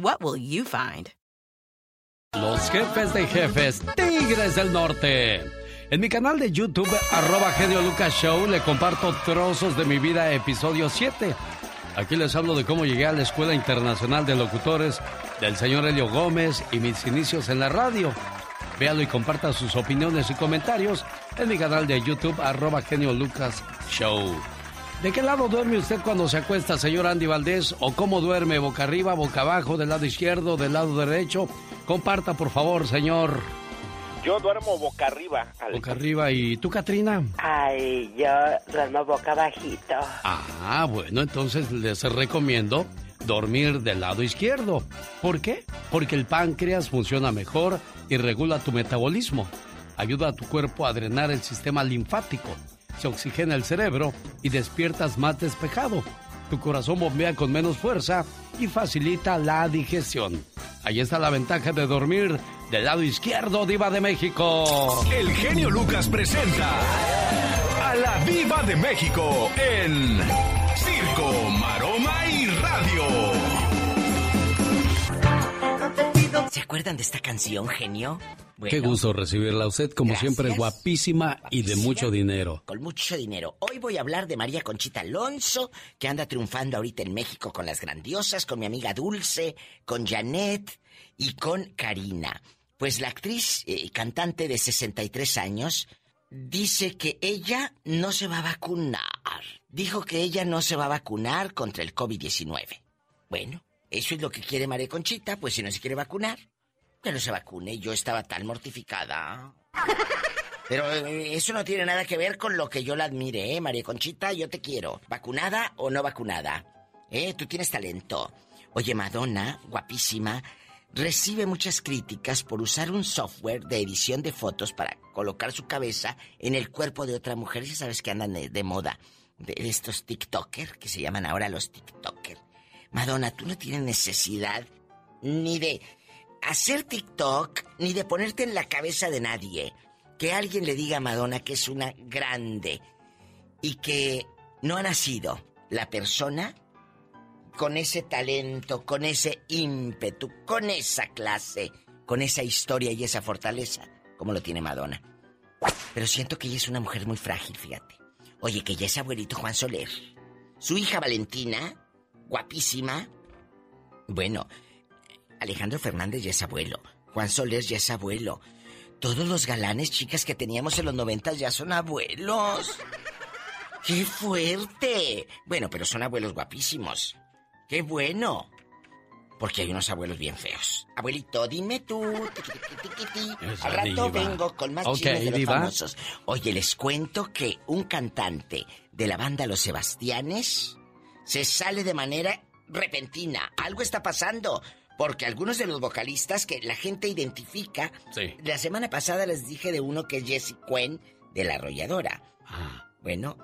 What will you find? Los jefes de jefes, Tigres del Norte. En mi canal de YouTube, arroba Genio Lucas Show, le comparto trozos de mi vida, episodio 7. Aquí les hablo de cómo llegué a la Escuela Internacional de Locutores del señor Helio Gómez y mis inicios en la radio. Véalo y comparta sus opiniones y comentarios en mi canal de YouTube, arroba Genio Lucas Show. ¿De qué lado duerme usted cuando se acuesta, señor Andy Valdés? ¿O cómo duerme? ¿Boca arriba, boca abajo, del lado izquierdo, del lado derecho? Comparta, por favor, señor. Yo duermo boca arriba. Boca arriba. ¿Y tú, Katrina? Ay, yo duermo boca bajito. Ah, bueno, entonces les recomiendo dormir del lado izquierdo. ¿Por qué? Porque el páncreas funciona mejor y regula tu metabolismo. Ayuda a tu cuerpo a drenar el sistema linfático. Se oxigena el cerebro y despiertas más despejado. Tu corazón bombea con menos fuerza y facilita la digestión. Ahí está la ventaja de dormir del lado izquierdo, Diva de México. El genio Lucas presenta a la Diva de México en Circo, ¿Se acuerdan de esta canción, genio? Qué gusto recibirla a usted, como siempre, guapísima y de mucho dinero. Con mucho dinero. Hoy voy a hablar de María Conchita Alonso, que anda triunfando ahorita en México con las grandiosas, con mi amiga Dulce, con Janet y con Karina. Pues la actriz y cantante de 63 años dice que ella no se va a vacunar. Dijo que ella no se va a vacunar contra el COVID-19. Bueno, eso es lo que quiere María Conchita, pues si no se quiere vacunar, que no se vacune. Yo estaba tan mortificada. Pero eh, eso no tiene nada que ver con lo que yo la admire, ¿eh? María Conchita, yo te quiero. ¿Vacunada o no vacunada? ¿Eh? Tú tienes talento. Oye, Madonna, guapísima, recibe muchas críticas por usar un software de edición de fotos para colocar su cabeza en el cuerpo de otra mujer. Ya sabes que andan de, de moda. De estos TikTokers, que se llaman ahora los TikTokers. Madonna, tú no tienes necesidad ni de hacer TikTok, ni de ponerte en la cabeza de nadie. Que alguien le diga a Madonna que es una grande y que no ha nacido la persona con ese talento, con ese ímpetu, con esa clase, con esa historia y esa fortaleza, como lo tiene Madonna. Pero siento que ella es una mujer muy frágil, fíjate. Oye, que ya es abuelito Juan Soler. Su hija Valentina, guapísima. Bueno, Alejandro Fernández ya es abuelo. Juan Soler ya es abuelo. Todos los galanes, chicas, que teníamos en los noventas ya son abuelos. ¡Qué fuerte! Bueno, pero son abuelos guapísimos. ¡Qué bueno! Porque hay unos abuelos bien feos. Abuelito, dime tú. Al rato vengo con más okay, de los famosos. Oye, les cuento que un cantante de la banda Los Sebastianes se sale de manera repentina. Algo está pasando. Porque algunos de los vocalistas que la gente identifica. Sí. La semana pasada les dije de uno que es Jesse Cuen de La Arrolladora. Ah. Bueno,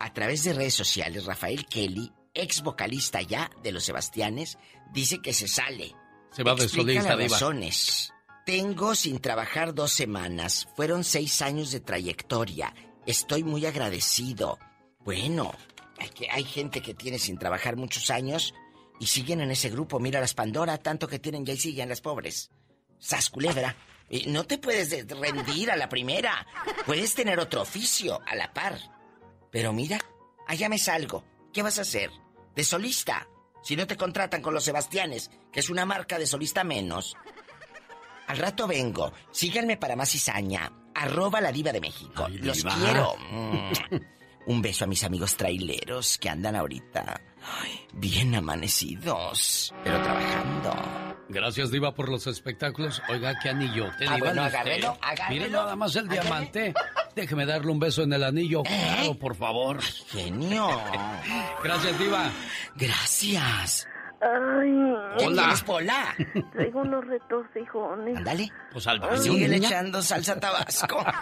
a través de redes sociales, Rafael Kelly, ex vocalista ya de los Sebastianes, dice que se sale. Se va de solista, las razones. Tengo sin trabajar dos semanas. Fueron seis años de trayectoria. Estoy muy agradecido. Bueno, hay, que, hay gente que tiene sin trabajar muchos años y siguen en ese grupo. Mira las Pandora, tanto que tienen ya y siguen las pobres. Sas culebra. Y no te puedes de- rendir a la primera. Puedes tener otro oficio a la par. Pero mira, allá me salgo. ¿Qué vas a hacer? De solista. Si no te contratan con los Sebastianes, que es una marca de solista menos. Al rato vengo. Síganme para más cizaña. Arroba la diva de México. Ay, Los diva. quiero. Un beso a mis amigos traileros que andan ahorita ay, bien amanecidos, pero trabajando. Gracias, Diva, por los espectáculos. Oiga, qué anillo. Te Ah, bueno, agárrelo, agárrelo. Mire nada más el diamante. Déjeme darle un beso en el anillo. ¿Eh? Claro, por favor. Genio. Gracias, Diva. Gracias. Ay, ¿Qué Hola. tienes, Pola? traigo unos retorcijones. Ándale. Pues al baño, Sigue echando salsa tabasco.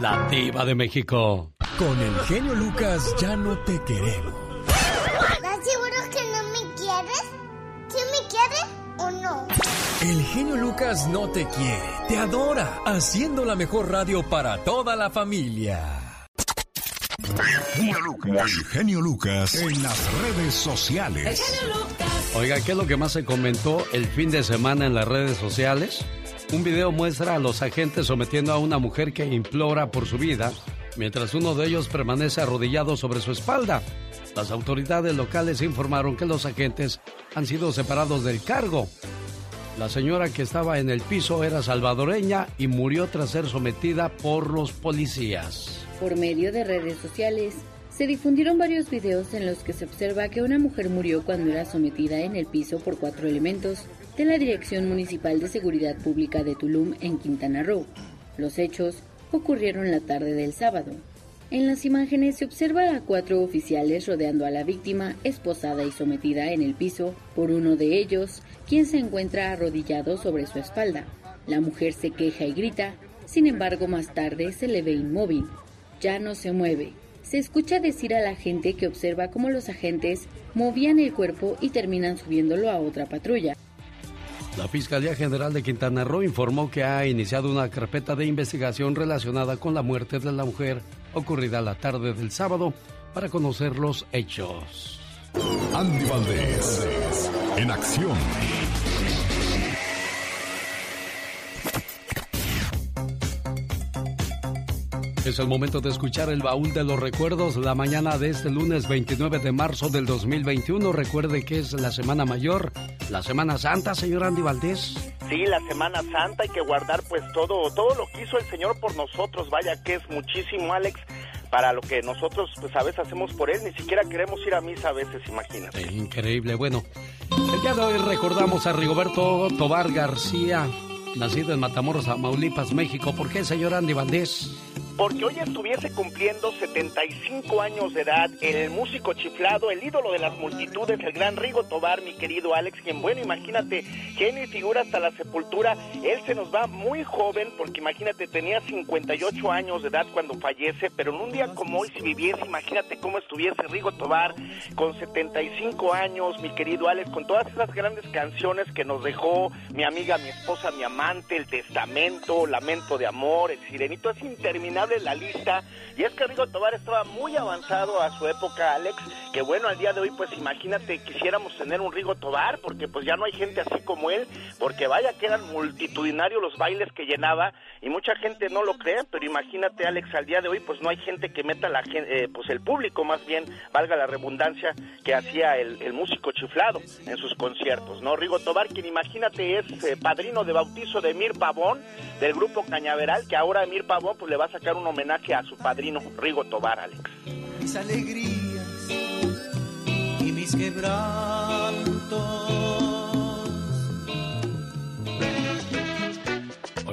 La Diva de México. Con el genio Lucas ya no te queremos. ¿Estás seguro que no me quieres? ¿Sí me quieres o no? El genio Lucas no te quiere, te adora, haciendo la mejor radio para toda la familia. El genio Lucas en las redes sociales. Oiga, ¿qué es lo que más se comentó el fin de semana en las redes sociales? Un video muestra a los agentes sometiendo a una mujer que implora por su vida, mientras uno de ellos permanece arrodillado sobre su espalda. Las autoridades locales informaron que los agentes han sido separados del cargo. La señora que estaba en el piso era salvadoreña y murió tras ser sometida por los policías. Por medio de redes sociales, se difundieron varios videos en los que se observa que una mujer murió cuando era sometida en el piso por cuatro elementos de la Dirección Municipal de Seguridad Pública de Tulum en Quintana Roo. Los hechos ocurrieron la tarde del sábado. En las imágenes se observa a cuatro oficiales rodeando a la víctima, esposada y sometida en el piso por uno de ellos, quien se encuentra arrodillado sobre su espalda. La mujer se queja y grita, sin embargo más tarde se le ve inmóvil. Ya no se mueve. Se escucha decir a la gente que observa cómo los agentes movían el cuerpo y terminan subiéndolo a otra patrulla. La Fiscalía General de Quintana Roo informó que ha iniciado una carpeta de investigación relacionada con la muerte de la mujer ocurrida la tarde del sábado para conocer los hechos. Andy Valdés en acción. Es el momento de escuchar el baúl de los recuerdos la mañana de este lunes 29 de marzo del 2021. Recuerde que es la Semana Mayor, la Semana Santa, señor Andy Valdés. Sí, la Semana Santa hay que guardar pues todo, todo lo que hizo el Señor por nosotros, vaya que es muchísimo, Alex, para lo que nosotros pues a veces hacemos por Él, ni siquiera queremos ir a misa a veces, imagínate. Eh, Increíble. Bueno, el día de hoy recordamos a Rigoberto Tobar García, nacido en Matamoros, Tamaulipas, México. ¿Por qué, señor Andy Valdés? Porque hoy estuviese cumpliendo 75 años de edad el músico chiflado, el ídolo de las multitudes, el gran Rigo Tobar, mi querido Alex, quien bueno, imagínate, genio y figura hasta la sepultura, él se nos va muy joven, porque imagínate, tenía 58 años de edad cuando fallece, pero en un día como hoy si viviese, imagínate cómo estuviese Rigo Tobar con 75 años, mi querido Alex, con todas esas grandes canciones que nos dejó mi amiga, mi esposa, mi amante, El Testamento, Lamento de Amor, El Sirenito, es interminable la lista. Y es que Rigo Tobar estaba muy avanzado a su época, Alex, que bueno, al día de hoy, pues imagínate, quisiéramos tener un Rigo Tobar, porque pues ya no hay gente así como él, porque vaya que eran multitudinarios los bailes que llenaba, y mucha gente no lo cree, pero imagínate, Alex, al día de hoy, pues no hay gente que meta la gente, eh, pues el público más bien, valga la redundancia, que hacía el, músico chiflado en sus conciertos, ¿no? Rigo Tobar, quien imagínate es eh, padrino de bautizo de Emir Pavón, del grupo Cañaveral, que ahora Emir Pavón pues le va a sacar un homenaje a su padrino Rigo Tobar, Alex. mis alegrías y mis quebrantos.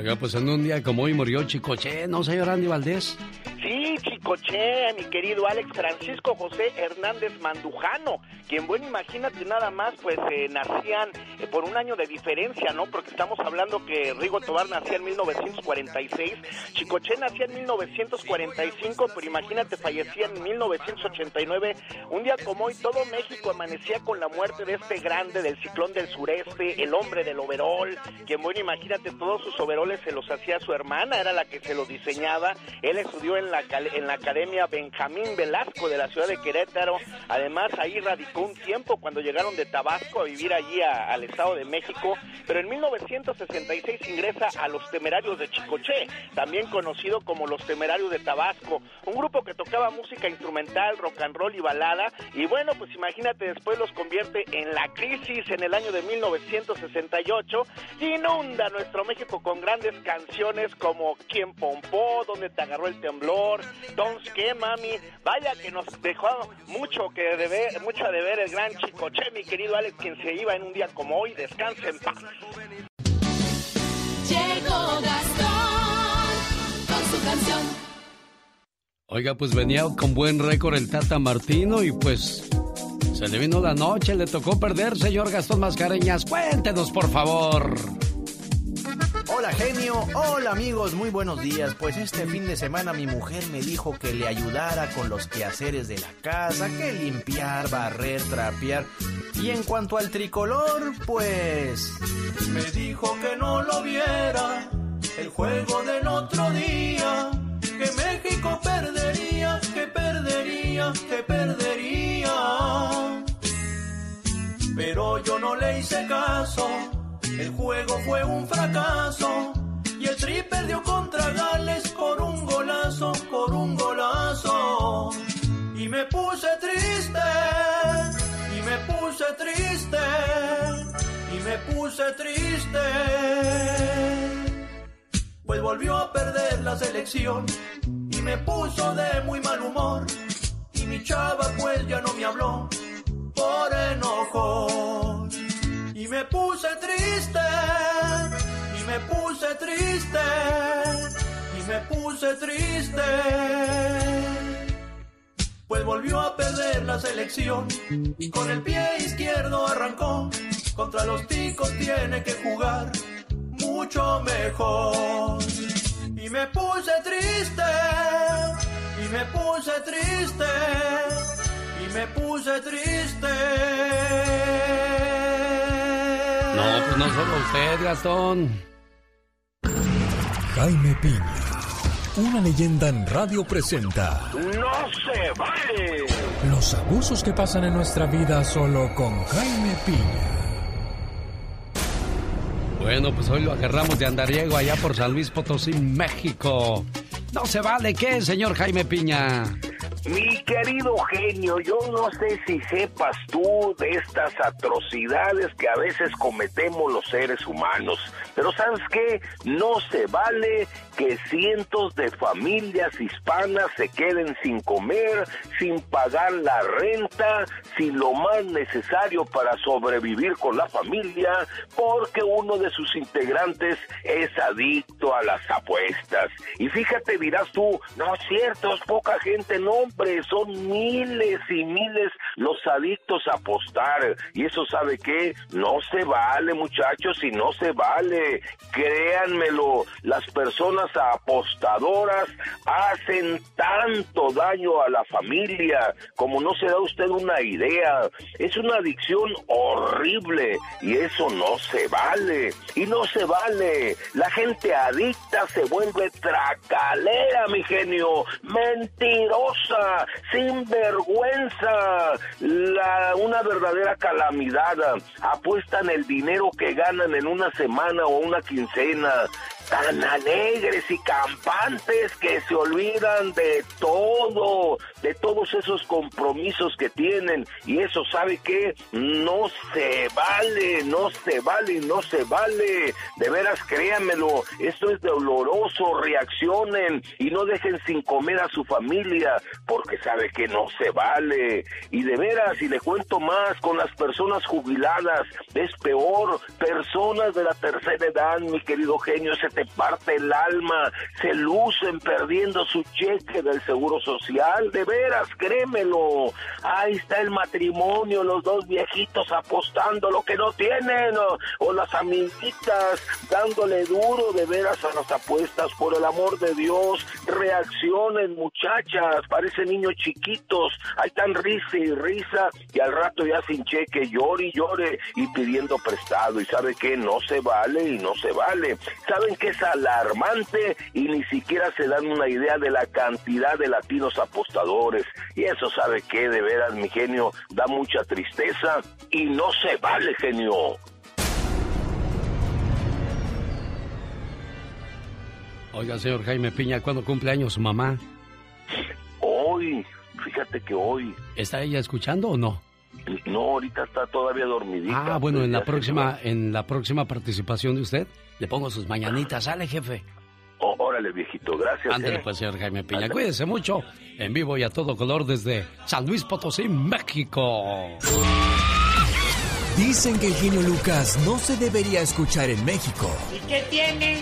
Oiga, pues en un día como hoy murió Chicoche, ¿no, señor Andy Valdés? Sí, Chicoche, mi querido Alex Francisco José Hernández Mandujano, quien, bueno, imagínate nada más, pues eh, nacían eh, por un año de diferencia, ¿no? Porque estamos hablando que Rigo Tobar nacía en 1946, Chicoche nacía en 1945, pero imagínate, fallecía en 1989. Un día como hoy, todo México amanecía con la muerte de este grande del ciclón del sureste, el hombre del overol, quien, bueno, imagínate, todos sus overoles se los hacía su hermana, era la que se los diseñaba. Él estudió en la, en la Academia Benjamín Velasco de la ciudad de Querétaro. Además, ahí radicó un tiempo cuando llegaron de Tabasco a vivir allí al Estado de México, pero en 1966 ingresa a los Temerarios de Chicoché, también conocido como los Temerarios de Tabasco, un grupo que tocaba música instrumental, rock and roll y balada, y bueno, pues imagínate, después los convierte en la crisis en el año de 1968 y inunda nuestro México con grandes canciones como ¿Quién pompó? ¿Dónde te agarró el temblor? Don't ¿qué mami? Vaya que nos dejó mucho que deber, mucho a deber el gran Chicoche, mi querido Alex, quien se iba en un día como hoy, descanse en paz. Llegó Gastón con su canción. Oiga, pues venía con buen récord el Tata Martino y pues se le vino la noche, le tocó perder, señor Gastón Mascareñas. Cuéntenos, por favor. Hola genio, hola amigos, muy buenos días. Pues este fin de semana mi mujer me dijo que le ayudara con los quehaceres de la casa, que limpiar, barrer, trapear. Y en cuanto al tricolor, pues... Me dijo que no lo viera, el juego del otro día, que México perdería, que perdería, que perdería. Pero yo no le hice caso el juego fue un fracaso y el Tri perdió contra Gales por un golazo, por un golazo. Y me puse triste, y me puse triste, y me puse triste. Pues volvió a perder la selección y me puso de muy mal humor. Y mi chava pues ya no me habló por enojo. Me puse triste, y me puse triste, y me puse triste. Pues volvió a perder la selección y con el pie izquierdo arrancó. Contra los ticos tiene que jugar mucho mejor. Y me puse triste, y me puse triste, y me puse triste. No, pues no solo usted, Gastón. Jaime Piña, una leyenda en radio presenta. ¡No se vale! Los abusos que pasan en nuestra vida solo con Jaime Piña. Bueno, pues hoy lo agarramos de andariego allá por San Luis Potosí, México. No se vale, ¿qué, señor Jaime Piña? Mi querido genio, yo no sé si sepas tú de estas atrocidades que a veces cometemos los seres humanos, pero ¿sabes qué? No se vale que cientos de familias hispanas se queden sin comer, sin pagar la renta, sin lo más necesario para sobrevivir con la familia, porque uno de sus integrantes es adicto a las apuestas. Y fíjate, dirás tú, no es cierto, es poca gente, no hombre, son miles y miles los adictos a apostar. Y eso sabe qué, no se vale muchachos y no se vale. Créanmelo, las personas apostadoras hacen tanto daño a la familia como no se da usted una idea. Es una adicción horrible y eso no se vale. Y no se vale. La gente adicta se vuelve tracalera, mi genio. Mentirosa, sin vergüenza. La, una verdadera calamidad. Apuestan el dinero que ganan en una semana una quincena tan alegres y campantes que se olvidan de todo, de todos esos compromisos que tienen. Y eso, ¿sabe qué? No se vale, no se vale, no se vale. De veras, créanmelo, esto es doloroso, reaccionen y no dejen sin comer a su familia, porque sabe que no se vale. Y de veras, y le cuento más, con las personas jubiladas, es peor, personas de la tercera edad, mi querido genio, se te parte el alma, se lucen perdiendo su cheque del seguro social, de veras, créemelo. Ahí está el matrimonio, los dos viejitos apostando lo que no tienen, o, las amiguitas dándole duro de veras a las apuestas, por el amor de Dios, reaccionen muchachas, parecen niños chiquitos, ahí están risa y risa, y al rato ya sin cheque, llore y llore y pidiendo prestado, y sabe que no se vale, y no se vale. Saben que es alarmante y ni siquiera se dan una idea de la cantidad de latinos apostadores. Y eso sabe que de veras, mi genio, da mucha tristeza y no se vale, genio. Oiga, señor Jaime Piña, ¿cuándo cumple años su mamá? Hoy, fíjate que hoy. ¿Está ella escuchando o no? No, ahorita está todavía dormidita. Ah, bueno, en la se próxima, en la próxima participación de usted, le pongo sus mañanitas. Sale, jefe. Oh, órale, viejito, gracias. Ándale, eh. pues, señor Jaime Piña. Cuídese mucho. En vivo y a todo color desde San Luis Potosí, México. Dicen que el genio Lucas no se debería escuchar en México. ¿Y qué tiene?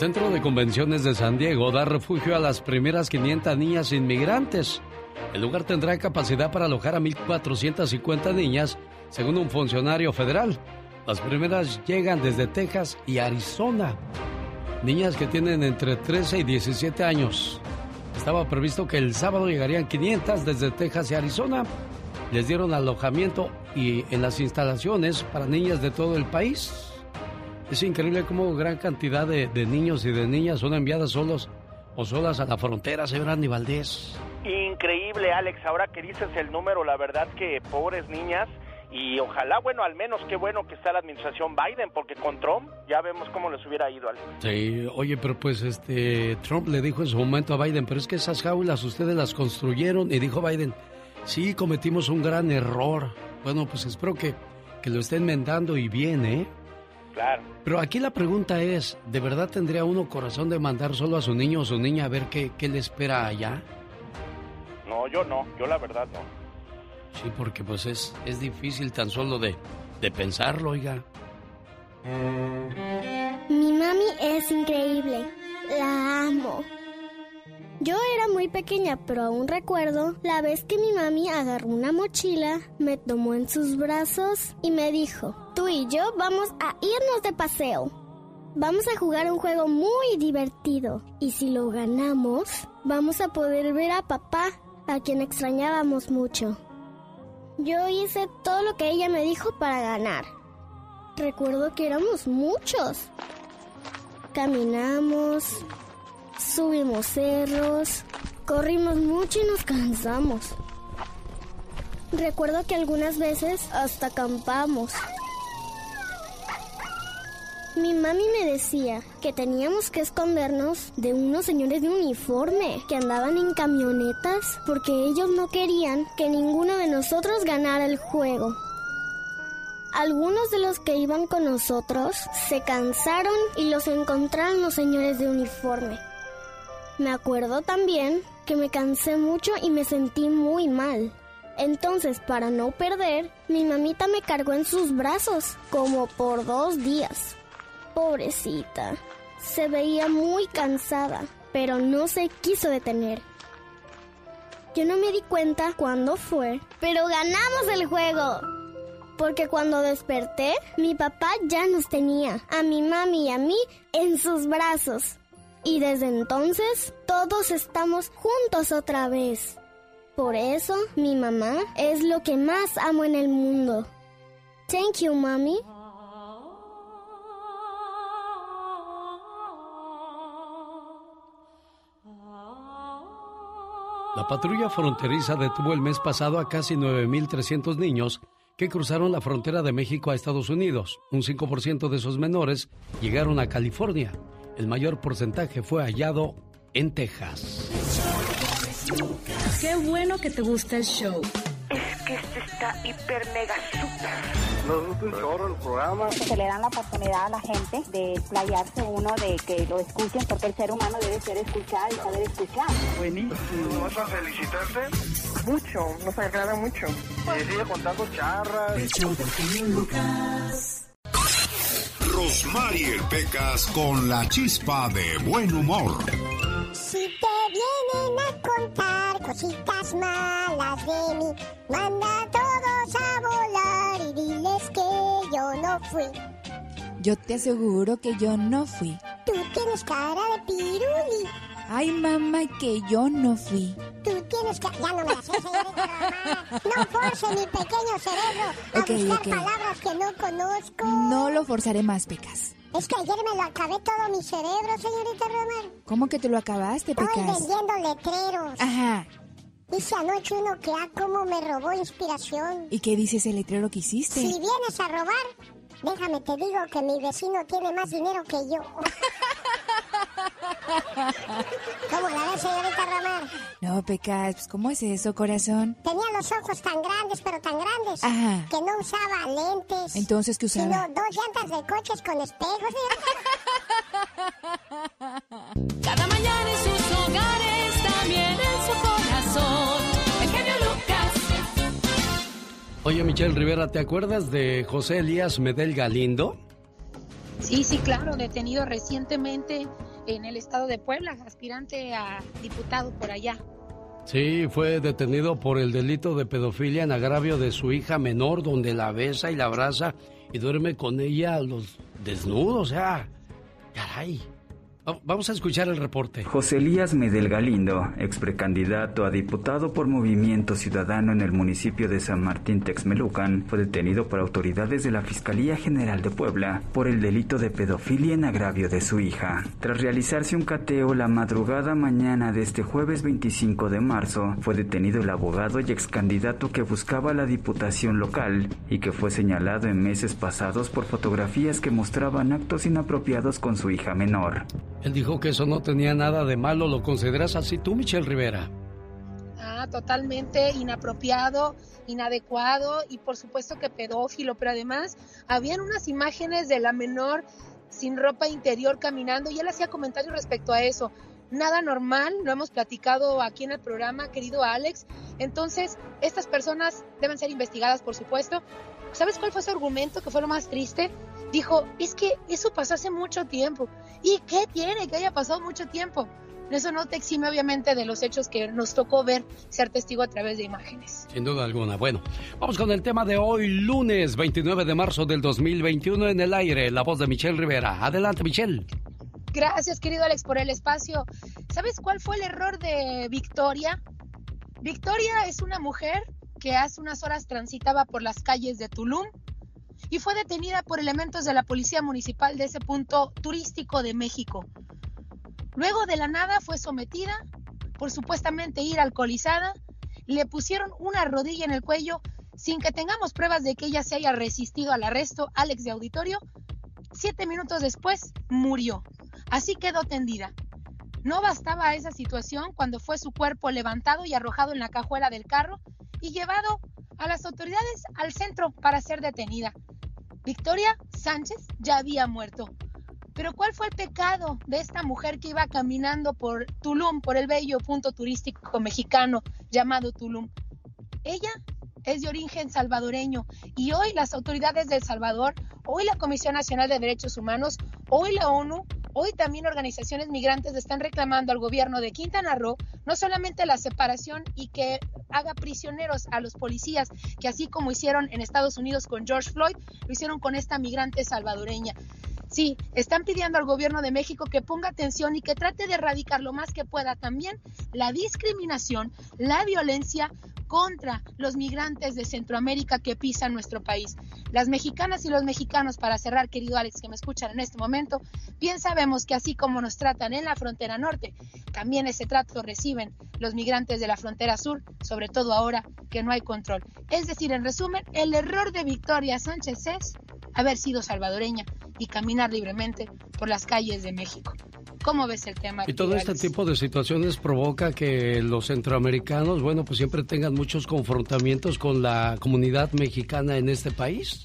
Centro de Convenciones de San Diego da refugio a las primeras 500 niñas inmigrantes. El lugar tendrá capacidad para alojar a 1.450 niñas, según un funcionario federal. Las primeras llegan desde Texas y Arizona. Niñas que tienen entre 13 y 17 años. Estaba previsto que el sábado llegarían 500 desde Texas y Arizona. Les dieron alojamiento y en las instalaciones para niñas de todo el país. Es increíble cómo gran cantidad de, de niños y de niñas son enviadas solos o solas a la frontera, señor Andy Valdés. Increíble, Alex. Ahora que dices el número, la verdad que pobres niñas. Y ojalá, bueno, al menos qué bueno que está la administración Biden, porque con Trump ya vemos cómo les hubiera ido, Alex. Sí, oye, pero pues este Trump le dijo en su momento a Biden, pero es que esas jaulas ustedes las construyeron y dijo Biden, sí, cometimos un gran error. Bueno, pues espero que, que lo estén enmendando y bien, ¿eh? Claro. Pero aquí la pregunta es, ¿de verdad tendría uno corazón de mandar solo a su niño o su niña a ver qué, qué le espera allá? No, yo no, yo la verdad no. Sí, porque pues es, es difícil tan solo de, de pensarlo, oiga. Mi mami es increíble. La amo. Yo era muy pequeña, pero aún recuerdo la vez que mi mami agarró una mochila, me tomó en sus brazos y me dijo, tú y yo vamos a irnos de paseo. Vamos a jugar un juego muy divertido y si lo ganamos, vamos a poder ver a papá, a quien extrañábamos mucho. Yo hice todo lo que ella me dijo para ganar. Recuerdo que éramos muchos. Caminamos, subimos cerros, corrimos mucho y nos cansamos. Recuerdo que algunas veces hasta acampamos. Mi mami me decía que teníamos que escondernos de unos señores de uniforme que andaban en camionetas porque ellos no querían que ninguno de nosotros ganara el juego. Algunos de los que iban con nosotros se cansaron y los encontraron los señores de uniforme. Me acuerdo también que me cansé mucho y me sentí muy mal. Entonces, para no perder, mi mamita me cargó en sus brazos como por dos días. Pobrecita. Se veía muy cansada, pero no se quiso detener. Yo no me di cuenta cuándo fue, pero ganamos el juego. Porque cuando desperté, mi papá ya nos tenía, a mi mami y a mí, en sus brazos. Y desde entonces, todos estamos juntos otra vez. Por eso, mi mamá es lo que más amo en el mundo. Thank you, mami. La patrulla fronteriza detuvo el mes pasado a casi 9.300 niños que cruzaron la frontera de México a Estados Unidos. Un 5% de esos menores llegaron a California. El mayor porcentaje fue hallado en Texas. Qué bueno que te gusta el show. Es que este está hiper mega super. Nos gusta chorro el programa. Se le dan la oportunidad a la gente de playarse uno, de que lo escuchen, porque el ser humano debe ser escuchado y saber escuchar. Buenísimo. ¿Vas a felicitarte? Mucho, nos agrada mucho. Y sigue contando charras. El show genio Lucas. Rosmarie Pecas con la chispa de buen humor. Si te vienen a contar cositas malas de mí, manda a todos a volar y diles que yo no fui. Yo te aseguro que yo no fui. Tú tienes cara de piruli. Ay, mamá, que yo no fui. Tú tienes que... Ya no me la sé, señorita Román. No force mi pequeño cerebro a Ok, buscar ok. palabras que no conozco. No lo forzaré más, Pecas. Es que ayer me lo acabé todo mi cerebro, señorita Román. ¿Cómo que te lo acabaste, Estoy Pecas? vendiendo letreros. Ajá. Hice anoche uno que a cómo me robó inspiración. ¿Y qué dice ese letrero que hiciste? Si vienes a robar, déjame te digo que mi vecino tiene más dinero que yo. ¿Cómo la ves, señorita Román? No, Pecas, pues, ¿cómo es eso, corazón? Tenía los ojos tan grandes, pero tan grandes, Ajá. que no usaba lentes. Entonces, ¿qué usaba? Sino dos llantas de coches con espejos. Cada mañana en sus hogares, también en su corazón. El genio Lucas. Oye, Michelle Rivera, ¿te acuerdas de José Elías Medel Galindo? Sí, sí, claro, detenido recientemente en el estado de Puebla, aspirante a diputado por allá. Sí, fue detenido por el delito de pedofilia en agravio de su hija menor, donde la besa y la abraza y duerme con ella los desnudos, o sea, caray. Va- Vamos a escuchar el reporte. José Elías Medel Galindo, ex precandidato a diputado por Movimiento Ciudadano en el municipio de San Martín Texmelucan, fue detenido por autoridades de la Fiscalía General de Puebla por el delito de pedofilia en agravio de su hija. Tras realizarse un cateo la madrugada mañana de este jueves 25 de marzo, fue detenido el abogado y ex candidato que buscaba la diputación local y que fue señalado en meses pasados por fotografías que mostraban actos inapropiados con su hija menor. Él dijo que eso no tenía nada de malo. ¿Lo consideras así tú, Michelle Rivera? Ah, totalmente inapropiado, inadecuado y por supuesto que pedófilo, pero además habían unas imágenes de la menor sin ropa interior caminando y él hacía comentarios respecto a eso. Nada normal, lo hemos platicado aquí en el programa, querido Alex. Entonces, estas personas deben ser investigadas, por supuesto. ¿Sabes cuál fue su argumento que fue lo más triste? Dijo, es que eso pasó hace mucho tiempo. ¿Y qué tiene que haya pasado mucho tiempo? Eso no te exime obviamente de los hechos que nos tocó ver, ser testigo a través de imágenes. Sin duda alguna. Bueno, vamos con el tema de hoy, lunes 29 de marzo del 2021 en el aire. La voz de Michelle Rivera. Adelante, Michelle. Gracias, querido Alex, por el espacio. ¿Sabes cuál fue el error de Victoria? Victoria es una mujer que hace unas horas transitaba por las calles de Tulum y fue detenida por elementos de la Policía Municipal de ese punto turístico de México. Luego de la nada fue sometida por supuestamente ir alcoholizada, le pusieron una rodilla en el cuello sin que tengamos pruebas de que ella se haya resistido al arresto, Alex de auditorio. Siete minutos después murió. Así quedó tendida. No bastaba esa situación cuando fue su cuerpo levantado y arrojado en la cajuela del carro y llevado a las autoridades al centro para ser detenida. Victoria Sánchez ya había muerto. Pero ¿cuál fue el pecado de esta mujer que iba caminando por Tulum, por el bello punto turístico mexicano llamado Tulum? Ella es de origen salvadoreño y hoy las autoridades de El Salvador, hoy la Comisión Nacional de Derechos Humanos, hoy la ONU, hoy también organizaciones migrantes están reclamando al gobierno de Quintana Roo no solamente la separación y que haga prisioneros a los policías, que así como hicieron en Estados Unidos con George Floyd, lo hicieron con esta migrante salvadoreña. Sí, están pidiendo al gobierno de México que ponga atención y que trate de erradicar lo más que pueda también la discriminación, la violencia contra los migrantes de Centroamérica que pisan nuestro país. Las mexicanas y los mexicanos, para cerrar, querido Alex, que me escuchan en este momento, bien sabemos que así como nos tratan en la frontera norte, también ese trato reciben los migrantes de la frontera sur, sobre todo ahora que no hay control. Es decir, en resumen, el error de Victoria Sánchez es haber sido salvadoreña y caminar libremente por las calles de México. ¿Cómo ves el tema? Y todo este tipo de situaciones provoca que los centroamericanos, bueno, pues siempre tengan muchos confrontamientos con la comunidad mexicana en este país.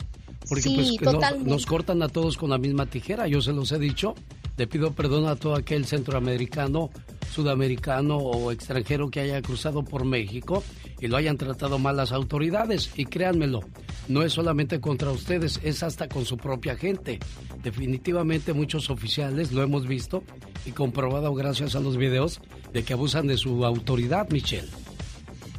Porque Sí, pues nos cortan a todos con la misma tijera, yo se los he dicho. Le pido perdón a todo aquel centroamericano, sudamericano o extranjero que haya cruzado por México y lo hayan tratado mal las autoridades. Y créanmelo, no es solamente contra ustedes, es hasta con su propia gente. Definitivamente muchos oficiales lo hemos visto y comprobado gracias a los videos de que abusan de su autoridad, Michelle.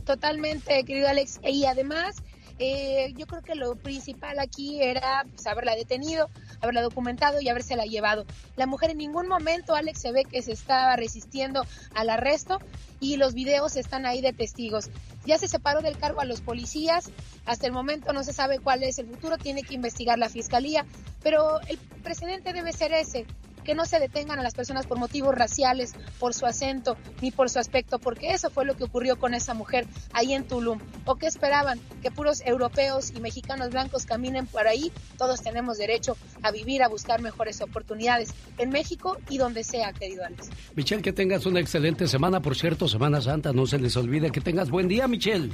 Totalmente, querido Alex. Y además, eh, yo creo que lo principal aquí era pues, haberla detenido, haberla documentado y habérsela llevado. La mujer en ningún momento, Alex, se ve que se estaba resistiendo al arresto y los videos están ahí de testigos. Ya se separó del cargo a los policías, hasta el momento no se sabe cuál es el futuro, tiene que investigar la fiscalía, pero el precedente debe ser ese, que no se detengan a las personas por motivos raciales, por su acento, ni por su aspecto, porque eso fue lo que ocurrió con esa mujer ahí en Tulum. ¿O qué esperaban? Que puros europeos y mexicanos blancos caminen por ahí. Todos tenemos derecho a vivir, a buscar mejores oportunidades en México y donde sea, querido Alex. Michelle, que tengas una excelente semana, por cierto, Semana Santa, no se les olvide que tengas buen día, Michelle.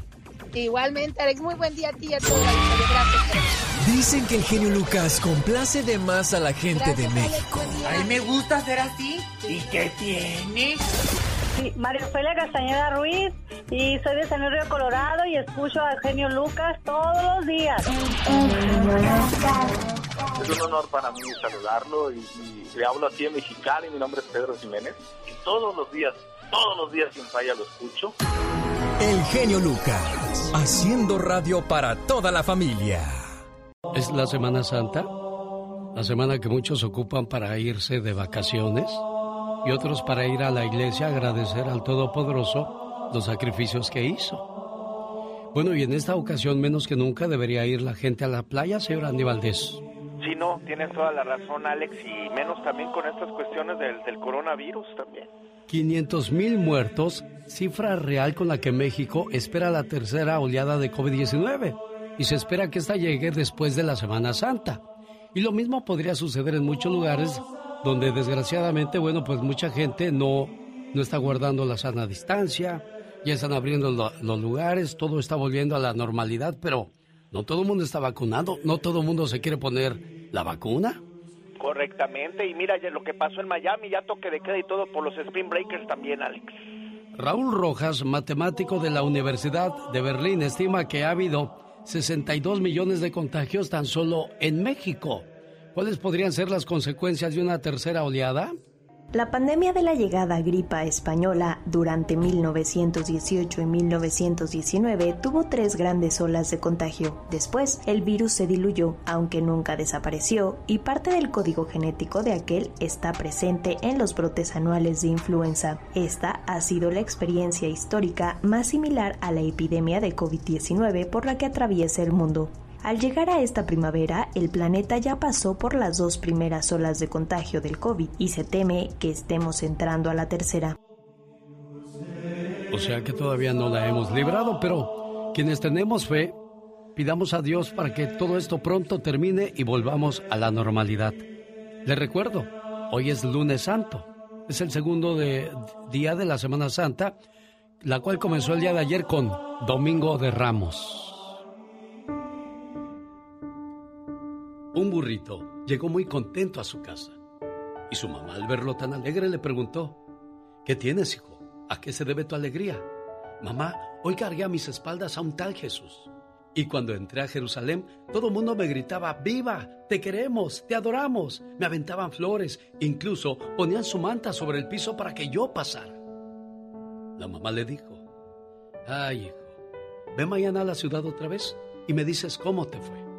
Igualmente, Alex, muy buen día a ti y a gente. Gracias. Dicen que el genio Lucas complace de más a la gente de Gracias, México. A mí me gusta ser así. ¿Y qué tiene? Sí, María Ofelia Castañeda Ruiz y soy de San Luis Río Colorado y escucho a Genio Lucas todos los días. Es un honor para mí saludarlo y, y le hablo aquí en Mexicali. Mi nombre es Pedro Jiménez y todos los días, todos los días sin falla lo escucho. El genio Lucas, haciendo radio para toda la familia. Es la Semana Santa, la semana que muchos ocupan para irse de vacaciones y otros para ir a la iglesia a agradecer al Todopoderoso los sacrificios que hizo. Bueno, y en esta ocasión menos que nunca debería ir la gente a la playa, señor Andy Valdés. Sí, no, tienes toda la razón, Alex, y menos también con estas cuestiones del, del coronavirus también. 500 mil muertos, cifra real con la que México espera la tercera oleada de COVID-19 y se espera que esta llegue después de la Semana Santa. Y lo mismo podría suceder en muchos lugares donde desgraciadamente, bueno, pues mucha gente no, no está guardando la sana distancia, ya están abriendo lo- los lugares, todo está volviendo a la normalidad, pero no todo el mundo está vacunado, no todo el mundo se quiere poner la vacuna. Correctamente, y mira lo que pasó en Miami, ya toque de queda y todo por los Spring Breakers también, Alex. Raúl Rojas, matemático de la Universidad de Berlín, estima que ha habido 62 millones de contagios tan solo en México. ¿Cuáles podrían ser las consecuencias de una tercera oleada? La pandemia de la llegada gripa española durante 1918 y 1919 tuvo tres grandes olas de contagio. Después, el virus se diluyó, aunque nunca desapareció, y parte del código genético de aquel está presente en los brotes anuales de influenza. Esta ha sido la experiencia histórica más similar a la epidemia de COVID-19 por la que atraviesa el mundo. Al llegar a esta primavera, el planeta ya pasó por las dos primeras olas de contagio del COVID y se teme que estemos entrando a la tercera. O sea que todavía no la hemos librado, pero quienes tenemos fe, pidamos a Dios para que todo esto pronto termine y volvamos a la normalidad. Les recuerdo, hoy es lunes santo, es el segundo de- día de la Semana Santa, la cual comenzó el día de ayer con Domingo de Ramos. Un burrito llegó muy contento a su casa y su mamá al verlo tan alegre le preguntó, ¿qué tienes, hijo? ¿A qué se debe tu alegría? Mamá, hoy cargué a mis espaldas a un tal Jesús. Y cuando entré a Jerusalén, todo el mundo me gritaba, ¡Viva! ¡Te queremos! ¡Te adoramos! Me aventaban flores, incluso ponían su manta sobre el piso para que yo pasara. La mamá le dijo, ¡Ay, hijo! Ve mañana a la ciudad otra vez y me dices cómo te fue.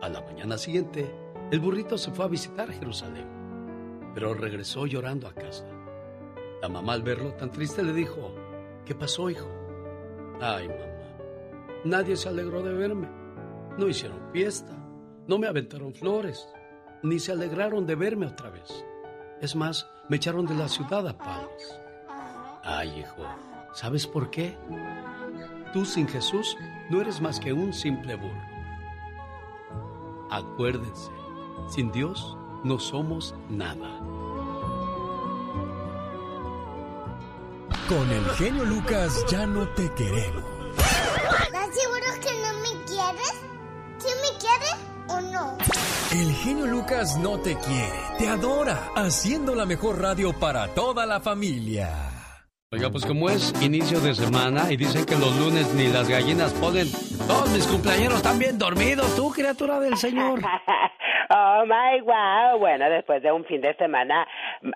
A la mañana siguiente, el burrito se fue a visitar Jerusalén, pero regresó llorando a casa. La mamá al verlo tan triste le dijo, ¿qué pasó, hijo? Ay, mamá, nadie se alegró de verme. No hicieron fiesta, no me aventaron flores, ni se alegraron de verme otra vez. Es más, me echaron de la ciudad a palos. Ay, hijo, ¿sabes por qué? Tú sin Jesús no eres más que un simple burro. Acuérdense, sin Dios no somos nada. Con el genio Lucas ya no te queremos. ¿Estás seguro que no me quieres? ¿Sí me quieres o no? El genio Lucas no te quiere, te adora, haciendo la mejor radio para toda la familia. Oiga, pues como es inicio de semana y dicen que los lunes ni las gallinas ponen, todos mis cumpleaños están bien dormidos, tú criatura del Señor. Oh my wow. Bueno, después de un fin de semana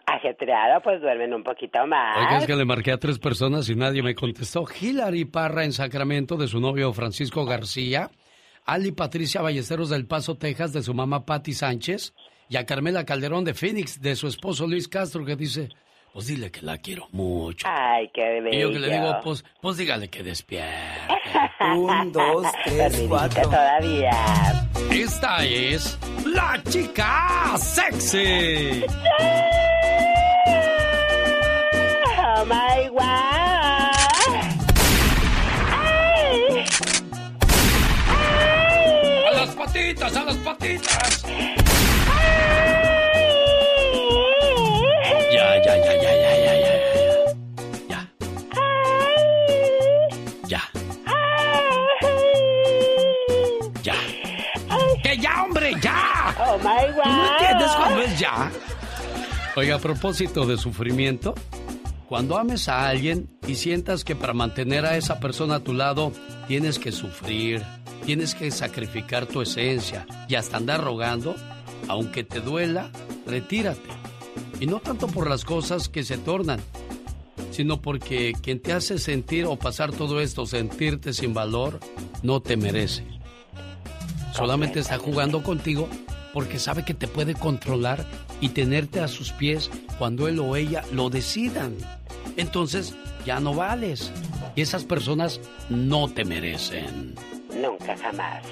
ajetreado, pues duermen un poquito más. Oiga, es que le marqué a tres personas y nadie me contestó. Hilary Parra en Sacramento de su novio Francisco García, Ali Patricia Ballesteros del Paso, Texas de su mamá Patti Sánchez y a Carmela Calderón de Phoenix de su esposo Luis Castro que dice, pues dile que la quiero mucho. Ay, qué bello. Y yo que le digo, pues, pues dígale que despierte. Un, dos, tres, cuatro. todavía. Esta es la chica sexy. Oh my wow. Ay. A las patitas, a las patitas. Ya, ya, ya, ya, ya, ya, ya, ya. Ya. Ya. Ya. ¡Que ya, hombre, ya! Oh my ¿Tú no entiendes cuándo es ya? Oiga, a propósito de sufrimiento, cuando ames a alguien y sientas que para mantener a esa persona a tu lado tienes que sufrir, tienes que sacrificar tu esencia y hasta andar rogando, aunque te duela, retírate. Y no tanto por las cosas que se tornan, sino porque quien te hace sentir o pasar todo esto, sentirte sin valor, no te merece. Solamente está jugando contigo porque sabe que te puede controlar y tenerte a sus pies cuando él o ella lo decidan. Entonces ya no vales. Y esas personas no te merecen. Nunca jamás.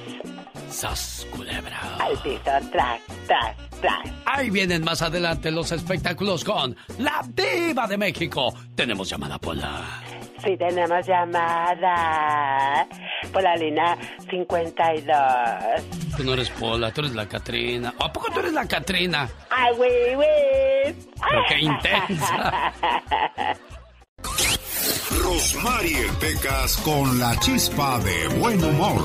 Sas, culebra. Al piso, tras, tras, tras. Ahí vienen más adelante los espectáculos con La Diva de México. Tenemos llamada Pola. Sí, tenemos llamada por la línea 52. Tú no eres Pola, tú eres la Catrina. ¿A poco tú eres la Catrina? ¡Ay, güey, güey! Pero qué intensa. Rosmarie Pecas con la chispa de buen humor.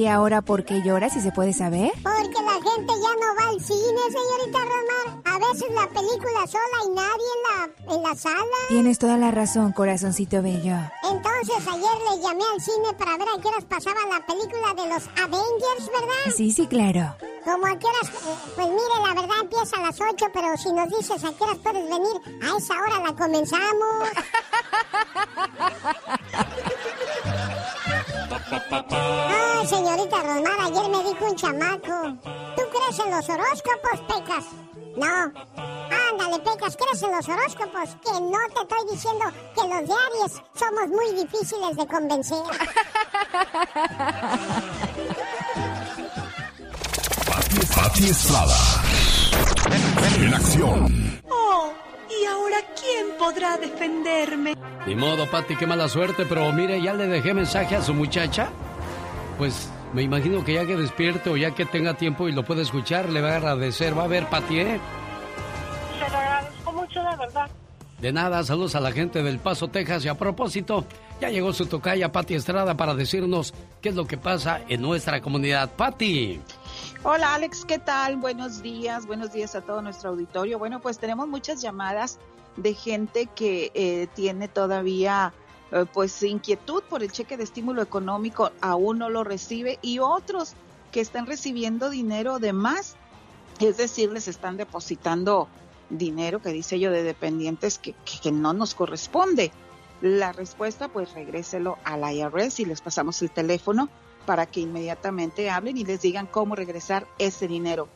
¿Y ahora por qué llora, si se puede saber? porque la gente ya no va al cine, señorita Rosmar. A veces la película sola y nadie en la, en la sala. Tienes toda la razón, corazoncito bello. Entonces ayer le llamé al cine para ver a qué horas pasaba la película de los Avengers, ¿verdad? Sí, sí, claro. Como a qué horas, eh, pues mire, la verdad empieza a las 8, pero si nos dices a qué horas puedes venir, a esa hora la comenzamos. en los horóscopos, Pecas? No. Ándale, Pecas, ¿crees en los horóscopos? Que no te estoy diciendo que los de Aries somos muy difíciles de convencer. Pati Estrada. En acción. Oh, ¿y ahora quién podrá defenderme? Ni modo, Pati, qué mala suerte, pero mire, ya le dejé mensaje a su muchacha. Pues me imagino que ya que despierte o ya que tenga tiempo y lo puede escuchar, le va a agradecer. Va a ver, Pati, ¿eh? Se lo agradezco mucho, de verdad. De nada, saludos a la gente del Paso, Texas. Y a propósito, ya llegó su tocaya Pati Estrada para decirnos qué es lo que pasa en nuestra comunidad. Pati. Hola Alex, ¿qué tal? Buenos días, buenos días a todo nuestro auditorio. Bueno, pues tenemos muchas llamadas de gente que eh, tiene todavía eh, pues inquietud por el cheque de estímulo económico, aún no lo recibe y otros que están recibiendo dinero de más, es decir, les están depositando dinero que dice yo de dependientes que, que- que no nos corresponde. La respuesta, pues regréselo al IRS y les pasamos el teléfono para que inmediatamente hablen y les digan cómo regresar ese dinero.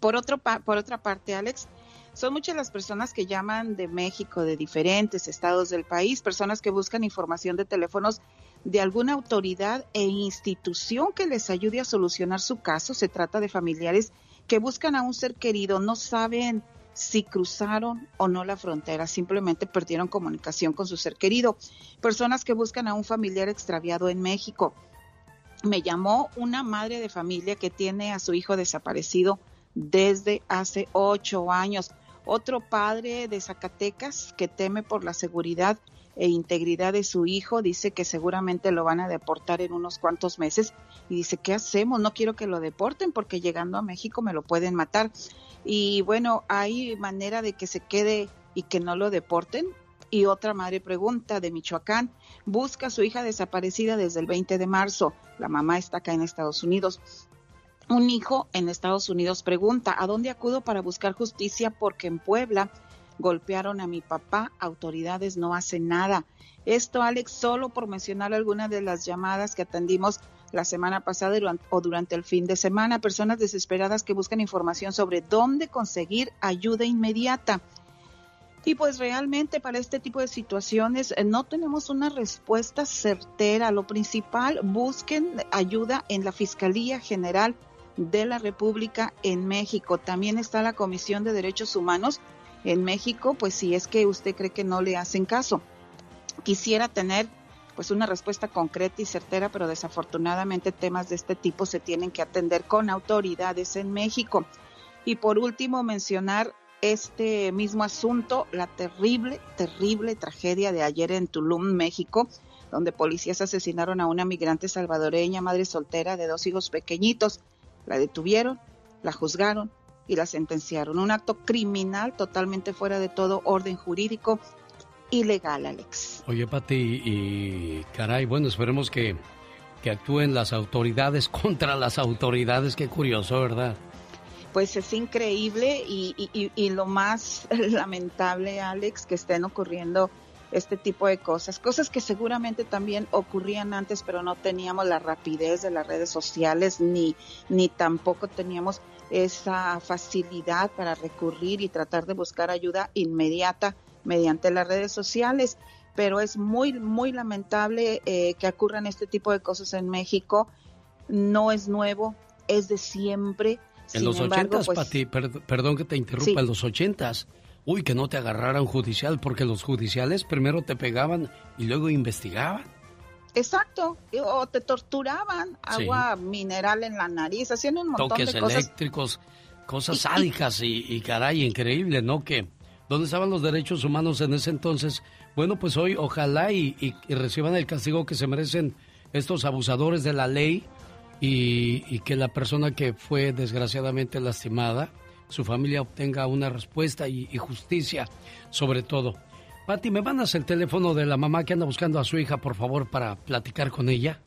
Por, otro por otra parte, Alex, son muchas las personas que llaman de México, de diferentes estados del país, personas que buscan información de teléfonos de alguna autoridad e institución que les ayude a solucionar su caso. Se trata de familiares que buscan a un ser querido, no saben si cruzaron o no la frontera, simplemente perdieron comunicación con su ser querido. Personas que buscan a un familiar extraviado en México. Me llamó una madre de familia que tiene a su hijo desaparecido desde hace ocho años. Otro padre de Zacatecas que teme por la seguridad e integridad de su hijo. Dice que seguramente lo van a deportar en unos cuantos meses. Y dice, ¿qué hacemos? No quiero que lo deporten porque llegando a México me lo pueden matar. Y bueno, hay manera de que se quede y que no lo deporten. Y otra madre pregunta de Michoacán, busca a su hija desaparecida desde el 20 de marzo. La mamá está acá en Estados Unidos. Un hijo en Estados Unidos pregunta, ¿a dónde acudo para buscar justicia? Porque en Puebla golpearon a mi papá, autoridades no hacen nada. Esto, Alex, solo por mencionar algunas de las llamadas que atendimos la semana pasada o durante el fin de semana, personas desesperadas que buscan información sobre dónde conseguir ayuda inmediata. Y pues realmente para este tipo de situaciones eh, no tenemos una respuesta certera. Lo principal, busquen ayuda en la Fiscalía General de la República en México. También está la Comisión de Derechos Humanos en México, pues si es que usted cree que no le hacen caso. Quisiera tener pues una respuesta concreta y certera, pero desafortunadamente temas de este tipo se tienen que atender con autoridades en México. Y por último, mencionar este mismo asunto, la terrible, terrible tragedia de ayer en Tulum, México, donde policías asesinaron a una migrante salvadoreña, madre soltera de dos hijos pequeñitos. La detuvieron, la juzgaron y la sentenciaron. Un acto criminal totalmente fuera de todo orden jurídico ilegal, Alex. Oye, Pati, y caray, bueno, esperemos que, que actúen las autoridades contra las autoridades. Qué curioso, ¿verdad? Pues es increíble y, y, y lo más lamentable, Alex, que estén ocurriendo este tipo de cosas, cosas que seguramente también ocurrían antes, pero no teníamos la rapidez de las redes sociales ni, ni tampoco teníamos esa facilidad para recurrir y tratar de buscar ayuda inmediata mediante las redes sociales. Pero es muy, muy lamentable eh, que ocurran este tipo de cosas en México. No es nuevo, es de siempre. En los ochentas, pues, Pati, perdón que te interrumpa, en los ochentas Uy, que no te agarraran judicial, porque los judiciales primero te pegaban y luego investigaban. Exacto, o te torturaban, agua mineral en la nariz, haciendo un montón de cosas. Toques eléctricos, cosas sádicas y, y, caray, increíble, ¿no? Que, ¿dónde estaban los derechos humanos en ese entonces? Bueno, pues hoy ojalá y, y reciban el castigo que se merecen estos abusadores de la ley y que la persona que fue desgraciadamente lastimada su familia obtenga una respuesta y, justicia sobre todo. Pati, ¿me mandas el teléfono de la mamá que anda buscando a su hija, por favor, para platicar con ella?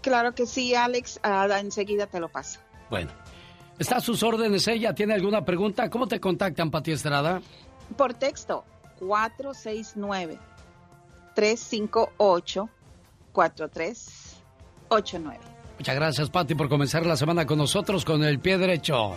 Claro que sí, Alex. Ah, enseguida te lo paso. Bueno. Está a sus órdenes ella. ¿Tiene alguna pregunta? ¿Cómo te contactan, Pati Estrada? Por texto, 469-358-4389. Muchas gracias, Pati, por comenzar la semana con nosotros con el pie derecho.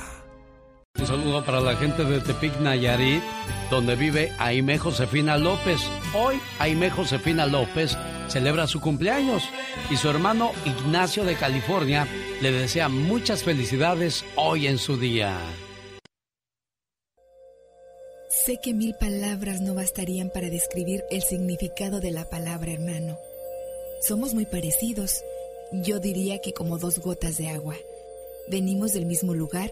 Un saludo para la gente de Tepic Nayarit, donde vive Aime Josefina López. Hoy Aime Josefina López celebra su cumpleaños y su hermano Ignacio de California le desea muchas felicidades hoy en su día. Sé que mil palabras no bastarían para describir el significado de la palabra hermano. Somos muy parecidos, yo diría que como dos gotas de agua. Venimos del mismo lugar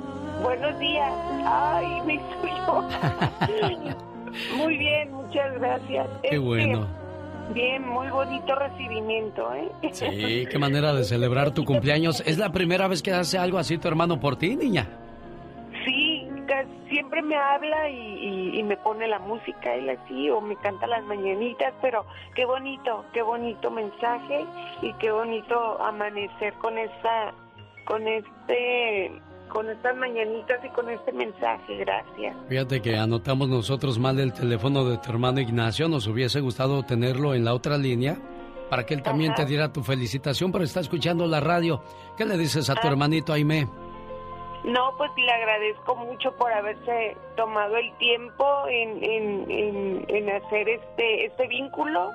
Buenos días. Ay, me suyo. muy bien, muchas gracias. Qué bueno. Bien, muy bonito recibimiento, ¿eh? Sí, qué manera de celebrar tu cumpleaños. ¿Es la primera vez que hace algo así tu hermano por ti, niña? Sí, siempre me habla y, y- y me pone la música él así o me canta las mañanitas, pero qué bonito, qué bonito mensaje y qué bonito amanecer con esta, con este, con estas mañanitas y con este mensaje. Gracias. Fíjate que anotamos nosotros mal el teléfono de tu hermano Ignacio. Nos hubiese gustado tenerlo en la otra línea para que él también Ajá. te diera tu felicitación, pero está escuchando la radio. ¿Qué le dices a tu Ah. hermanito Aime? No, pues le agradezco mucho por haberse tomado el tiempo en, en, en, en hacer este, este vínculo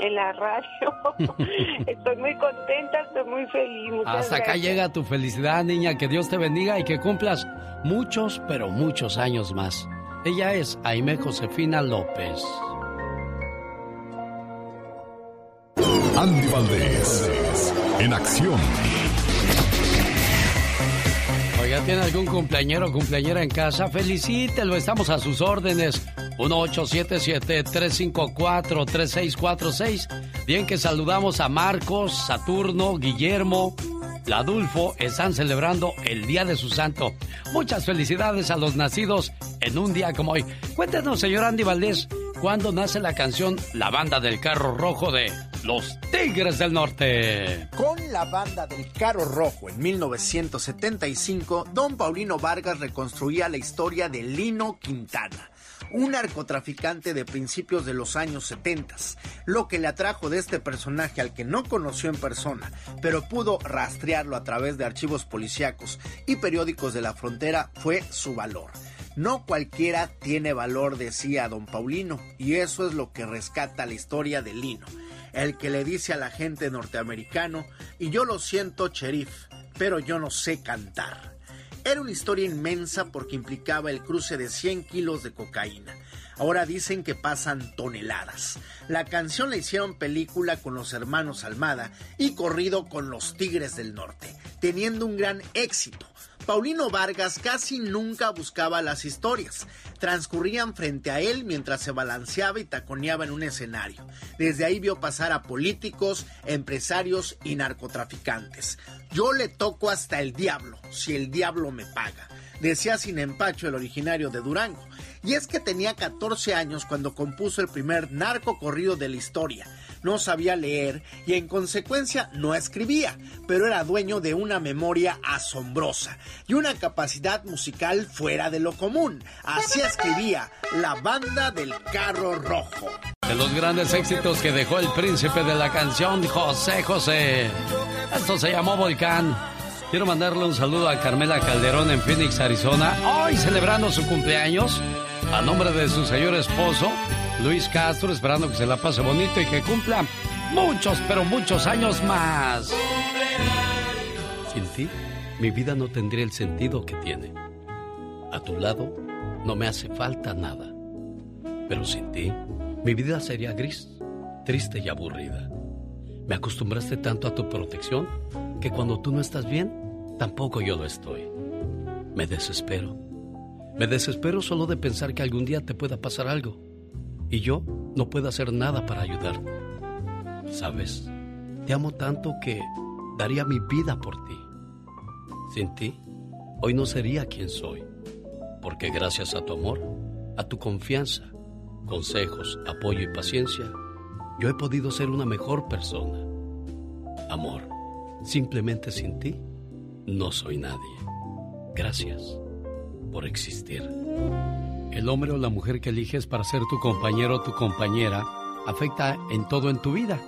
en la radio. estoy muy contenta, estoy muy feliz. Muchas Hasta acá llega tu felicidad, niña. Que Dios te bendiga y que cumplas muchos, pero muchos años más. Ella es Aime Josefina López. Andy Valdés, en acción. Oiga, ¿tiene algún cumpleañero o cumpleañera en casa? Felicítelo, estamos a sus órdenes. 1877-354-3646. Bien que saludamos a Marcos, Saturno, Guillermo, Ladulfo. Están celebrando el Día de su Santo. Muchas felicidades a los nacidos en un día como hoy. Cuéntenos, señor Andy Valdés, ¿cuándo nace la canción La Banda del Carro Rojo de Los Tigres del Norte? Con la banda del Carro Rojo en 1975, don Paulino Vargas reconstruía la historia de Lino Quintana, un narcotraficante de principios de los años 70. Lo que le atrajo de este personaje al que no conoció en persona, pero pudo rastrearlo a través de archivos policíacos y periódicos de la frontera fue su valor. No cualquiera tiene valor, decía don Paulino, y eso es lo que rescata la historia de Lino, el que le dice a la gente norteamericano, y yo lo siento, sheriff, pero yo no sé cantar. Era una historia inmensa porque implicaba el cruce de 100 kilos de cocaína. Ahora dicen que pasan toneladas. La canción la hicieron película con los hermanos Almada y corrido con los Tigres del Norte, teniendo un gran éxito. Paulino Vargas casi nunca buscaba las historias. Transcurrían frente a él mientras se balanceaba y taconeaba en un escenario. Desde ahí vio pasar a políticos, empresarios y narcotraficantes. Yo le toco hasta el diablo, si el diablo me paga. Decía sin empacho el originario de Durango. Y es que tenía 14 años cuando compuso el primer narco corrido de la historia. No sabía leer y en consecuencia no escribía, pero era dueño de una memoria asombrosa y una capacidad musical fuera de lo común. Así escribía La Banda del Carro Rojo. De los grandes éxitos que dejó el príncipe de la canción, José José. Esto se llamó Volcán. Quiero mandarle un saludo a Carmela Calderón en Phoenix, Arizona, hoy celebrando su cumpleaños. A nombre de su señor esposo, Luis Castro, esperando que se la pase bonito y que cumpla muchos, pero muchos años más. Sin ti, mi vida no tendría el sentido que tiene. A tu lado, no me hace falta nada. Pero sin ti, mi vida sería gris, triste y aburrida. Me acostumbraste tanto a tu protección que cuando tú no estás bien, tampoco yo lo estoy. Me desespero. Me desespero solo de pensar que algún día te pueda pasar algo y yo no puedo hacer nada para ayudarte. Sabes, te amo tanto que daría mi vida por ti. Sin ti, hoy no sería quien soy, porque gracias a tu amor, a tu confianza, consejos, apoyo y paciencia, yo he podido ser una mejor persona. Amor, simplemente sin ti, no soy nadie. Gracias por existir. El hombre o la mujer que eliges para ser tu compañero o tu compañera afecta en todo en tu vida.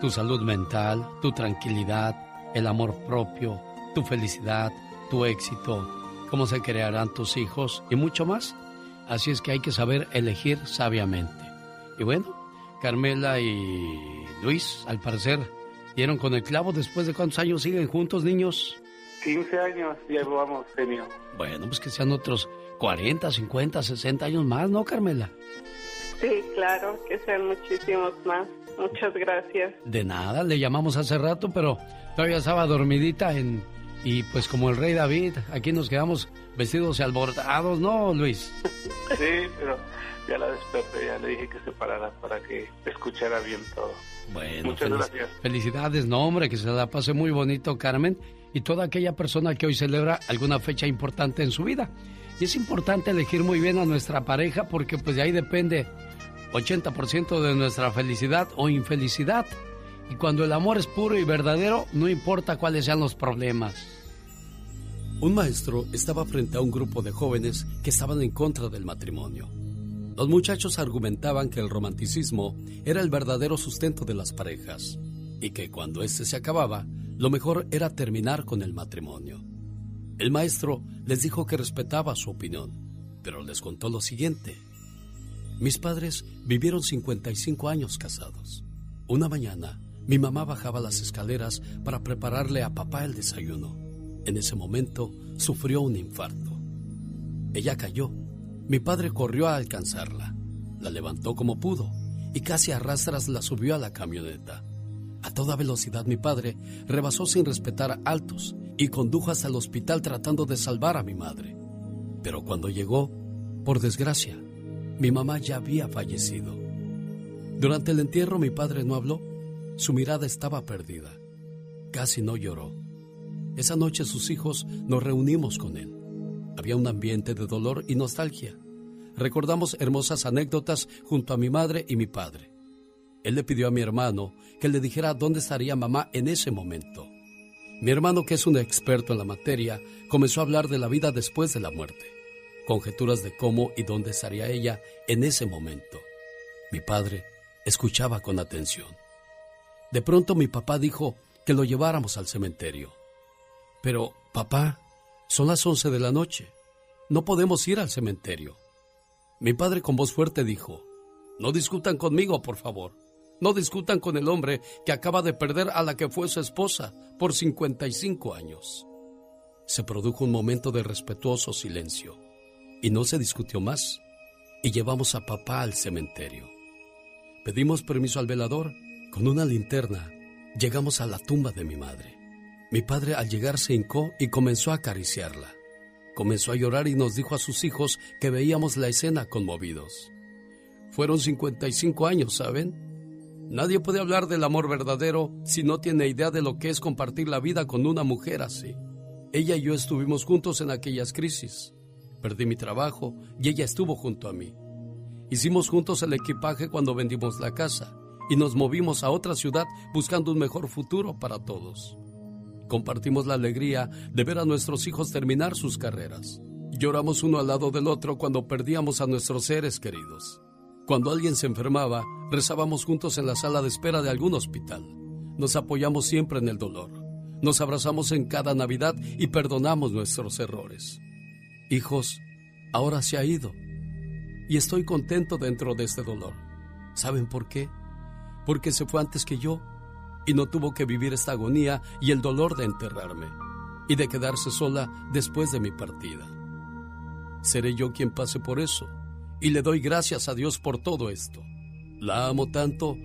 Tu salud mental, tu tranquilidad, el amor propio, tu felicidad, tu éxito, cómo se crearán tus hijos y mucho más. Así es que hay que saber elegir sabiamente. Y bueno, Carmela y Luis, al parecer, dieron con el clavo después de cuántos años siguen juntos, niños. 15 años llevamos, genio. Bueno, pues que sean otros 40, 50, 60 años más, ¿no, Carmela? Sí, claro, que sean muchísimos más. Muchas gracias. De nada, le llamamos hace rato, pero todavía estaba dormidita en... Y pues como el rey David, aquí nos quedamos vestidos y alborotados, ¿no, Luis? Sí, pero ya la desperté, ya le dije que se parara para que escuchara bien todo. Bueno, Muchas felic- gracias. felicidades, no, hombre, que se la pase muy bonito, Carmen, y toda aquella persona que hoy celebra alguna fecha importante en su vida. Y es importante elegir muy bien a nuestra pareja porque pues de ahí depende 80% de nuestra felicidad o infelicidad. Y cuando el amor es puro y verdadero, no importa cuáles sean los problemas. Un maestro estaba frente a un grupo de jóvenes que estaban en contra del matrimonio. Los muchachos argumentaban que el romanticismo era el verdadero sustento de las parejas y que cuando éste se acababa, lo mejor era terminar con el matrimonio. El maestro les dijo que respetaba su opinión, pero les contó lo siguiente. Mis padres vivieron 55 años casados. Una mañana, mi mamá bajaba las escaleras para prepararle a papá el desayuno. En ese momento sufrió un infarto. Ella cayó. Mi padre corrió a alcanzarla. La levantó como pudo y casi a rastras la subió a la camioneta. A toda velocidad mi padre rebasó sin respetar altos y condujo hasta el hospital tratando de salvar a mi madre. Pero cuando llegó, por desgracia, mi mamá ya había fallecido. Durante el entierro mi padre no habló, su mirada estaba perdida. Casi no lloró. Esa noche sus hijos nos reunimos con él. Había un ambiente de dolor y nostalgia. Recordamos hermosas anécdotas junto a mi madre y mi padre. Él le pidió a mi hermano que le dijera dónde estaría mamá en ese momento. Mi hermano, que es un experto en la materia, comenzó a hablar de la vida después de la muerte, conjeturas de cómo y dónde estaría ella en ese momento. Mi padre escuchaba con atención. De pronto mi papá dijo que lo lleváramos al cementerio. Pero, papá, son las once de la noche. No podemos ir al cementerio. Mi padre con voz fuerte dijo, no discutan conmigo, por favor. No discutan con el hombre que acaba de perder a la que fue su esposa por 55 años. Se produjo un momento de respetuoso silencio y no se discutió más y llevamos a papá al cementerio. Pedimos permiso al velador. Con una linterna llegamos a la tumba de mi madre. Mi padre al llegar se hincó y comenzó a acariciarla. Comenzó a llorar y nos dijo a sus hijos que veíamos la escena conmovidos. Fueron 55 años, ¿saben? Nadie puede hablar del amor verdadero si no tiene idea de lo que es compartir la vida con una mujer así. Ella y yo estuvimos juntos en aquellas crisis. Perdí mi trabajo y ella estuvo junto a mí. Hicimos juntos el equipaje cuando vendimos la casa y nos movimos a otra ciudad buscando un mejor futuro para todos. Compartimos la alegría de ver a nuestros hijos terminar sus carreras. Lloramos uno al lado del otro cuando perdíamos a nuestros seres queridos. Cuando alguien se enfermaba, rezábamos juntos en la sala de espera de algún hospital. Nos apoyamos siempre en el dolor. Nos abrazamos en cada Navidad y perdonamos nuestros errores. Hijos, ahora se ha ido. Y estoy contento dentro de este dolor. ¿Saben por qué? Porque se fue antes que yo y no tuvo que vivir esta agonía y el dolor de enterrarme y de quedarse sola después de mi partida. Seré yo quien pase por eso y le doy gracias a Dios por todo esto. La amo tanto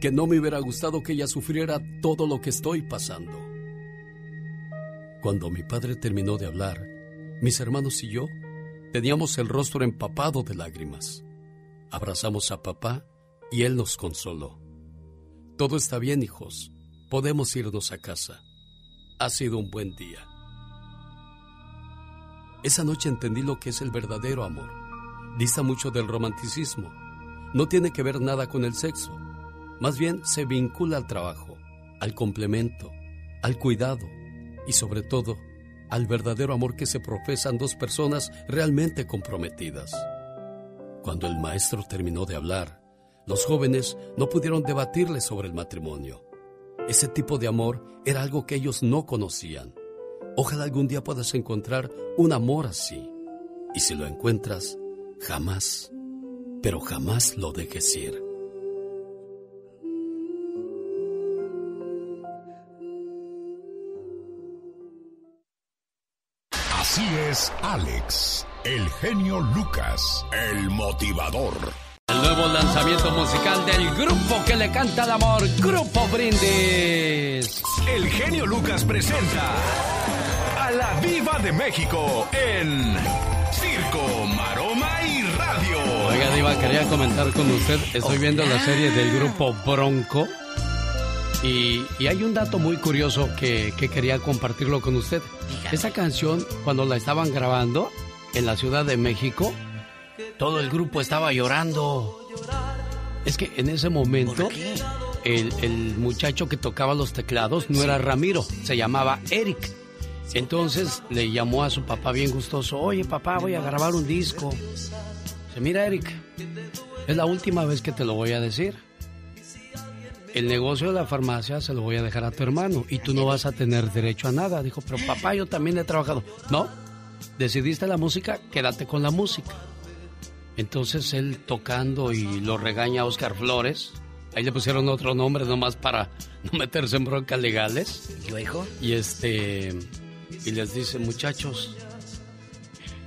que no me hubiera gustado que ella sufriera todo lo que estoy pasando. Cuando mi padre terminó de hablar, mis hermanos y yo teníamos el rostro empapado de lágrimas. Abrazamos a papá y él nos consoló. Todo está bien, hijos. Podemos irnos a casa. Ha sido un buen día. Esa noche entendí lo que es el verdadero amor dista mucho del romanticismo. No tiene que ver nada con el sexo. Más bien se vincula al trabajo, al complemento, al cuidado y sobre todo al verdadero amor que se profesan dos personas realmente comprometidas. Cuando el maestro terminó de hablar, los jóvenes no pudieron debatirle sobre el matrimonio. Ese tipo de amor era algo que ellos no conocían. Ojalá algún día puedas encontrar un amor así. Y si lo encuentras, Jamás, pero jamás lo dejes ir. Así es, Alex, el genio Lucas, el motivador. El nuevo lanzamiento musical del grupo que le canta el amor, Grupo Brindis. El genio Lucas presenta a la Viva de México en Circo, Maroma y Radio. Oiga, Diva, quería comentar con usted. Estoy viendo la serie del grupo Bronco. Y, hay un dato muy curioso que, quería compartirlo con usted. Esa canción, cuando la estaban grabando, en la Ciudad de México, todo el grupo estaba llorando. Es que en ese momento el, el muchacho que tocaba los teclados no era Ramiro, se llamaba Eric. Entonces le llamó a su papá bien gustoso, oye papá, voy a grabar un disco. Dice, mira Eric, es la última vez que te lo voy a decir. El negocio de la farmacia se lo voy a dejar a tu hermano y tú no vas a tener derecho a nada. Dijo, pero papá, yo también he trabajado. No, decidiste la música, quédate con la música. Entonces él tocando y lo regaña a Oscar Flores. Ahí le pusieron otro nombre nomás para no meterse en broncas legales. ¿Y luego? Y este. Y les dice, muchachos,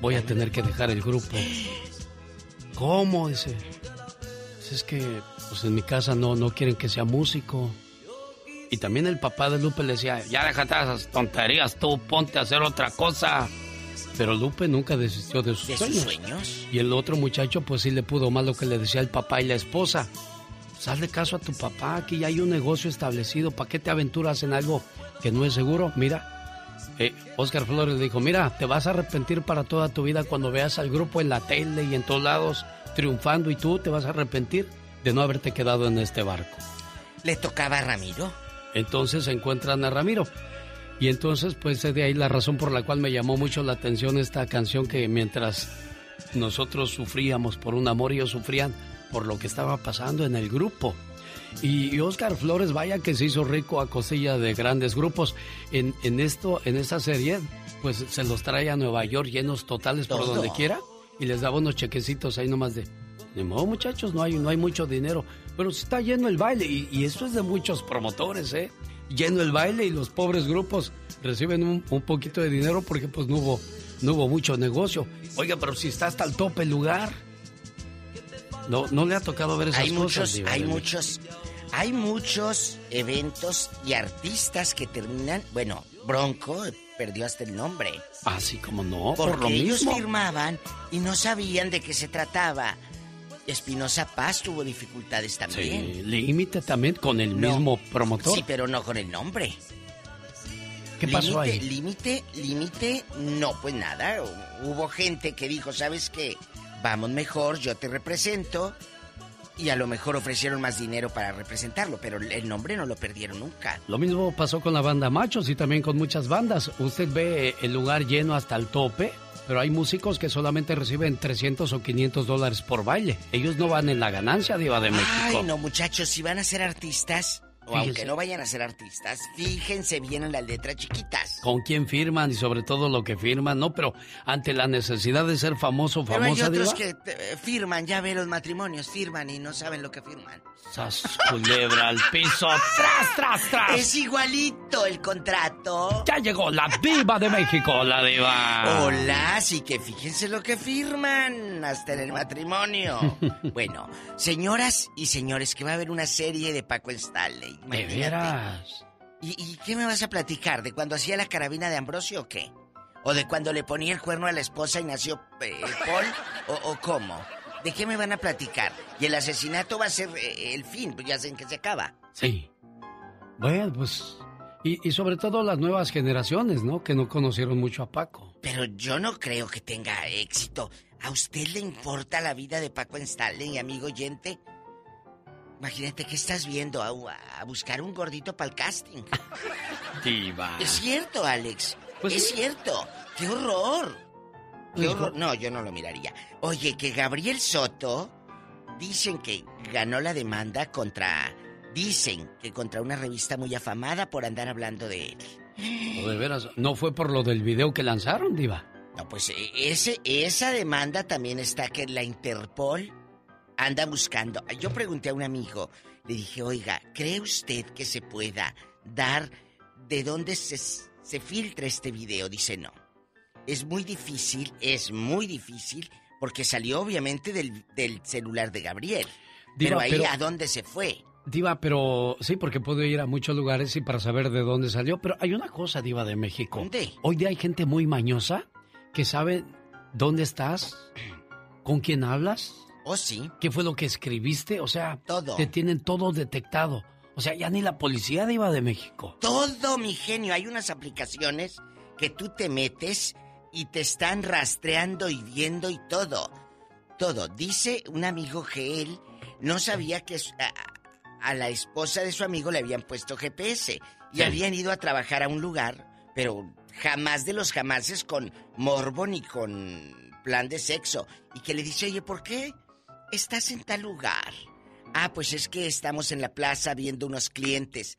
voy a tener que dejar el grupo. ¿Cómo? Dice. "Pues Es que pues en mi casa no, no quieren que sea músico. Y también el papá de Lupe le decía, ya déjate esas tonterías tú, ponte a hacer otra cosa. Pero Lupe nunca desistió de sus ¿De sus sueños. sueños? Y el otro muchacho pues sí le pudo más lo que le decía el papá y la esposa. Hazle caso a tu papá, aquí ya hay un negocio establecido, ¿para qué te aventuras en algo que no es seguro? Mira, eh, Oscar Flores dijo, mira, te vas a arrepentir para toda tu vida cuando veas al grupo en la tele y en todos lados triunfando y tú te vas a arrepentir de no haberte quedado en este barco. ¿Le tocaba a Ramiro? Entonces encuentran a Ramiro. Y entonces, pues es de ahí la razón por la cual me llamó mucho la atención esta canción que mientras nosotros sufríamos por un amor, ellos sufrían por lo que estaba pasando en el grupo. Y, Oscar Flores, vaya que se hizo rico a cosilla de grandes grupos. En, en esto, en esta serie, pues se los trae a Nueva York llenos totales por Todo. donde quiera y les daba unos chequecitos ahí nomás de, de modo muchachos, no hay, no hay mucho dinero, pero sí está lleno el baile y, y esto es de muchos promotores, ¿eh? Lleno el baile y los pobres grupos reciben un, un poquito de dinero porque pues no hubo, no hubo mucho negocio. Oiga, pero si está hasta el tope el lugar. No, no le ha tocado ver esas hay cosas. muchos, hay muchos, hay muchos eventos y artistas que terminan, bueno, Bronco perdió hasta el nombre. Así como no, Porque por lo ellos mismo. firmaban y no sabían de qué se trataba. Espinosa Paz tuvo dificultades también. Sí, límite también con el No. mismo promotor. Sí, pero no con el nombre. ¿Qué pasó Límite, ahí? Límite, límite, no, pues nada. Hubo gente que dijo, ¿sabes qué? Vamos mejor, yo te represento. Y a lo mejor ofrecieron más dinero para representarlo, pero el nombre no lo perdieron nunca. Lo mismo pasó con la banda Machos y también con muchas bandas. Usted ve el lugar lleno hasta el tope, pero hay músicos que solamente reciben 300 o 500 dólares por baile. Ellos no van en la ganancia, Diva de México. Ay, no, muchachos, si van a ser artistas, o aunque no vayan a ser artistas, fíjense bien en las letras chiquitas. Con quién firman y sobre todo lo que firman, ¿no? Pero ante la necesidad de ser famoso Pero hay famosa, otros Diva, que eh, firman, ya ve los matrimonios, firman y no saben lo que firman. ¡Sas, culebra al piso! ¡Tras, tras, tras! Es igualito el contrato. Ya llegó la Diva de México, la Diva. Hola, sí que fíjense lo que firman hasta en el matrimonio. bueno, señoras y señores, que va a haber una serie de Paco Stanley. ¿De veras? ¿Y, y qué me vas a platicar? ¿De cuando hacía la carabina de Ambrosio o qué? ¿O de cuando le ponía el cuerno a la esposa y nació eh, Paul? ¿O, o cómo? ¿De qué me van a platicar? Y el asesinato va a ser eh, el fin, pues ya saben que se acaba. Sí. Bueno, pues... Y, y sobre todo las nuevas generaciones, ¿no? Que no conocieron mucho a Paco. Pero yo no creo que tenga éxito. ¿A usted le importa la vida de Paco Stanley, amigo oyente? Imagínate que estás viendo a, a buscar un gordito para el casting. Diva. Es cierto, Alex. Pues es sí. cierto. ¡Qué horror! ¡Qué Pues, horror! No, yo no lo miraría. Oye, que Gabriel Soto dicen que ganó la demanda contra. Dicen que contra una revista muy afamada por andar hablando de él. O de veras, no fue por lo del video que lanzaron, Diva. No, pues ese, esa demanda también está que la Interpol anda buscando. Yo pregunté a un amigo, le dije, oiga, ¿cree usted que se pueda dar de dónde se, se filtra este video? Dice, no. Es muy difícil, es muy difícil, porque salió obviamente del, del celular de Gabriel. Diva, pero ahí, pero- ¿a dónde se fue? Diva, pero sí, porque puedo ir a muchos lugares y para saber de dónde salió. Pero hay una cosa, Diva de México. ¿Dónde? Hoy día hay gente muy mañosa que sabe dónde estás, con quién hablas, Oh, sí. qué fue lo que escribiste. O sea, Todo. te tienen todo detectado. O sea, ya ni la policía, Diva de México. Todo, mi genio. Hay unas aplicaciones que tú te metes y te están rastreando y viendo y todo. Todo. Dice un amigo que él no sabía que a, a la esposa de su amigo le habían puesto GPS y Sí. habían ido a trabajar a un lugar, pero jamás de los jamases con morbo ni con plan de sexo. Y que le dice, oye, ¿por qué estás en tal lugar? Ah, pues es que estamos en la plaza viendo unos clientes.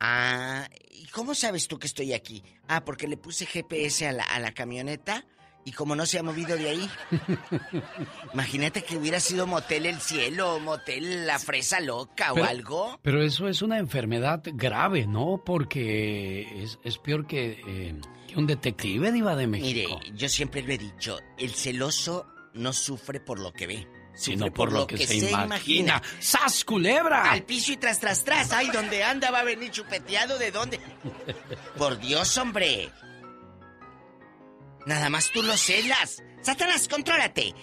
Ah, ¿y cómo sabes tú que estoy aquí? Ah, porque le puse GPS a la, a la camioneta y como no se ha movido de ahí. Imagínate que hubiera sido motel el cielo, motel la fresa loca o algo. Pero eso es una enfermedad grave, ¿no? Porque es, es peor que, eh, que un detective diva de México. Mire, yo siempre lo he dicho, el celoso no sufre por lo que ve. Sino por lo que se imagina. ¡Sas, culebra! Al piso y tras, tras, tras. Ay, donde anda va a venir chupeteado. ¿De dónde? Por Dios, hombre. Nada más tú lo celas. Satanás, contrólate.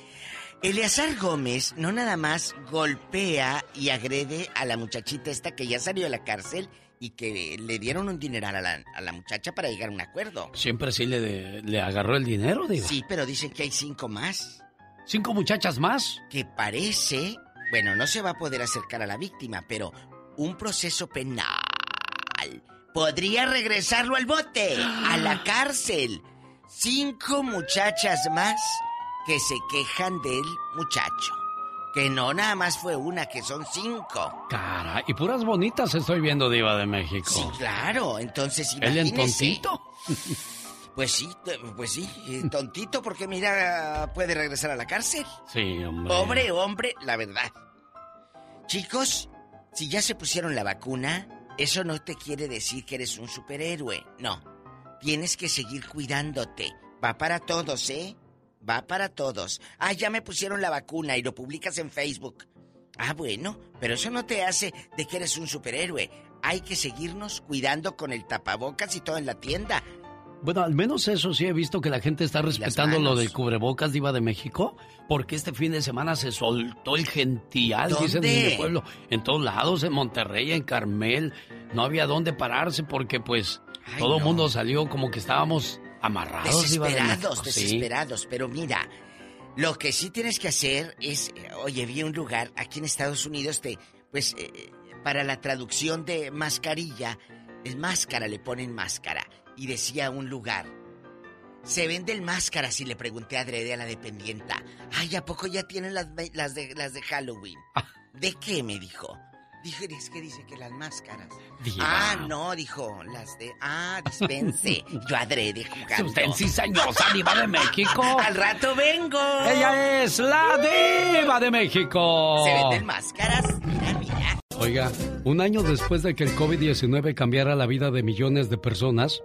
Eleazar Gómez no nada más golpea y agrede a la muchachita esta que ya salió de la cárcel y que le dieron un dineral a la, a la muchacha para llegar a un acuerdo. Siempre sí le, le agarró el dinero, diva. Sí, pero dicen que hay cinco más. ¿Cinco muchachas más? Que parece, bueno, no se va a poder acercar a la víctima, pero un proceso penal podría regresarlo al bote, a la cárcel. Cinco muchachas más que se quejan del muchacho. Que no nada más fue una, que son cinco. Cara, y puras bonitas estoy viendo, diva de México. Sí, claro, entonces ¿Él en imagínese. Pues sí, pues sí, eh, tontito porque mira, puede regresar a la cárcel. Sí, hombre. Pobre hombre, la verdad. Chicos, si ya se pusieron la vacuna, eso no te quiere decir que eres un superhéroe. No. Tienes que seguir cuidándote. Va para todos, ¿eh? Va para todos. Ah, ya me pusieron la vacuna y lo publicas en Facebook. Ah, bueno, pero eso no te hace de que eres un superhéroe. Hay que seguirnos cuidando con el tapabocas y todo en la tienda. Bueno, al menos eso sí he visto que la gente está respetando lo del cubrebocas diva de México, porque este fin de semana se soltó el gential, dicen en mi pueblo, en todos lados, en Monterrey, en Carmel, no había dónde pararse porque pues Ay, todo el no. mundo salió como que estábamos amarrados. de Desesperados, sí. desesperados. Pero mira, lo que sí tienes que hacer es, eh, oye, vi un lugar aquí en Estados Unidos, te, pues, eh, para la traducción de mascarilla, es máscara, le ponen máscara. Y decía un lugar, se venden máscaras y le pregunté a Adrede a la dependienta, ay, ¿a poco ya tienen las, de, las de Halloween? Ah. ¿De qué? me dijo. Dije, es que dice que las máscaras. Diva. Ah, no, dijo, las de... Ah, dispense. Yo adrede jugando. Usted cizañosa, diva de México. Al rato vengo. Ella es la diva de México. Se venden máscaras. Mira, mira. Oiga, un año después de que el COVID-19 cambiara la vida de millones de personas,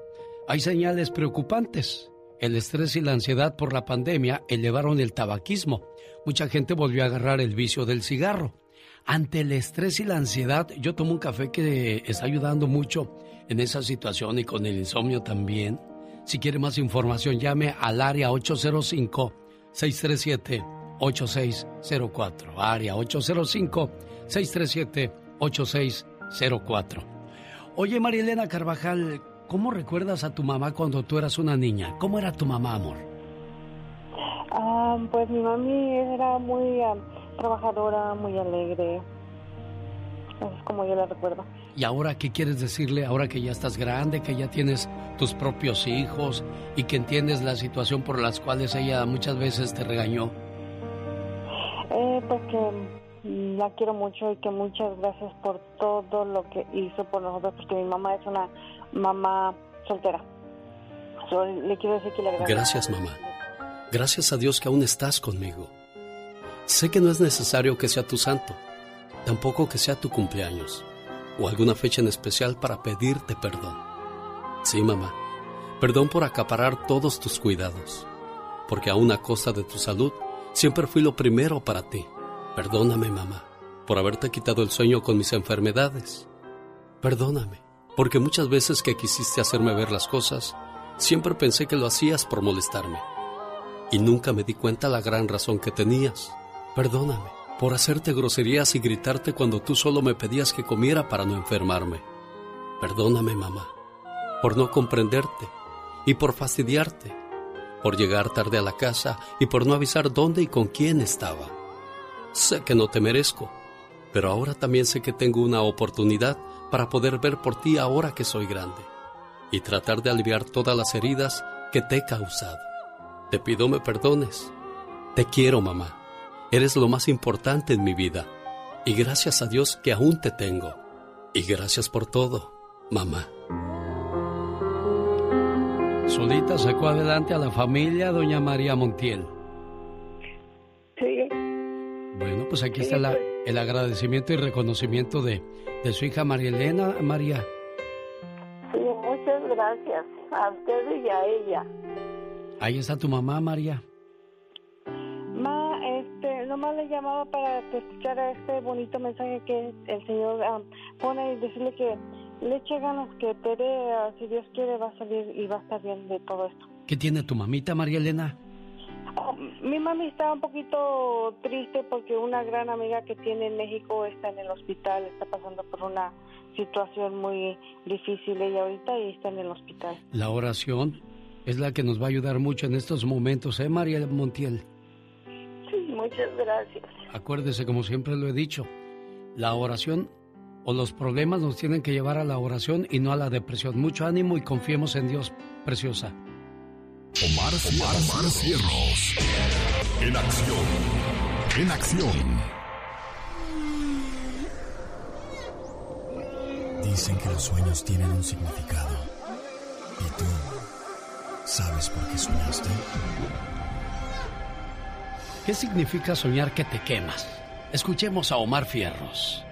hay señales preocupantes. El estrés y la ansiedad por la pandemia elevaron el tabaquismo. Mucha gente volvió a agarrar el vicio del cigarro. Ante el estrés y la ansiedad, yo tomo un café que está ayudando mucho en esa situación y con el insomnio también. Si quiere más información, llame al área 805-637-8604. Área 805-637-8604. Oye, Marilena Carvajal, ¿cómo recuerdas a tu mamá cuando tú eras una niña? ¿Cómo era tu mamá, amor? Ah, pues mi mami era muy ah, trabajadora, muy alegre. Eso es como yo la recuerdo. ¿Y ahora qué quieres decirle? Ahora que ya estás grande, que ya tienes tus propios hijos y que entiendes la situación por las cuales ella muchas veces te regañó. Eh, pues que mm, la quiero mucho y que muchas gracias por todo lo que hizo por nosotros, porque mi mamá es una mamá soltera. So, le quiero decir que le. Gracias, mamá. Gracias a Dios que aún estás conmigo. Sé que no es necesario que sea tu santo, tampoco que sea tu cumpleaños o alguna fecha en especial para pedirte perdón. Sí, mamá, perdón por acaparar todos tus cuidados, porque aún a costa de tu salud siempre fui lo primero para ti. Perdóname, mamá, por haberte quitado el sueño con mis enfermedades. Perdóname, porque muchas veces que quisiste hacerme ver las cosas, siempre pensé que lo hacías por molestarme. Y nunca me di cuenta la gran razón que tenías. Perdóname por hacerte groserías y gritarte cuando tú solo me pedías que comiera para no enfermarme. Perdóname, mamá, por no comprenderte y por fastidiarte. por llegar tarde a la casa y por no avisar dónde y con quién estaba. Sé que no te merezco, pero ahora también sé que tengo una oportunidad para poder ver por ti ahora que soy grande y tratar de aliviar todas las heridas que te he causado. Te pido me perdones. Te quiero, mamá. Eres lo más importante en mi vida. Y gracias a Dios que aún te tengo. Y gracias por todo, mamá. Solita sacó adelante a la familia doña María Montiel. Sí. Bueno, pues aquí está la- el agradecimiento y reconocimiento de, de su hija María Elena. María, Sí, muchas gracias a usted y a ella. ahí está tu mamá, María. Ma, este, nomás le llamaba para que escuchara este bonito mensaje que el Señor ah, pone y decirle que le eche ganas, que Tere, ah, si Dios quiere, va a salir y va a estar bien de todo esto. ¿Qué tiene tu mamita, María Elena? Oh, mi mami está un poquito triste porque una gran amiga que tiene en México está en el hospital, está pasando por una situación muy difícil ella ahorita y está en el hospital. La oración es la que nos va a ayudar mucho en estos momentos, ¿eh, María Montiel? Sí, muchas gracias. Acuérdese, como siempre lo he dicho, la oración o los problemas nos tienen que llevar a la oración y no a la depresión. Mucho ánimo y confiemos en Dios, preciosa. Omar, Fierros. Omar Fierros. En acción. En acción. Dicen que los sueños tienen un significado. ¿Y tú sabes por qué soñaste? ¿Qué significa soñar que te quemas? Escuchemos a Omar Fierros.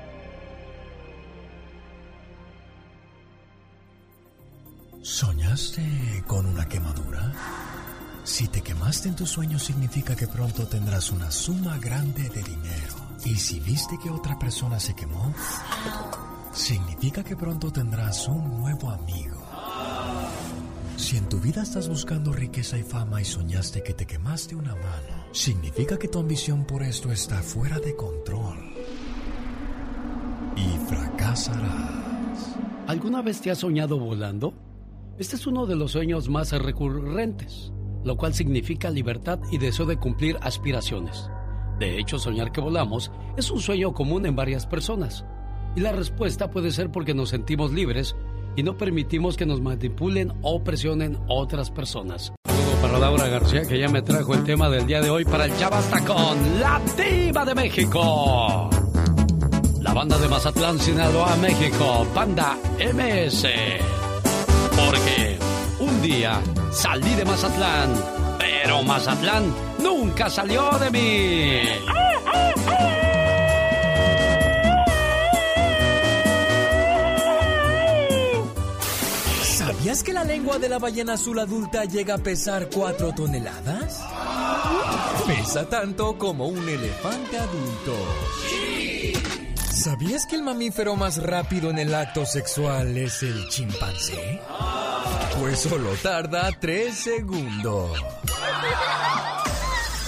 ¿Soñaste con una quemadura? Si te quemaste en tus sueños significa que pronto tendrás una suma grande de dinero. Y si viste que otra persona se quemó, significa que pronto tendrás un nuevo amigo. Si en tu vida estás buscando riqueza y fama y soñaste que te quemaste una mano, significa que tu ambición por esto está fuera de control. Y fracasarás. ¿Alguna vez te has soñado volando? Este es uno de los sueños más recurrentes, lo cual significa libertad y deseo de cumplir aspiraciones. De hecho, soñar que volamos es un sueño común en varias personas. Y la respuesta puede ser porque nos sentimos libres y no permitimos que nos manipulen o presionen otras personas. Saludo para Laura García que ya me trajo el tema del día de hoy para el Ya Basta con La Diva de México. La banda de Mazatlán, Sinaloa, México, Banda MS. Porque un día salí de Mazatlán, pero Mazatlán nunca salió de mí. ¿Sabías que la lengua de la ballena azul adulta llega a pesar 4 toneladas? Pesa tanto como un elefante adulto. ¿Sabías que el mamífero más rápido en el acto sexual es el chimpancé? Pues solo tarda 3 segundos.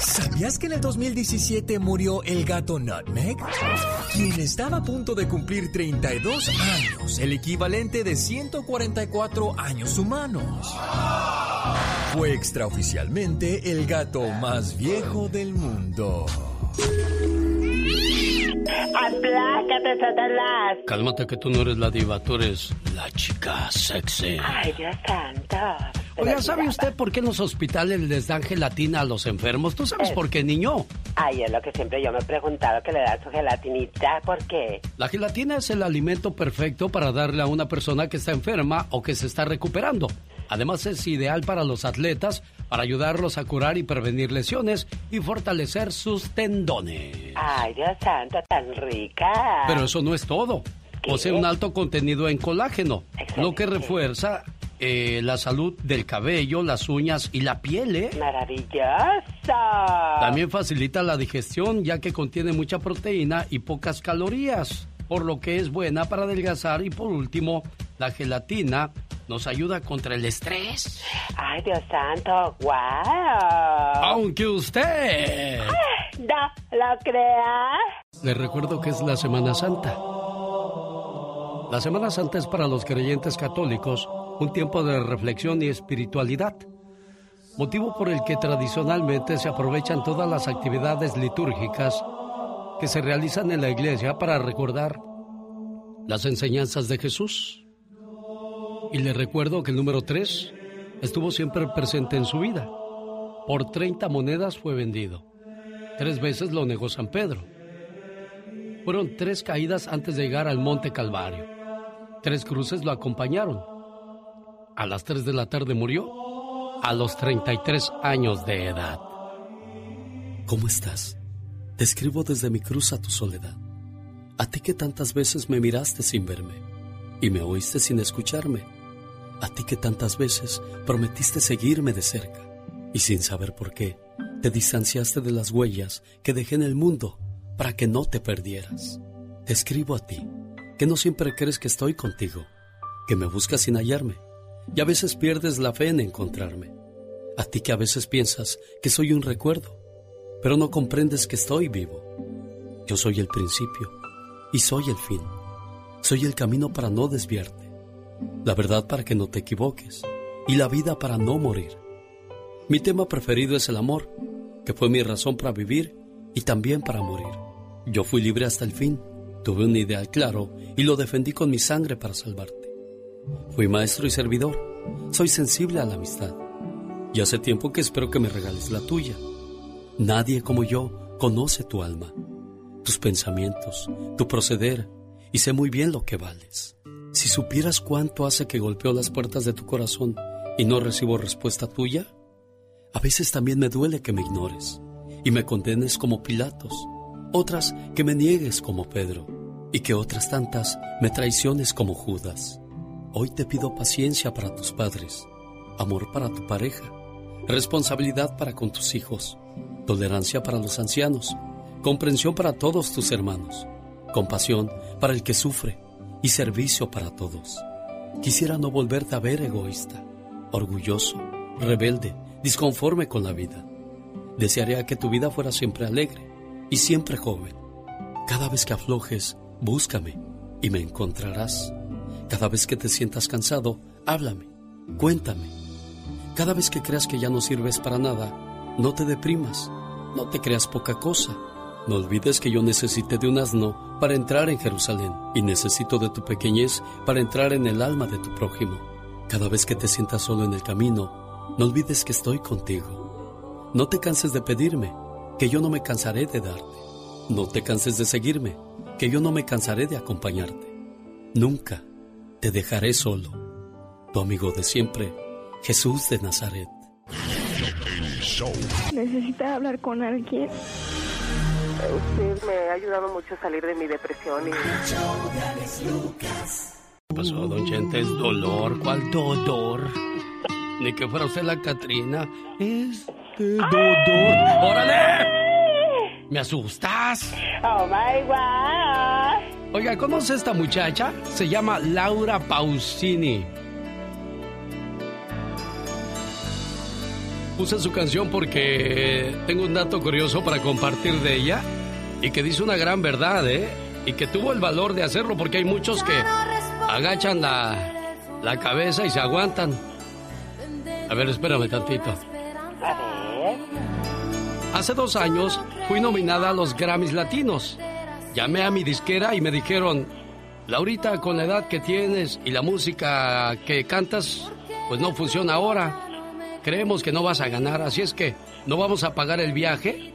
¿Sabías que en el 2017 murió el gato Nutmeg? Quien estaba a punto de cumplir 32 años, el equivalente de 144 años humanos. Fue extraoficialmente el gato más viejo del mundo. Aplácate, Satanás. Cálmate que tú no eres la diva, tú eres la chica sexy. Ay, Dios santo. Oiga, ¿sabe usted por qué en los hospitales les dan gelatina a los enfermos? ¿Tú sabes por qué, niño? Ay, es lo que siempre yo me he preguntado, que le da su gelatinita. ¿Por qué? La gelatina es el alimento perfecto para darle a una persona que está enferma o que se está recuperando. Además es ideal para los atletas para ayudarlos a curar y prevenir lesiones y fortalecer sus tendones. Ay, Dios santo, tan rica. Pero eso no es todo. Posee un alto contenido en colágeno, lo que refuerza eh, la salud del cabello, las uñas y la piel. ¿eh? Maravillosa. También facilita la digestión ya que contiene mucha proteína y pocas calorías, por lo que es buena para adelgazar y por último, la gelatina nos ayuda contra el estrés. Ay, Dios santo, wow. Aunque usted No lo crea. le recuerdo que es la Semana Santa. La Semana Santa es para los creyentes católicos un tiempo de reflexión y espiritualidad. motivo por el que tradicionalmente se aprovechan todas las actividades litúrgicas que se realizan en la iglesia para recordar las enseñanzas de Jesús. Y le recuerdo que el número 3 estuvo siempre presente en su vida. Por 30 monedas fue vendido. Tres veces lo negó San Pedro. Fueron tres caídas antes de llegar al Monte Calvario. Tres cruces lo acompañaron. A las 3 de la tarde murió a los 33 años de edad. ¿Cómo estás? Te escribo desde mi cruz a tu soledad. A ti que tantas veces me miraste sin verme y me oíste sin escucharme. A ti que tantas veces prometiste seguirme de cerca y sin saber por qué te distanciaste de las huellas que dejé en el mundo para que no te perdieras. Te escribo a ti, que no siempre crees que estoy contigo, que me buscas sin hallarme y a veces pierdes la fe en encontrarme. A ti que a veces piensas que soy un recuerdo, pero no comprendes que estoy vivo. Yo soy el principio y soy el fin. Soy el camino para no desviarte, la verdad para que no te equivoques y la vida para no morir. Mi tema preferido es el amor, que fue mi razón para vivir y también para morir. Yo fui libre hasta el fin, tuve un ideal claro y lo defendí con mi sangre para salvarte. Fui maestro y servidor. Soy sensible a la amistad. Y hace tiempo que espero que me regales la tuya. Nadie como yo conoce tu alma, tus pensamientos, tu proceder, y sé muy bien lo que vales. Si supieras cuánto hace que golpeo las puertas de tu corazón y no recibo respuesta tuya, a veces también me duele que me ignores y me condenes como Pilatos, otras que me niegues como Pedro y que otras tantas me traiciones como Judas. Hoy te pido paciencia para tus padres, amor para tu pareja, responsabilidad para con tus hijos, tolerancia para los ancianos, comprensión para todos tus hermanos, compasión para el que sufre y servicio para todos. Quisiera no volverte a ver egoísta, orgulloso, rebelde, disconforme con la vida. Desearía que tu vida fuera siempre alegre y siempre joven. Cada vez que aflojes, búscame y me encontrarás. Cada vez que te sientas cansado, háblame, cuéntame. Cada vez que creas que ya no sirves para nada, no te deprimas, no te creas poca cosa. No olvides que yo necesité de un asno para entrar en Jerusalén y necesito de tu pequeñez para entrar en el alma de tu prójimo. Cada vez que te sientas solo en el camino, no olvides que estoy contigo. No te canses de pedirme, que yo no me cansaré de darte. No te canses de seguirme, que yo no me cansaré de acompañarte. Nunca te dejaré solo. Tu amigo de siempre, Jesús de Nazaret. Necesita hablar con alguien. Usted me ha ayudado mucho a salir de mi depresión y... ¿Qué pasó, don Chente? Es dolor. ¿Cuál dolor? Ni que fuera usted la Catrina. Es de dolor. ¡Órale! ¿Me asustas? Oh my God. Oiga, ¿conoce esta muchacha? Se llama Laura Pausini. Puse su canción porque tengo un dato curioso para compartir de ella y que dice una gran verdad, ¿eh? Y que tuvo el valor de hacerlo porque hay muchos que agachan la, la cabeza y se aguantan. A ver, espérame tantito. Hace dos años fui nominada a los Grammys Latinos. Llamé a mi disquera y me dijeron, Laurita, con la edad que tienes y la música que cantas, pues no funciona ahora. Creemos que no vas a ganar, así es que no vamos a pagar el viaje.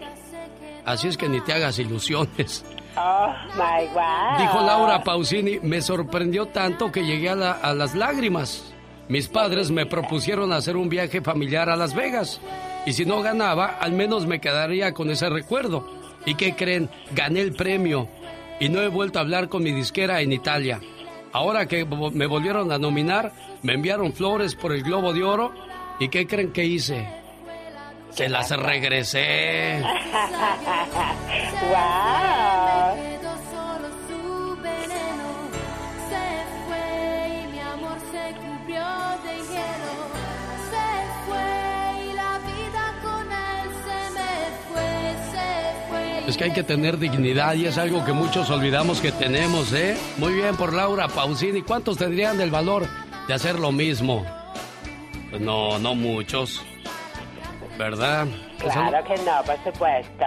Así es que ni te hagas ilusiones. Oh my God. Dijo Laura Pausini, me sorprendió tanto que llegué a, la- a las lágrimas. Mis padres me propusieron hacer un viaje familiar a Las Vegas. Y si no ganaba, al menos me quedaría con ese recuerdo. ¿Y qué creen? Gané el premio. Y no he vuelto a hablar con mi disquera en Italia. Ahora que me volvieron a nominar, me enviaron flores por el Globo de Oro. ¿Y qué creen que hice? Se las regresé. wow. solo su veneno. Se fue y mi amor se cubrió de hielo. Se fue y la vida con él se me fue, se fue. Es que hay que tener dignidad y es algo que muchos olvidamos que tenemos, ¿eh? Muy bien por Laura Pausini. ¿Cuántos tendrían el valor de hacer lo mismo? Pues no, no muchos. ¿Verdad? Claro que no, por supuesto.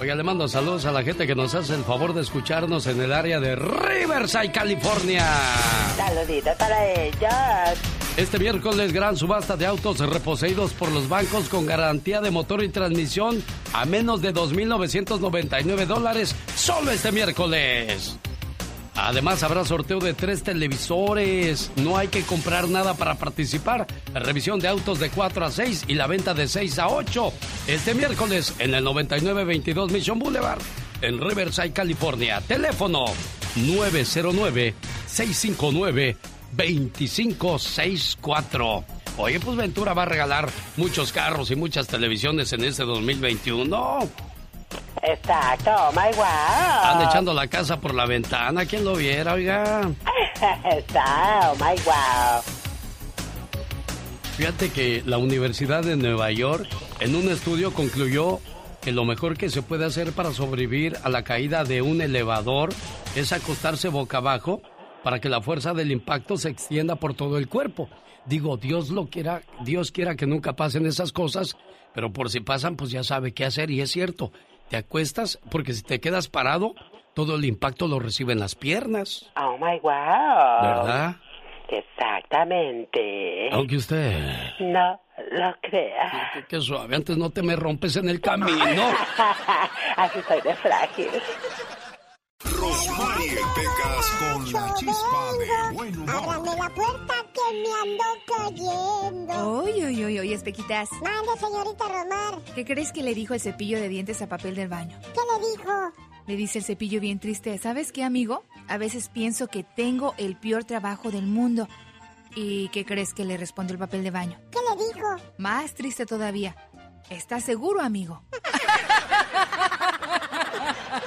Oiga, le mando saludos a la gente que nos hace el favor de escucharnos en el área de Riverside, California. Saluditos para ellos. Este miércoles, gran subasta de autos reposeídos por los bancos con garantía de motor y transmisión a menos de 2.999 dólares solo este miércoles. Además, habrá sorteo de tres televisores. No hay que comprar nada para participar. Revisión de autos de 4 a 6 y la venta de 6 a 8. Este miércoles en el 9922 Mission Boulevard, en Riverside, California. Teléfono 909-659-2564. Oye, pues Ventura va a regalar muchos carros y muchas televisiones en este 2021. Exacto, oh my wow. Están echando la casa por la ventana, ¿quién lo viera, oiga? Está, oh my wow. Fíjate que la Universidad de Nueva York en un estudio concluyó que lo mejor que se puede hacer para sobrevivir a la caída de un elevador es acostarse boca abajo para que la fuerza del impacto se extienda por todo el cuerpo. Digo, Dios lo quiera, Dios quiera que nunca pasen esas cosas, pero por si pasan, pues ya sabe qué hacer y es cierto te acuestas porque si te quedas parado, todo el impacto lo reciben las piernas. Oh my wow. ¿Verdad? Exactamente. Aunque usted. No lo crea. Qué, qué suave, antes no te me rompes en el camino. Así soy de frágil. Rosmarie Pecas con la chispa de buen humor. Ábrame la puerta que me ando cayendo. Oye, oye, oye, oye, Espequitas. Mande, señorita Romar. ¿Qué crees que le dijo el cepillo de dientes a papel del baño? ¿Qué le dijo? Le dice el cepillo bien triste. ¿Sabes qué, amigo? A veces pienso que tengo el peor trabajo del mundo. ¿Y qué crees que le responde el papel de baño? ¿Qué le dijo? Más triste todavía. ¿Estás seguro, amigo?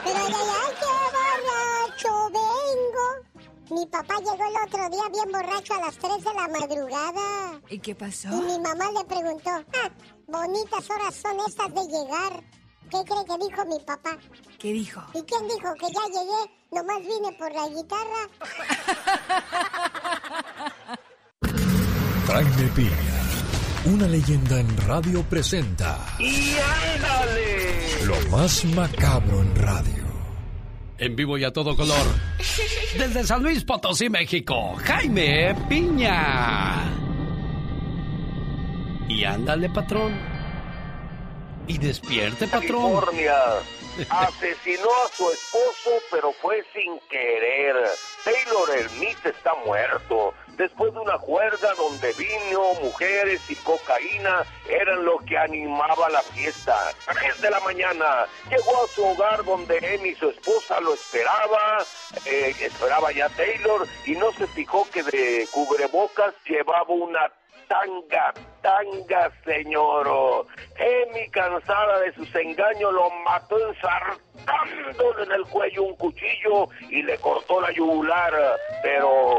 Pero ay, ay, ay, qué borracho vengo. Mi papá llegó el otro día bien borracho a las 3 de la madrugada. ¿Y qué pasó? Y mi mamá le preguntó, ah, bonitas horas son estas de llegar. ¿Qué cree que dijo mi papá? ¿Qué dijo? ¿Y quién dijo que ya llegué? Nomás vine por la guitarra. Jaime Piña, una leyenda en radio presenta ¡Y ándale! lo más macabro en radio. En vivo y a todo color. Desde San Luis Potosí, México, Jaime Piña. Y ándale, patrón. Y despierte, patrón. California. Asesinó a su esposo, pero fue sin querer. Taylor Smith está muerto. Después de una juerga donde vino, mujeres y cocaína eran lo que animaba la fiesta. Tres de la mañana llegó a su hogar donde Amy, su esposa, lo esperaba. eh, esperaba ya Taylor y no se fijó que de cubrebocas llevaba una tanga, tanga, señor. Emi, cansada de sus engaños, lo mató ensartándole en el cuello un cuchillo y le cortó la yugular, pero,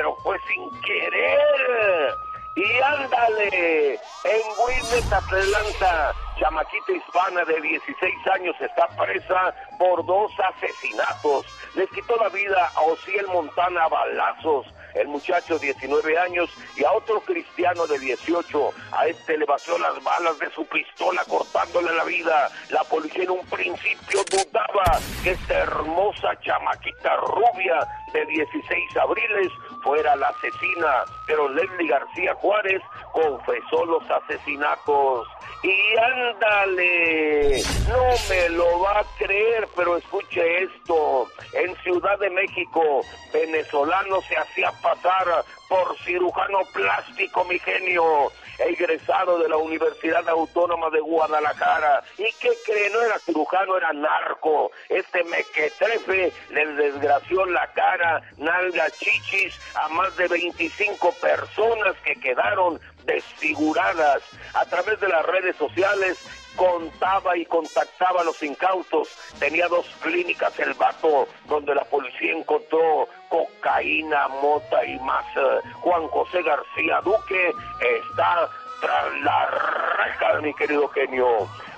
pero fue sin querer. Y ándale, en Wilmes, Atlanta, chamaquita hispana de 16 años está presa por dos asesinatos. Les quitó la vida a Osiel Montana a balazos el muchacho de 19 años y a otro cristiano de 18. A este le vació las balas de su pistola cortándole la vida. La policía en un principio dudaba que esta hermosa chamaquita rubia de 16 abriles fuera la asesina, pero Leslie García Juárez confesó los asesinatos. Y ándale, no me lo va a creer, pero escuche esto. En Ciudad de México, venezolano se hacía pasar por cirujano plástico, mi genio, egresado de la Universidad Autónoma de Guadalajara. ¿Y qué cree? No era cirujano, era narco. Este mequetrefe le desgració la cara, nalga, chichis a más de 25 personas que quedaron desfiguradas. A través de las redes sociales contaba y contactaba a los incautos. Tenía dos clínicas el vato donde la policía encontró cocaína, mota y más. Eh, Juan José García Duque está tras la reja, mi querido genio.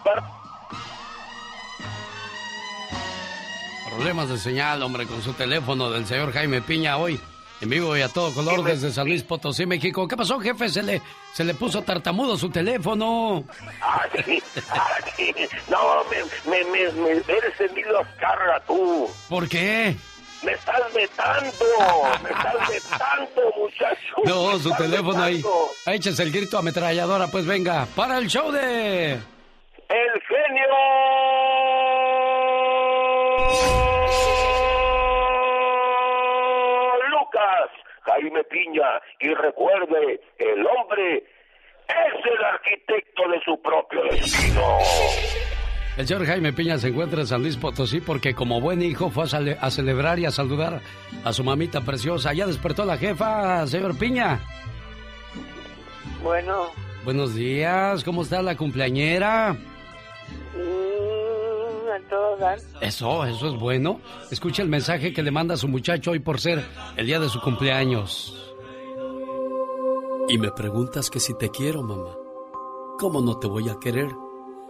Para- Problemas de señal, hombre, con su teléfono del señor Jaime Piña hoy. En vivo y a todo color desde San Luis Potosí, México. ¿Qué pasó, jefe? Se le, se le puso tartamudo su teléfono. Ay, ay, no, me, me, me, me eres Azcarra, tú. ¿Por qué? Me estás vetando, me estás vetando, muchacho. No, su teléfono ahí. vetando. Échese el grito ametralladora, pues venga. Para el show de... El genio Lucas, Jaime Piña, y recuerde, el hombre es el arquitecto de su propio destino. El señor Jaime Piña se encuentra en San Luis Potosí porque como buen hijo fue a, cele- a celebrar y a saludar a su mamita preciosa. Ya despertó la jefa, señor Piña. Bueno, Buenos días, ¿cómo está la cumpleañera? mm, a todo dar. Eso, eso es bueno. Escucha el mensaje que le manda a su muchacho hoy por ser el día de su cumpleaños. Y me preguntas que si te quiero, mamá. ¿Cómo no te voy a querer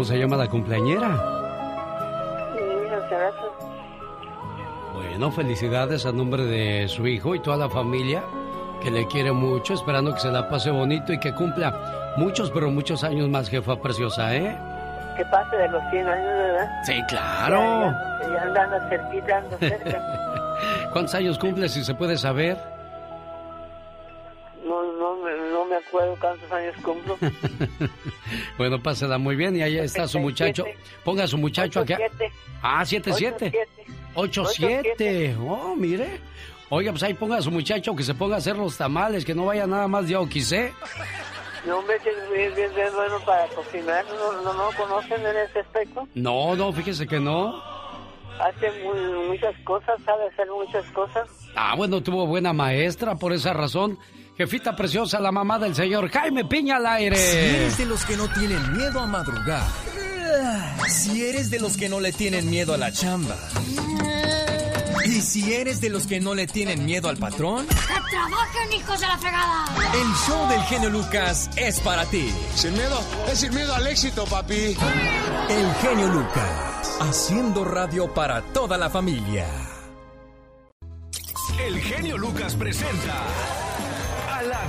¿Cómo se llama la cumpleañera? Bueno, felicidades a nombre de su hijo y toda la familia que le quiere mucho, esperando que se la pase bonito y que cumpla muchos, pero muchos años más, jefa preciosa, ¿eh? Que pase de los 100 años, ¿verdad? Sí, claro. Ya, ya, ya andan cerquita, cerca. ¿Cuántos años cumple, si se puede saber? Acuerdo cuántos años cumplo. Bueno, pásela muy bien y ahí está su muchacho. Ponga a su muchacho aquí. Siete. Ah, 7-7. 8-7. Oh, mire. Oiga, pues ahí ponga a su muchacho que se ponga a hacer los tamales, que no vaya nada más de oquisé. No, hombre, es bien, bien, bien bueno para cocinar. ¿No, no, no conocen en ese aspecto? No, no, fíjese que no. Hace muy- muchas cosas, sabe hacer muchas cosas. Ah, bueno, tuvo buena maestra, por esa razón. Jefita preciosa, la mamá del señor Jaime Piña al aire. Si eres de los que no tienen miedo a madrugar. Si eres de los que no le tienen miedo a la chamba. Y si eres de los que no le tienen miedo al patrón, ¡Que trabajen, hijos de la fregada! el show del genio Lucas es para ti. Sin miedo, es sin miedo al éxito, papi. El genio Lucas, haciendo radio para toda la familia. El genio Lucas presenta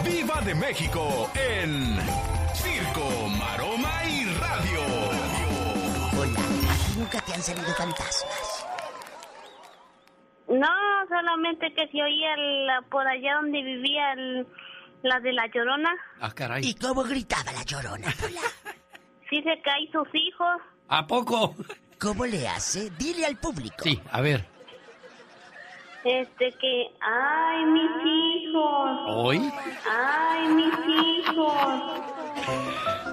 Viva de México en Circo, Maroma y Radio. Hola, ¿a ti nunca te han salido fantasmas? No, solamente que si oía por allá donde vivía el- la de la llorona. Ah, caray. ¿Y cómo gritaba la llorona? Sí se caí sus hijos. ¿A poco? ¿Cómo le hace? Dile al público. Sí, a ver. Este que, ay, mis hijos. ¿Hoy? Ay, mis hijos.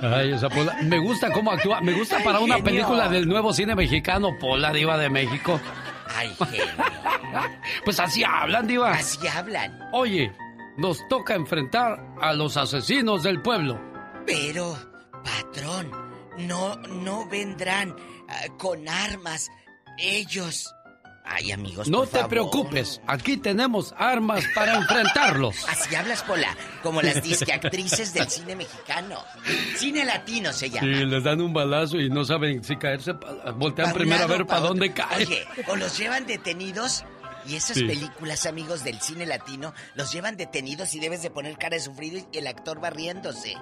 Ay, esa Pola. Me gusta cómo actúa. Me gusta para una Genio. película del nuevo cine mexicano, Pola, Diva de México. Ay, genio. Pues así hablan, Diva. Así hablan. Oye, nos toca enfrentar a los asesinos del pueblo. Pero, patrón, no, no vendrán ah, con armas. Ellos. Ay, amigos, No por te favor. preocupes, aquí tenemos armas para enfrentarlos. Así hablas, Pola, como las disqueactrices del cine mexicano. Cine latino se llama. Sí, les dan un balazo y no saben si caerse, voltean Pa' primero a ver pa' para dónde cae. Oye, o los llevan detenidos. Y esas Sí. películas, amigos del cine latino, los llevan detenidos y debes de poner cara de sufrido y el actor va riéndose.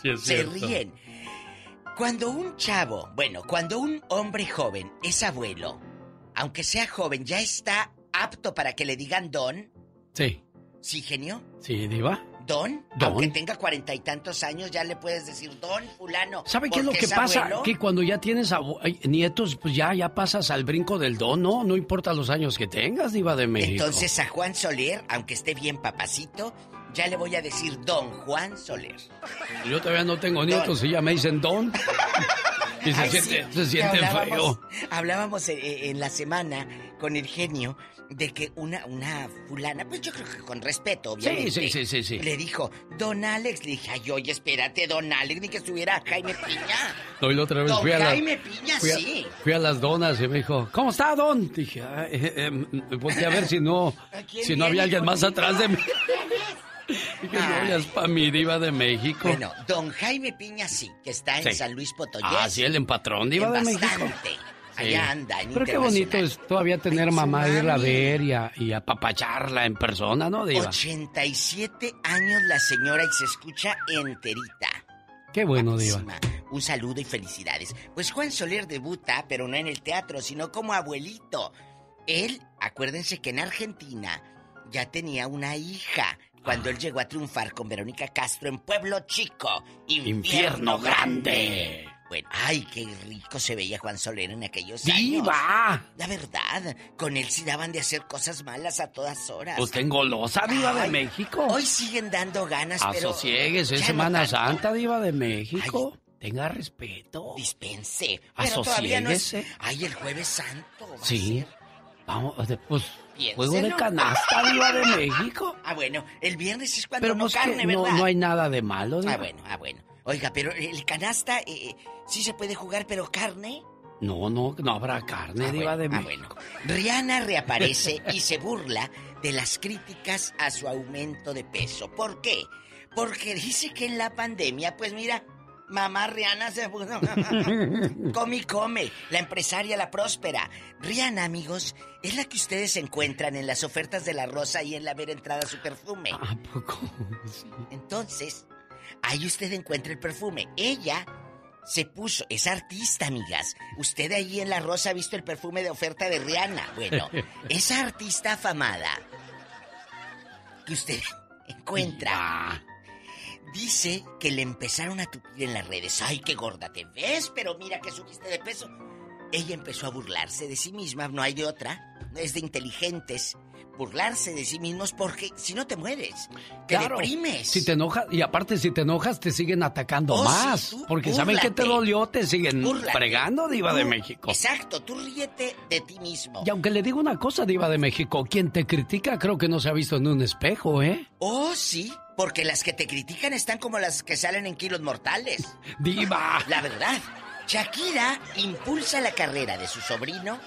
Sí, es Se cierto. ríen. Cuando un chavo, bueno, cuando un hombre joven es abuelo, aunque sea joven, ya está apto para que le digan don. Sí, ¿Sí, genio? sí, Diva. ¿Don? Don. Aunque tenga cuarenta y tantos años, ya le puedes decir don fulano. ¿Sabe qué es lo que pasa? abuelo. Que cuando ya tienes nietos, pues ya, ya pasas al brinco del don, ¿no? No importa los años que tengas, Diva de México. Entonces a Juan Soler, aunque esté bien papacito, ya le voy a decir don Juan Soler. Yo todavía no tengo nietos y ya me dicen don. Y se Ay, siente, sí, se siente hablábamos, feo. Hablábamos eh, en la semana con el genio de que una, una fulana, pues yo creo que con respeto, obviamente. Sí, sí, sí, sí, Le dijo, don Alex, le dije, ay, oye, espérate, don Alex, ni que estuviera Jaime Piña. No, y la otra vez Don fui a la- Piña, fui a, sí. fui a las donas y me dijo, ¿cómo está, don? Dije, "Ah, eh, eh, eh, volteé a ver si no, si no había alguien más atrás de mí. Es para mi diva de México. Bueno, don Jaime Piña sí, que está en Sí. San Luis Potosí. Ah, sí, el empatrón diva En de México. bastante. Sí. Allá anda, en Pero qué bonito es todavía tener Ay, mamá, irla a mami. ver y, a, y apapacharla en persona, ¿no, diva? 87 años la señora y se escucha enterita. Qué bueno, diva. Un saludo y felicidades. Pues Juan Soler debuta, pero no en el teatro, sino como abuelito. Él, acuérdense que en Argentina ya tenía una hija cuando él llegó a triunfar con Verónica Castro en Pueblo Chico, Infierno, Infierno Grande. Bueno, ay, qué rico se veía Juan Soler en aquellos ¡Diva! años. La verdad, con él sí daban de hacer cosas malas a todas horas. Pues ten golosa, diva de México. Hoy siguen dando ganas, pero... Asosiegues, es ya no Semana. Santa, diva de México. Tenga respeto. Dispense. Pero todavía no es... Ay, el Jueves Santo. va a Sí. ser. Vamos, pues, Juego de canasta, diva de México. Ah, bueno, el viernes es cuando Pero no pues carne, no, ¿verdad? no hay nada de malo, diva. Ah, bueno, ah, bueno. Oiga, pero el canasta eh, eh, sí se puede jugar, pero carne. No, no, no habrá carne, Ah, diva bueno, de ah, México. Rihanna reaparece y se burla de las críticas a su aumento de peso. ¿Por qué? Porque dice que en la pandemia, pues mira, mamá Rihanna se puso... come y come, la empresaria, la próspera. Rihanna, amigos, es la que ustedes encuentran en las ofertas de la rosa y en la ver entrada su perfume. ¿A poco? Entonces, ahí usted encuentra el perfume. Ella se puso, es artista, amigas. Usted ahí en La Rosa ha visto el perfume de oferta de Rihanna. Bueno, esa artista afamada que usted encuentra dice que le empezaron a tupir en las redes. Ay, qué gorda te ves, pero mira que subiste de peso. Ella empezó a burlarse de sí misma, no hay de otra. Es de inteligentes burlarse de sí mismos porque si no te mueres, te Claro, deprimes. Si te enojas, y aparte si te enojas te siguen atacando Oh, más. sí, porque saben que te búrlate. dolió, te siguen Búrlate. fregando, diva de México. Exacto, tú ríete de ti mismo. Y aunque le digo una cosa, diva de México, quien te critica creo que no se ha visto en un espejo, ¿eh? Oh, sí, porque las que te critican están como las que salen en kilos mortales. Diva. La verdad, Shakira impulsa la carrera de su sobrino,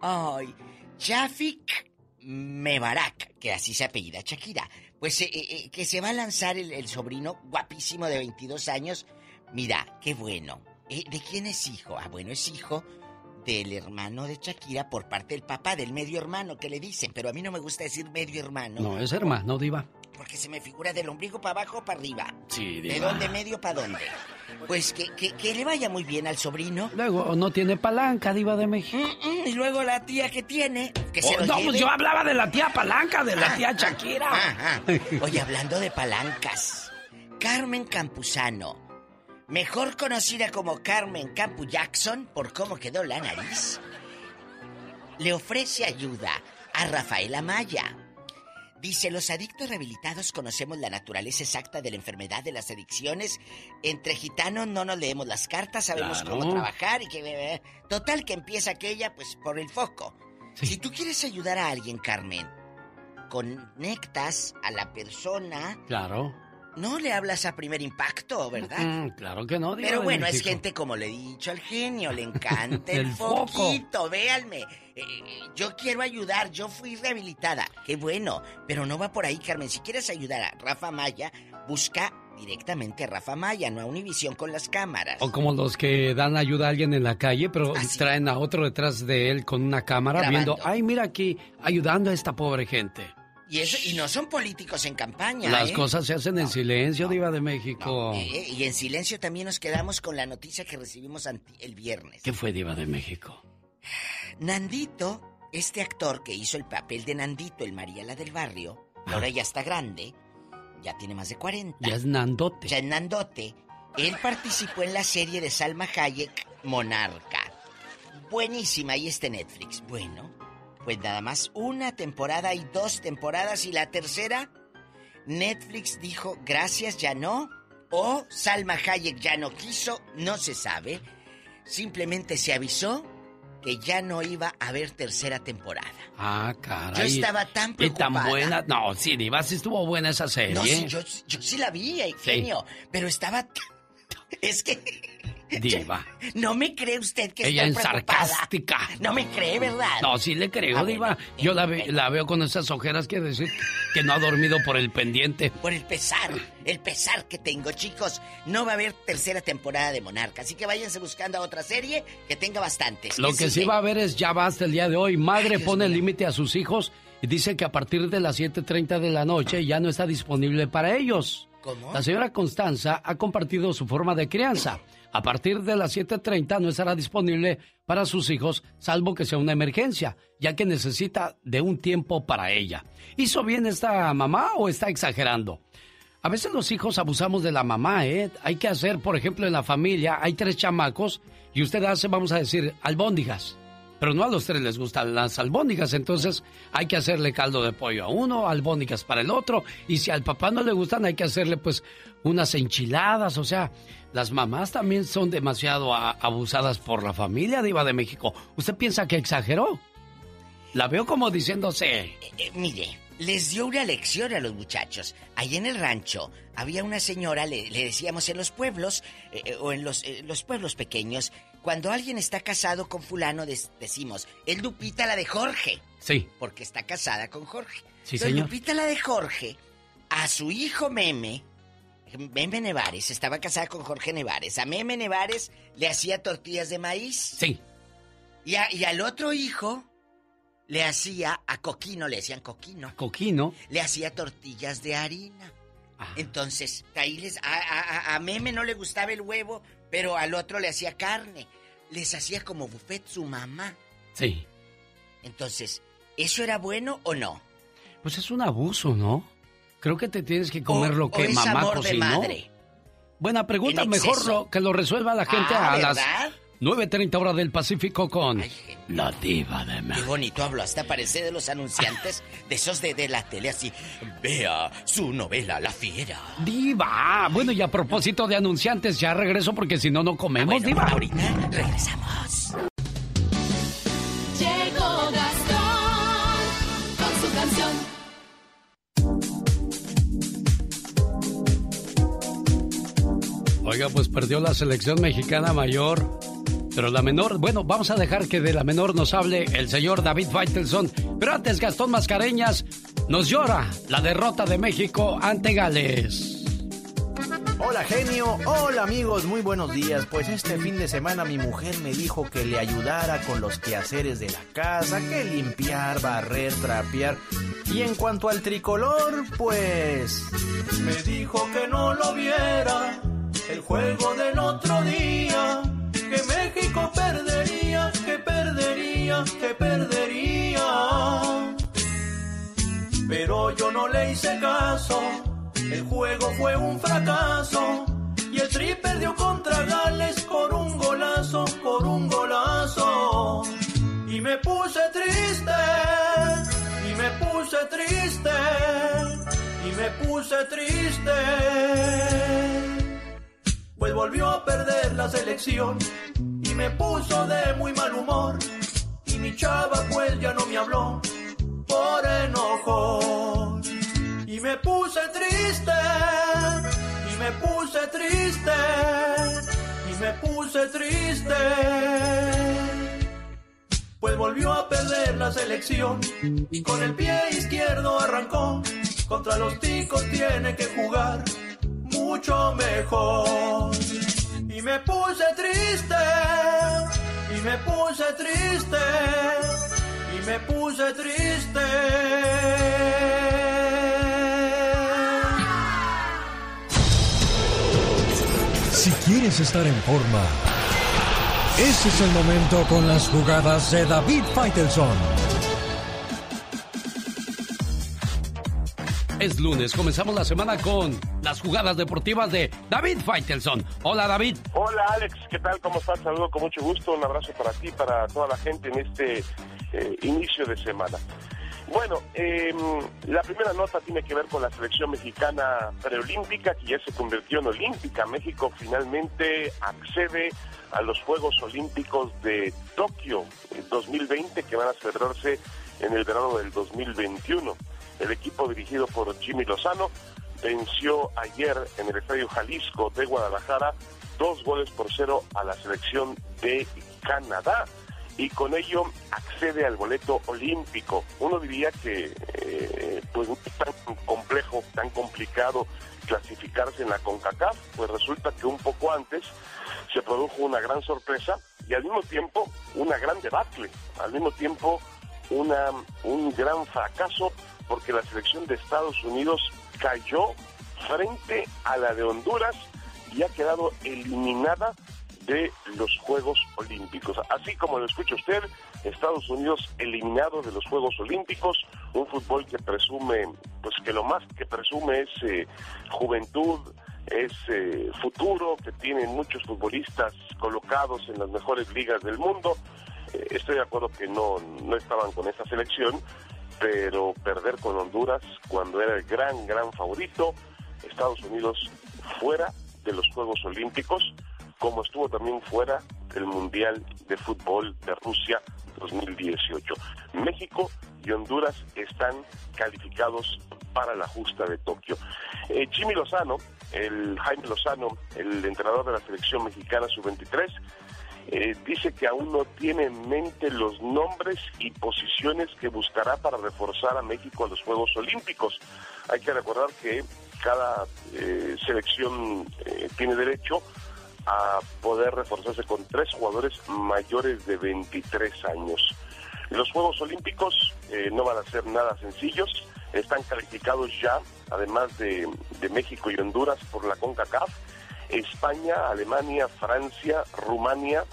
ay, Shafik Mebarak, que así se apellida Shakira. Pues eh, eh, que se va a lanzar el, el sobrino guapísimo de 22 años. Mira, qué bueno. Eh, ¿De quién es hijo? Ah, bueno, es hijo del hermano de Shakira por parte del papá, del medio hermano que le dicen, pero a mí no me gusta decir medio hermano. No, es hermano, diva. Porque se me figura del ombligo para abajo o para arriba. Sí, ¿De diva. dónde medio para dónde? Pues que, que, que le vaya muy bien al sobrino. Luego, no tiene palanca, diva de México. Mm, y luego la tía que tiene, que se Oh, lo no, lleve. pues yo hablaba de la tía palanca, de la Ah, tía ah, Shakira. ah, ah. Oye, hablando de palancas, Carmen Campuzano, mejor conocida como Carmen Campu Jackson por cómo quedó la nariz, le ofrece ayuda a Rafael Amaya. Dice, los adictos rehabilitados conocemos la naturaleza exacta de la enfermedad de las adicciones. Entre gitanos no nos leemos las cartas, sabemos Claro. cómo trabajar y que... Total que empieza aquella, pues, por el foco. Si tú quieres ayudar a alguien, Carmen, conectas a la persona, Claro. No le hablas a primer impacto, ¿verdad? Mm, claro que no, Pero bueno, es gente como le he dicho al genio, le encanta el, El foco. foquito, véanme. Eh, yo quiero ayudar, yo fui rehabilitada. Qué bueno, pero no va por ahí, Carmen. Si quieres ayudar a Rafa Maya, busca directamente a Rafa Maya, no a Univisión con las cámaras. O como los que dan ayuda a alguien en la calle, pero traen a otro detrás de él con una cámara Grabando. viendo, ay, mira aquí, ayudando a esta pobre gente. Y eso, y no son políticos en campaña. Las ¿eh? cosas se hacen en silencio, diva de México. Eh, y en silencio también nos quedamos con la noticia que recibimos el viernes. ¿Qué fue diva de México? Nandito, este actor que hizo el papel de Nandito, el Mariela del barrio, ahora ya está grande, ya tiene más de 40. Ya es Nandote. Ya es Nandote. Él participó en la serie de Salma Hayek, Monarca. Buenísima, y este Netflix. Bueno, pues nada más una temporada y dos temporadas y la tercera, Netflix dijo gracias, ya no. O Salma Hayek ya no quiso, no se sabe. Simplemente se avisó que ya no iba a haber tercera temporada. Ah, caray. Yo estaba tan Y preocupada. tan buena. No, sí, estuvo buena esa serie. No, sí, yo, yo sí la vi, genio, pero estaba... Es que Diva. no me cree usted que Ella estoy es preocupada. sarcástica. No me cree, ¿verdad? No, sí le creo, Ah, Diva. Yo la, ve- la veo con esas ojeras, quiere decir que no ha dormido por el pendiente. Por el pesar, el pesar que tengo, chicos. No va a haber tercera temporada de Monarca, así que váyanse buscando a otra serie que tenga bastantes. Lo que sí va a haber es ya basta el día de hoy. Madre pone el límite a sus hijos y dice que a partir de las 7.30 de la noche ya no está disponible para ellos. ¿Cómo? La señora Constanza ha compartido su forma de crianza. A partir de las 7.30 no estará disponible para sus hijos, salvo que sea una emergencia, ya que necesita de un tiempo para ella. ¿Hizo bien esta mamá o está exagerando? A veces los hijos abusamos de la mamá, ¿eh? Hay que hacer, por ejemplo, en la familia, hay tres chamacos y usted hace, vamos a decir, albóndigas. Pero no a los tres les gustan las albóndigas, entonces hay que hacerle caldo de pollo a uno, albóndigas para el otro, y si al papá no le gustan hay que hacerle pues unas enchiladas, o sea, las mamás también son demasiado abusadas por la familia diva de México. ¿Usted piensa que exageró? La veo como diciéndose, Eh, mire, les dio una lección a los muchachos. Ahí en el rancho había una señora, le, decíamos en los pueblos, eh, eh, o en los, eh, los pueblos pequeños, cuando alguien está casado con fulano, decimos, es Lupita la de Jorge, sí, porque está casada con Jorge. Sí, Entonces, señor. Lupita la de Jorge, a su hijo Meme, Meme Nevares, estaba casada con Jorge Nevares. A Meme Nevares le hacía tortillas de maíz. Sí. Y, a- y al otro hijo le hacía, a Coquino le decían Coquino. Coquino. Le hacía tortillas de harina. Ah. Entonces, ahí les, a- a- a Meme no le gustaba el huevo, pero al otro le hacía carne. Les hacía como buffet su mamá. sí. Entonces, ¿eso era bueno o no? Pues es un abuso, ¿no? Creo que te tienes que comer lo o que es mamá amor de cocinó. madre. Buena pregunta, mejor lo, que lo resuelva la gente Ah, a las ¿verdad? 9.30 horas del Pacífico con La Diva de Qué México. bonito habló, hasta parece de los anunciantes de esos de, de la tele así. Vea su novela La Fiera. Diva, bueno y a propósito de anunciantes, ya regreso porque si no, no comemos, Diva. Ahorita regresamos. Llegó Gastón con su canción. Oiga, pues perdió la selección mexicana mayor. Pero la menor, bueno, vamos a dejar que de la menor nos hable el señor David Faitelson. Pero antes, Gastón Mascareñas nos llora la derrota de México ante Gales. Hola genio, hola amigos, muy buenos días. Pues este fin de semana mi mujer me dijo que le ayudara con los quehaceres de la casa, que limpiar, barrer, trapear. Y en cuanto al tricolor, pues... Me dijo que no lo viera, el juego del otro día, que México perdería, que perdería, que perdería. Pero yo no le hice caso, el juego fue un fracaso. Y el Tri perdió contra Gales por un golazo, por un golazo. Y me puse triste, y me puse triste, y me puse triste. Pues volvió a perder la selección me puso de muy mal humor. Y mi chava pues ya no me habló por enojo. Y me puse triste, y me puse triste, y me puse triste. Pues volvió a perder la selección y con el pie izquierdo arrancó. Contra los ticos tiene que jugar mucho mejor. Me puse triste, y me puse triste, y me puse triste. Si quieres estar en forma, ese es el momento con las jugadas de David Faitelson. Es lunes, comenzamos la semana con las jugadas deportivas de David Faitelson. Hola David. Hola Alex, ¿qué tal? ¿Cómo estás? Saludo con mucho gusto, un abrazo para ti, para toda la gente en este eh, inicio de semana. Bueno, eh, la primera nota tiene que ver con la selección mexicana preolímpica, que ya se convirtió en olímpica. México finalmente accede a los Juegos Olímpicos de Tokio 2020, que van a celebrarse en el verano del 2021. El equipo dirigido por Jimmy Lozano venció ayer en el Estadio Jalisco de Guadalajara dos goles por cero a la selección de Canadá y con ello accede al boleto olímpico. Uno diría que eh, pues es tan complejo, tan complicado clasificarse en la CONCACAF, pues resulta que un poco antes se produjo una gran sorpresa y al mismo tiempo una gran debacle, al mismo tiempo una, un gran fracaso porque la selección de Estados Unidos cayó frente a la de Honduras y ha quedado eliminada de los Juegos Olímpicos. Así como lo escucha usted, Estados Unidos eliminado de los Juegos Olímpicos, un fútbol que presume, pues que lo más que presume es eh, juventud, es eh, futuro, que tiene muchos futbolistas colocados en las mejores ligas del mundo. Eh, estoy de acuerdo que no, no estaban con esa selección, pero perder con Honduras cuando era el gran, gran favorito, Estados Unidos fuera de los Juegos Olímpicos, como estuvo también fuera del Mundial de Fútbol de Rusia 2018. México y Honduras están calificados para la justa de Tokio. Eh, Jimmy Lozano, el Jaime Lozano, el entrenador de la selección mexicana sub-23, eh, dice que aún no tiene en mente los nombres y posiciones que buscará para reforzar a México en los Juegos Olímpicos. Hay que recordar que cada eh, selección eh, tiene derecho a poder reforzarse con tres jugadores mayores de 23 años. Los Juegos Olímpicos no van a ser nada sencillos, están calificados ya, además de, de México y Honduras, por la CONCACAF, España, Alemania, Francia, Rumania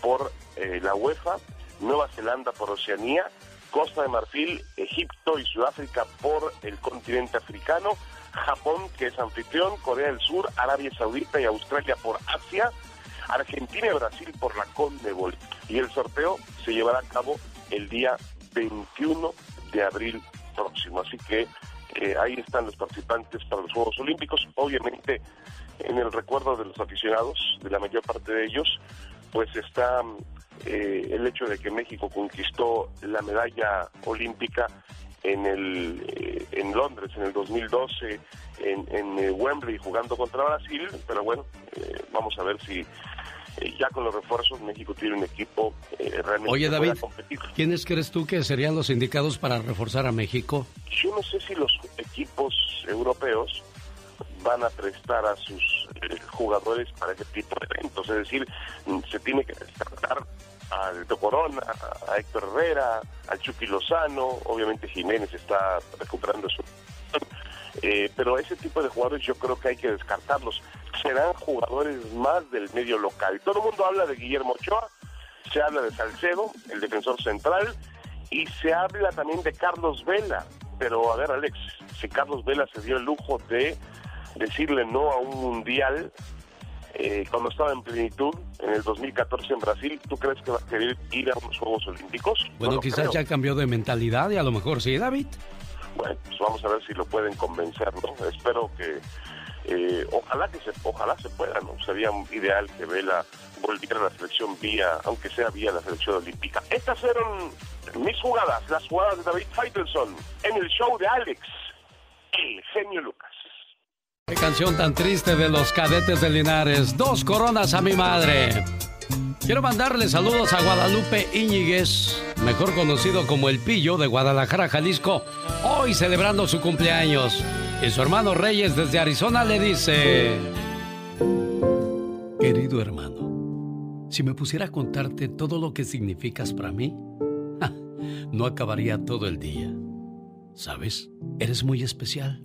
por eh, la UEFA, Nueva Zelanda por Oceanía, Costa de Marfil, Egipto y Sudáfrica por el continente africano, Japón, que es anfitrión, Corea del Sur, Arabia Saudita y Australia por Asia, Argentina y Brasil por la CONMEBOL. Y el sorteo se llevará a cabo el día 21 de abril próximo. Así que eh, ahí están los participantes para los Juegos Olímpicos. Obviamente, en el recuerdo de los aficionados, de la mayor parte de ellos, pues está eh, el hecho de que México conquistó la medalla olímpica en el eh, en Londres en el 2012 en, en eh, Wembley jugando contra Brasil pero bueno eh, vamos a ver si ya con los refuerzos México tiene un equipo eh, realmente Oye David, competir. ¿quiénes crees tú que serían los indicados para reforzar a México? yo no sé si los equipos europeos van a prestar a sus eh, jugadores para ese tipo de eventos es decir se tiene que descartar al Teo Corona, a Héctor Herrera, al Chucky Lozano, obviamente Jiménez está recuperando su... Eh, pero ese tipo de jugadores yo creo que hay que descartarlos. Serán jugadores más del medio local. Todo el mundo habla de Guillermo Ochoa, se habla de Salcedo, el defensor central, y se habla también de Carlos Vela. Pero a ver, Alex, si Carlos Vela se dio el lujo de decirle no a un mundial eh, cuando estaba en plenitud en el 2014 en Brasil, ¿tú crees que va a querer ir a unos Juegos Olímpicos? Bueno, No quizás creo. ya cambió de mentalidad y a lo mejor sí, David. Bueno, pues vamos a ver si lo pueden convencer, ¿no? Espero que, eh, ojalá que se, ojalá se pueda, ¿no? Sería ideal que Vela volviera a la selección vía, aunque sea vía la selección olímpica. Estas fueron mis jugadas, las jugadas de David Faitelson en el show de Alex, el genio Lucas. Qué canción tan triste de los cadetes de Linares. Dos coronas a mi madre. Quiero mandarle saludos a Guadalupe Íñiguez, mejor conocido como El Pillo de Guadalajara, Jalisco, hoy celebrando su cumpleaños. Y su hermano Reyes desde Arizona le dice... Querido hermano, si me pusiera a contarte todo lo que significas para mí, no acabaría todo el día. ¿Sabes? Eres muy especial.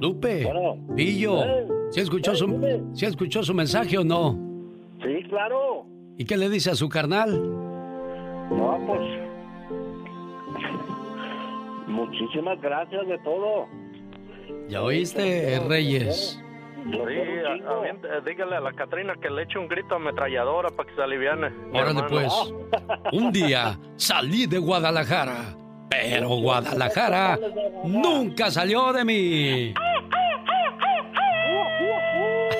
Lupe, Pillo, ¿sí escuchó, su, ¿sí escuchó su mensaje o no? Sí, claro. ¿Y qué le dice a su carnal? No, pues. Muchísimas gracias de todo. ¿Ya oíste, Reyes? Sí, a- aviente- dígale a la Catrina que le eche un grito ametralladora para que se aliviane. Órale pues, un día salí de Guadalajara, pero Guadalajara nunca salió de mí.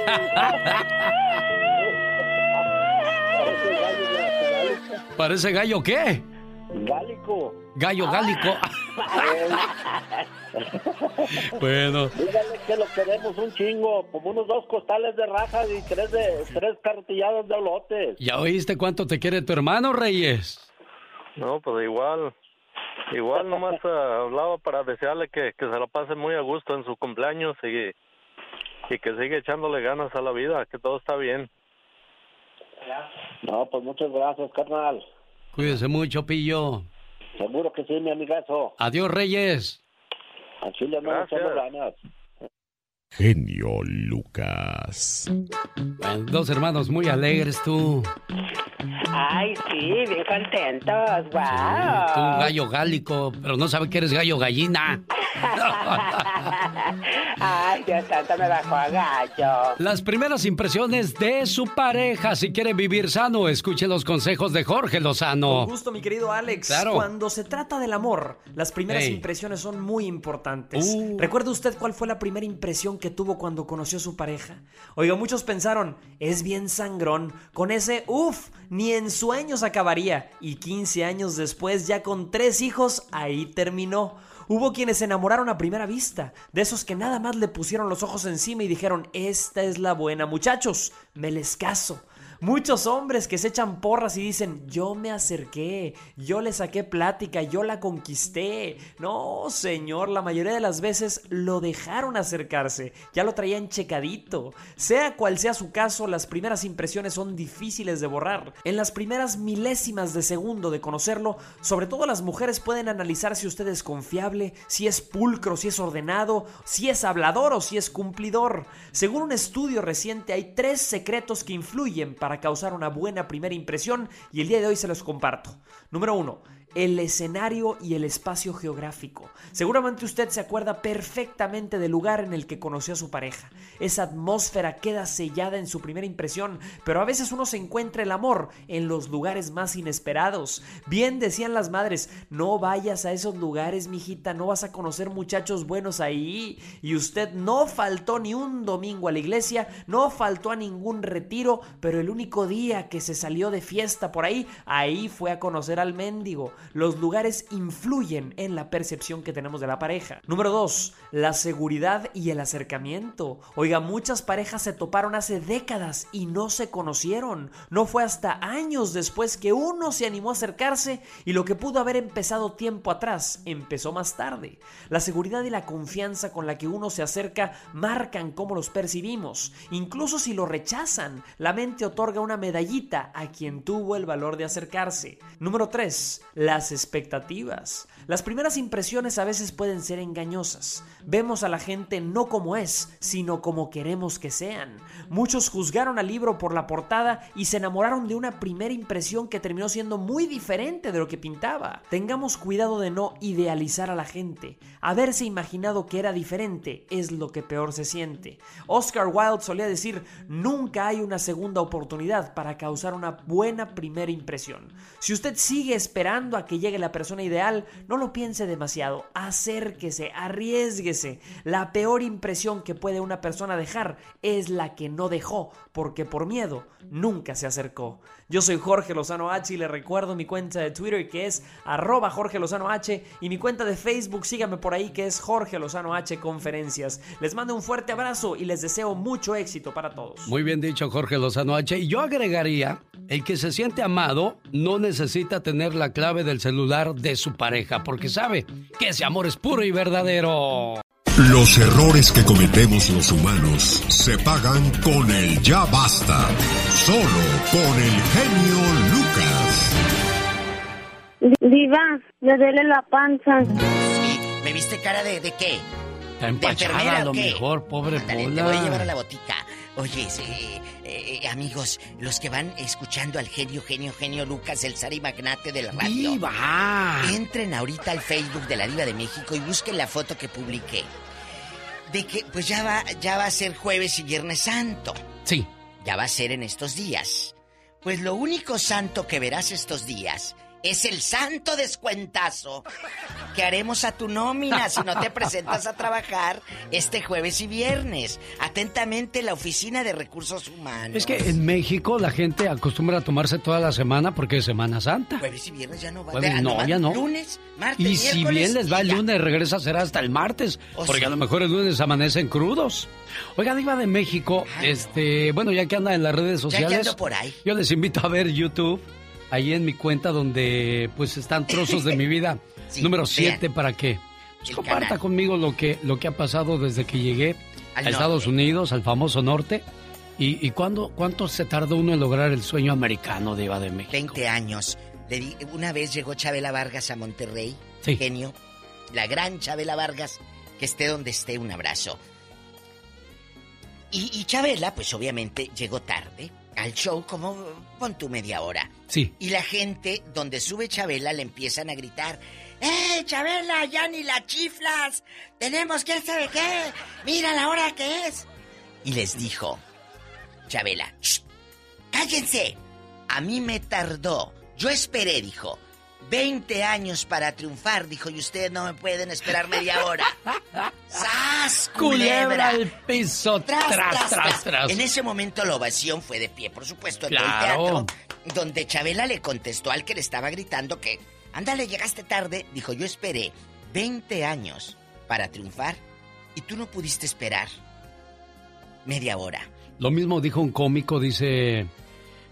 ¿Parece gallo qué? Gálico. Gallo gálico. Bueno, Dígale que lo queremos un chingo, como unos dos costales de rajas y tres de tres cartilladas de olotes. ¿ya oíste cuánto te quiere tu hermano, Reyes? No, pues igual. Igual nomás eh, hablaba para desearle que, que se la pase muy a gusto en su cumpleaños y, y que siga echándole ganas a la vida, que todo está bien. No, pues muchas gracias, carnal. Cuídese mucho, Pillo. Seguro que sí, mi amigazo. Adiós, Reyes. A Chile no le echamos ganas. Genio Lucas. Bueno, dos hermanos muy alegres, tú. Ay, sí, bien contentos. Tú, Wow. gallo gálico, pero no sabe que eres gallo gallina. Ay, Dios santo, me bajó a gallo. Las primeras impresiones de su pareja. Si quiere vivir sano, escuche los consejos de Jorge Lozano. Con gusto, mi querido Alex. Claro. Cuando se trata del amor, las primeras Ey. impresiones son muy importantes. Uh. ¿Recuerda usted cuál fue la primera impresión que tuvo cuando conoció a su pareja? Oiga, muchos pensaron, es bien sangrón. Con ese, uff, ni en sueños acabaría. Y 15 años después, ya con tres hijos, ahí terminó. Hubo quienes se enamoraron a primera vista, de esos que nada más le pusieron los ojos encima y dijeron, esta es la buena, muchachos, me les caso. Muchos hombres que se echan porras y dicen, yo me acerqué, yo le saqué plática, yo la conquisté. No, señor, la mayoría de las veces lo dejaron acercarse, ya lo traían checadito. Sea cual sea su caso, las primeras impresiones son difíciles de borrar. En las primeras milésimas de segundo de conocerlo, sobre todo las mujeres pueden analizar si usted es confiable, si es pulcro, si es ordenado, si es hablador o si es cumplidor. Según un estudio reciente, hay tres secretos que influyen para causar una buena primera impresión y el día de hoy se los comparto. Número uno, el escenario y el espacio geográfico. Seguramente usted se acuerda perfectamente del lugar en el que conoció a su pareja. Esa atmósfera queda sellada en su primera impresión, pero a veces uno se encuentra el amor en los lugares más inesperados. Bien decían las madres, no vayas a esos lugares, mijita, no vas a conocer muchachos buenos ahí. Y usted no faltó ni un domingo a la iglesia, no faltó a ningún retiro, pero el único día que se salió de fiesta por ahí, ahí fue a conocer al mendigo. Los lugares influyen en la percepción que tenemos de la pareja. Número 2. La seguridad y el acercamiento. Oiga, muchas parejas se toparon hace décadas y no se conocieron. No fue hasta años después que uno se animó a acercarse y lo que pudo haber empezado tiempo atrás empezó más tarde. La seguridad y la confianza con la que uno se acerca marcan cómo los percibimos. Incluso si lo rechazan, la mente otorga una medallita a quien tuvo el valor de acercarse. Número 3. Las expectativas. Las primeras impresiones a veces pueden ser engañosas. Vemos a la gente no como es, sino como queremos que sean. Muchos juzgaron al libro por la portada y se enamoraron de una primera impresión que terminó siendo muy diferente de lo que pintaba. Tengamos cuidado de no idealizar a la gente. Haberse imaginado que era diferente es lo que peor se siente. Oscar Wilde solía decir, nunca hay una segunda oportunidad para causar una buena primera impresión. Si usted sigue esperando a que llegue la persona ideal, no lo piense demasiado, acérquese, arriesguese. La peor impresión que puede una persona dejar es la que no dejó, porque por miedo nunca se acercó. Yo soy Jorge Lozano H y le recuerdo mi cuenta de Twitter que es arroba Jorge Lozano H y mi cuenta de Facebook, síganme por ahí que es Jorge Lozano H Conferencias. Les mando un fuerte abrazo y les deseo mucho éxito para todos. Muy bien dicho, Jorge Lozano H. Y yo agregaría, el que se siente amado no necesita tener la clave del celular de su pareja, porque sabe que ese amor es puro y verdadero. Los errores que cometemos los humanos se pagan con el ya basta. Solo con el genio Lucas. Diva, me duele la panza. ¿Me viste cara de, de qué? Está empachada a lo mejor, pobre Ándale, Pola. Te voy a llevar a la botica. Oye, eh, eh, amigos, los que van escuchando al genio, genio, genio Lucas, el Sari Magnate de la radio. ¡Diva! Entren ahorita al Facebook de la Diva de México y busquen la foto que publiqué. De que, pues ya va, ya va a ser jueves y viernes santo. Sí. Ya va a ser en estos días. Pues lo único santo que verás estos días es el santo descuentazo que haremos a tu nómina si no te presentas a trabajar este jueves y viernes. Atentamente, la Oficina de Recursos Humanos. Es que en México la gente acostumbra a tomarse toda la semana porque es Semana Santa. Jueves y viernes ya no va. Jueves Ah, no, ya no. Lunes, martes, Y si bien les va el lunes, regresa será hasta el martes. Oh, porque sí. a lo mejor el lunes amanecen crudos. Oiga, Diva de México, este, bueno, ya que anda en las redes Ya que sociales. ando por ahí. Yo les invito a ver YouTube, ahí en mi cuenta donde pues están trozos de mi vida. Sí, número vean. 7 para que pues, comparta canal. conmigo lo que, lo que ha pasado desde que llegué Al a Estados Unidos, al famoso norte. ¿Y, y cuándo, cuánto se tardó uno en lograr el sueño americano, Diva de México? 20 años. Una vez llegó Chabela Vargas a Monterrey, Sí. genio, la gran Chabela Vargas, que esté donde esté, un abrazo. Y, y Chabela, pues obviamente llegó tarde al show, como pon tu media hora. Sí. Y la gente, donde sube Chabela, le empiezan a gritar: ¡Eh, Chabela, ya ni la chiflas! ¡Tenemos quién sabe qué! ¡Mira la hora que es! Y les dijo: Chabela, "Shh, ¡cállense! A mí me tardó. Yo esperé, dijo. 20 años para triunfar, dijo, y ustedes no me pueden esperar media hora. ¡Sas! Culebra al piso, Tras, tras, tras, tras. En ese momento la ovación fue de pie, por supuesto, en todo Claro. el teatro, donde Chabela le contestó al que le estaba gritando que, ándale, llegaste tarde. Dijo, yo esperé 20 años para triunfar y tú no pudiste esperar media hora. Lo mismo dijo un cómico, dice,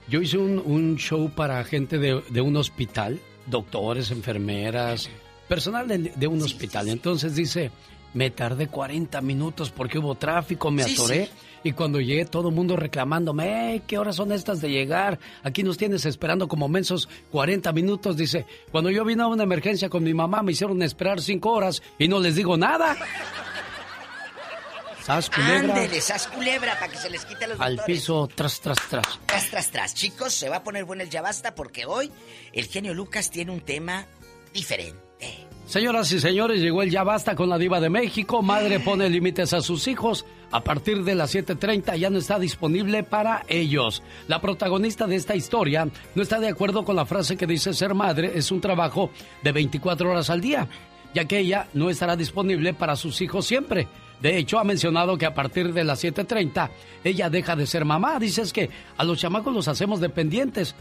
yo hice un, un show para gente de, de un hospital, doctores, enfermeras, personal de, de un hospital. Entonces dice, me tardé 40 minutos porque hubo tráfico, me atoré. Y cuando llegué, todo el mundo reclamándome, "Ey, ¿qué horas son estas de llegar? Aquí nos tienes esperando como mensos 40 minutos. Dice, cuando yo vine a una emergencia con mi mamá, me hicieron esperar 5 horas y no les digo nada. ¿Sas, culebra? Ándele, sas culebra para que se les quite a los Al doctores. piso, tras, tras, tras. Tras, tras, tras. Chicos, se va a poner bueno el ya basta porque hoy el genio Lucas tiene un tema diferente. Señoras y señores, llegó el Ya Basta con la Diva de México. Madre pone límites a sus hijos. A partir de las 7:30 ya no está disponible para ellos. La protagonista de esta historia no está de acuerdo con la frase que dice ser madre es un trabajo de 24 horas al día, ya que ella no estará disponible para sus hijos siempre. De hecho, ha mencionado que a partir de las 7:30 ella deja de ser mamá. Dice es que a los chamacos los hacemos dependientes.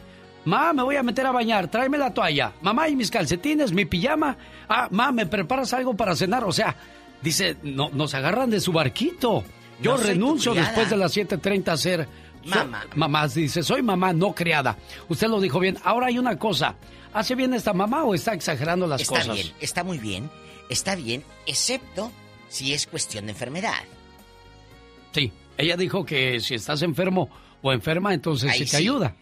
Ma, me voy a meter a bañar, tráeme la toalla. Mamá, y mis calcetines, mi pijama. Ah, ma, ¿me preparas algo para cenar? O sea, dice, no, nos agarran de su barquito. Yo No renuncio después de las 7.30 a ser... so- Mamá. dice, soy mamá, no criada. Usted lo dijo bien. Ahora hay una cosa. ¿Hace bien esta mamá o está exagerando las está cosas? bien, está muy bien, está bien, excepto si es cuestión de enfermedad. Sí, ella dijo que si estás enfermo o enferma, entonces Ahí sí te sí. ayuda.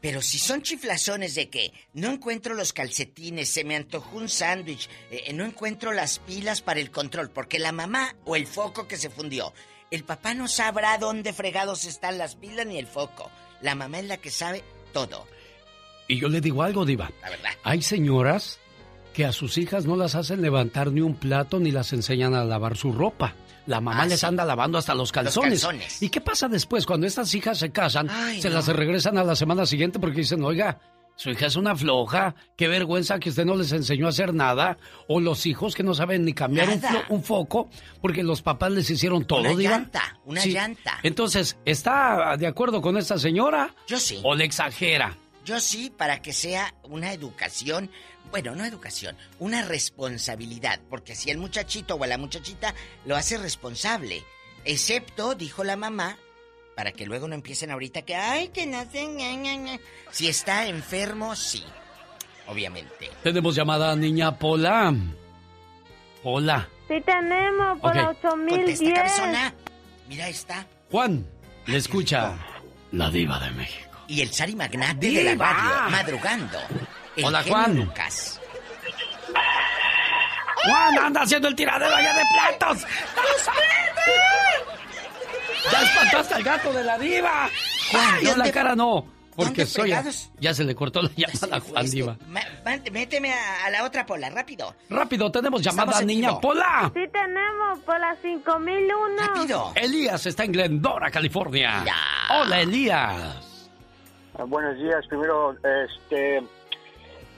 Pero si son chiflazones de que no encuentro los calcetines, se me antojó un sándwich, eh, no encuentro las pilas para el control, porque la mamá o el foco que se fundió, el papá no sabrá dónde fregados están las pilas ni el foco. La mamá es la que sabe todo, Y yo le digo algo, Diva. la verdad. Hay señoras que a sus hijas no las hacen levantar ni un plato ni las enseñan a lavar su ropa. La mamá Ah, les sí. anda lavando hasta los calzones. calzones. ¿Y qué pasa después? Cuando estas hijas se casan, Ay, se no. las regresan a la semana siguiente porque dicen, oiga, su hija es una floja, qué vergüenza que usted no les enseñó a hacer nada. O los hijos que no saben ni cambiar un, un foco porque los papás les hicieron todo, Una llanta, una Sí. llanta. Entonces, ¿está de acuerdo con esta señora? Yo sí. ¿O le exagera? Yo sí, para que sea una educación, bueno, no educación, una responsabilidad, porque si el muchachito o la muchachita lo hace responsable, excepto, dijo la mamá, para que luego no empiecen ahorita que, ay, que nacen, ña, ña, ña". si está enfermo, sí, obviamente. Tenemos llamada niña Pola. Pola. Sí tenemos por Ok. la 8010. Contesta, cabezona. Mira, está. Juan, le escucha la diva de México. Y el Sari Magnate de la radio, madrugando. El Hola, Juan. Lucas. Juan anda haciendo el tiradero allá de platos. ¡Ya espantaste al gato de la diva! Juan, no, la cara no. Porque ¿Dónde soy. fregados? Ya se le cortó la llamada a Juan Diva. Ma- méteme a, a la otra pola, rápido. Rápido, tenemos llamada, niña vivo. Pola. Sí tenemos por las 5001. Rápido. Elías está en Glendora, California. Hola, Elías. Ah, Buenos días. Primero, este,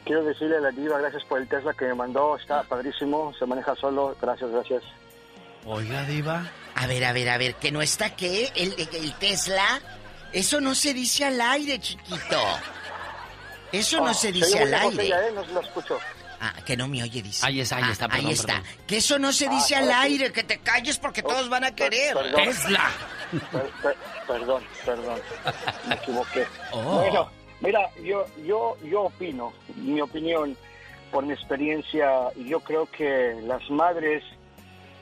quiero decirle a la diva gracias por el Tesla que me mandó. Está padrísimo. Se maneja solo. Gracias, gracias. Oiga, diva. A ver, a ver, a ver, que no está qué, el, el Tesla. Eso no se dice al aire, chiquito. Eso no Ah, se dice al aire. ella, ¿eh? No se lo escucho. Ah, que no me oye, dice. Ahí está, ahí Ah, está, ahí perdón, está. perdón. Que eso no se Ah, dice al sí. aire, que te calles porque todos van a querer. perdón. Tesla. Per- per- perdón, perdón. Me equivoqué. Oh. Bueno, mira, yo, yo, yo opino, mi opinión, por mi experiencia, yo creo que las madres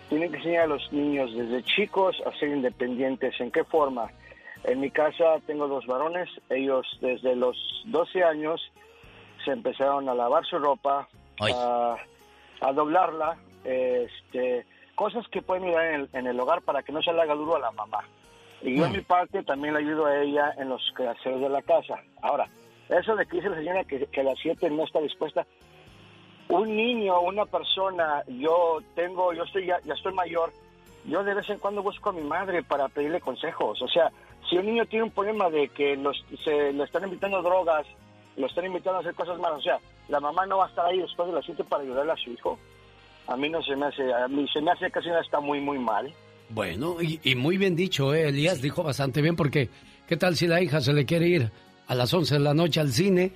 tienen que enseñar a los niños desde chicos a ser independientes. ¿En qué forma? En mi casa tengo dos varones, ellos desde los 12 años se empezaron a lavar su ropa, a, a doblarla, este, cosas que pueden ayudar en el, en el hogar para que no se le haga duro a la mamá. Y yo en mi parte también le ayudo a ella en los quehaceres de la casa. Ahora, eso de que dice la señora que, que a las 7 no está dispuesta, un niño, una persona, yo tengo, yo estoy ya, ya estoy mayor, yo de vez en cuando busco a mi madre para pedirle consejos. O sea, si un niño tiene un problema de que los, se le están invitando drogas, lo están invitando a hacer cosas malas, o sea, la mamá no va a estar ahí después de las 7 para ayudarle a su hijo. A mí no se me hace, a mí se me hace que así está muy, muy mal. Bueno, y, y muy bien dicho, ¿eh? Elías dijo bastante bien porque ¿qué tal si la hija se le quiere ir a las 11 de la noche al cine?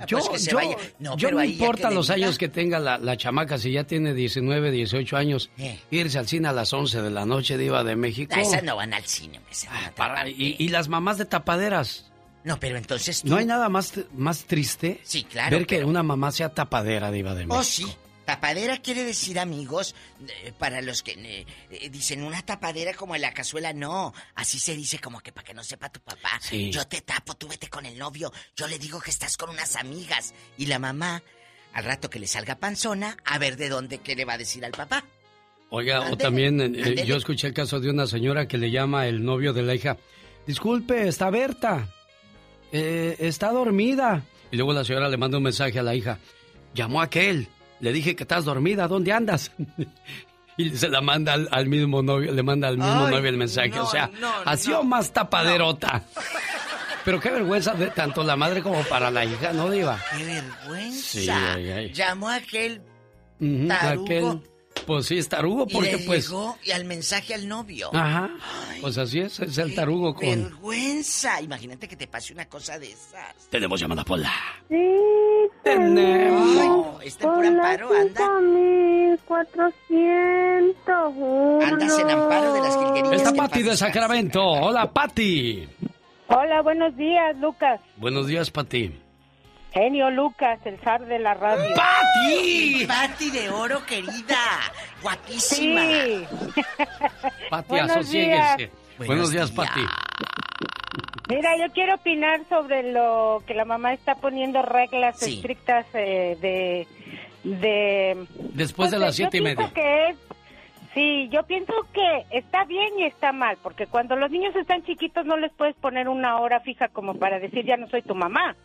Ah, Yo, pues que se yo- vaya. No, yo pero no importa los diga. años que tenga la, la chamaca, si ya tiene 19, 18 años, Eh. irse al cine a las 11 de la noche, diva de México. Ah, esas no van al cine, hombre, se van a Para- y, y las mamás de tapaderas. No, pero entonces tú... ¿No hay nada más, más triste? Sí, claro, Ver que una mamá sea tapadera, diva de México. Oh, sí. Tapadera quiere decir, amigos, eh, para los que eh, eh, dicen una tapadera como en la cazuela, no. Así se dice como que para que no sepa tu papá. Sí. Yo te tapo, tú vete con el novio. Yo le digo que estás con unas amigas. Y la mamá, al rato que le salga panzona, a ver de dónde, qué le va a decir al papá. Oiga, o también eh, yo escuché el caso de una señora que le llama el novio de la hija. Disculpe, está Berta. Está dormida. Y luego la señora le manda un mensaje a la hija. Llamó aquel. Le dije que estás dormida. ¿Dónde andas? y se la manda al, al mismo novio. Le manda al mismo Ay, novio el mensaje. no, o sea, no, así no. o más tapaderota. Pero qué vergüenza de tanto la madre como para la hija, ¿no, Diva? ¡Qué vergüenza! Sí, ay, ay. Llamó a aquel aquel, pues sí, es tarugo y porque le pues... llegó y al mensaje al novio. Ajá. Pues así es, es el tarugo con... Vergüenza. Imagínate que te pase una cosa de esas. Tenemos llamada Pola. Sí, Tenemos. Está en puro amparo, anda. 5401. Andas en amparo de las jilguerías. Está Pati de Sacramento. Hola, Pati. Hola, buenos días, Lucas. Buenos días, Pati. Genio Lucas, el zar de la radio. ¡Pati! Pati de oro, querida. Guapísima. Sí. Pati, Buenos asosiéguese. días. Buenos días, Pati. Mira, yo quiero opinar sobre lo que la mamá está poniendo reglas Sí. estrictas eh, de, de... Después de las yo siete y pienso media. que es... Sí, yo pienso que está bien y está mal, porque cuando los niños están chiquitos no les puedes poner una hora fija como para decir ya no soy tu mamá.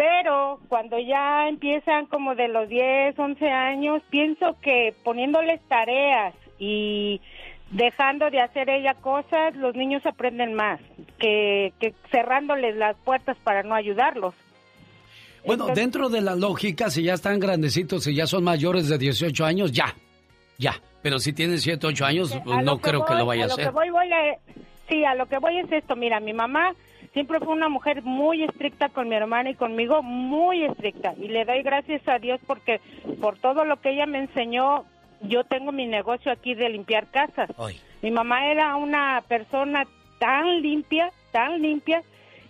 Pero cuando ya empiezan como de los 10, 11 años, pienso que poniéndoles tareas y dejando de hacer ella cosas, los niños aprenden más que, que cerrándoles las puertas para no ayudarlos. Bueno, dentro de la lógica, si ya están grandecitos, si ya son mayores de 18 años, ya. Ya. Pero si tienen 7, 8 años, pues A no lo creo que lo vaya a lo hacer. que voy, voy a- sí, a lo que voy es esto. Mira, mi mamá siempre fue una mujer muy estricta con mi hermana y conmigo, muy estricta. Y le doy gracias a Dios porque por todo lo que ella me enseñó, yo tengo mi negocio aquí de limpiar casas. Mi mamá era una persona tan limpia, tan limpia,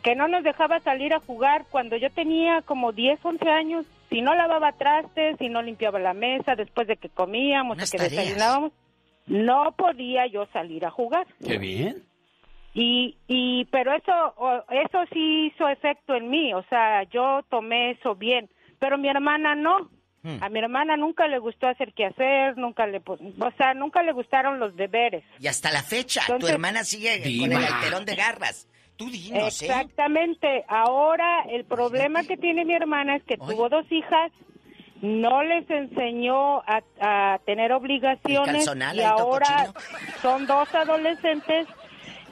que no nos dejaba salir a jugar cuando yo tenía como 10, 11 años. Si no lavaba trastes, si no limpiaba la mesa después de que comíamos o que tareas. desayunábamos, no podía yo salir a jugar. Qué bien. Y, y, pero eso, o- eso sí hizo efecto en mí, o sea, yo tomé eso bien, pero mi hermana no. A mi hermana nunca le gustó hacer qué hacer, nunca le, o sea, nunca le gustaron los deberes. Y hasta la fecha, tu hermana sigue con el alterón de garras. Tú dinos, ¿eh? Exactamente. Ahora el problema que tiene mi hermana es que tuvo dos hijas, no les enseñó a, a tener obligaciones y ahora son dos adolescentes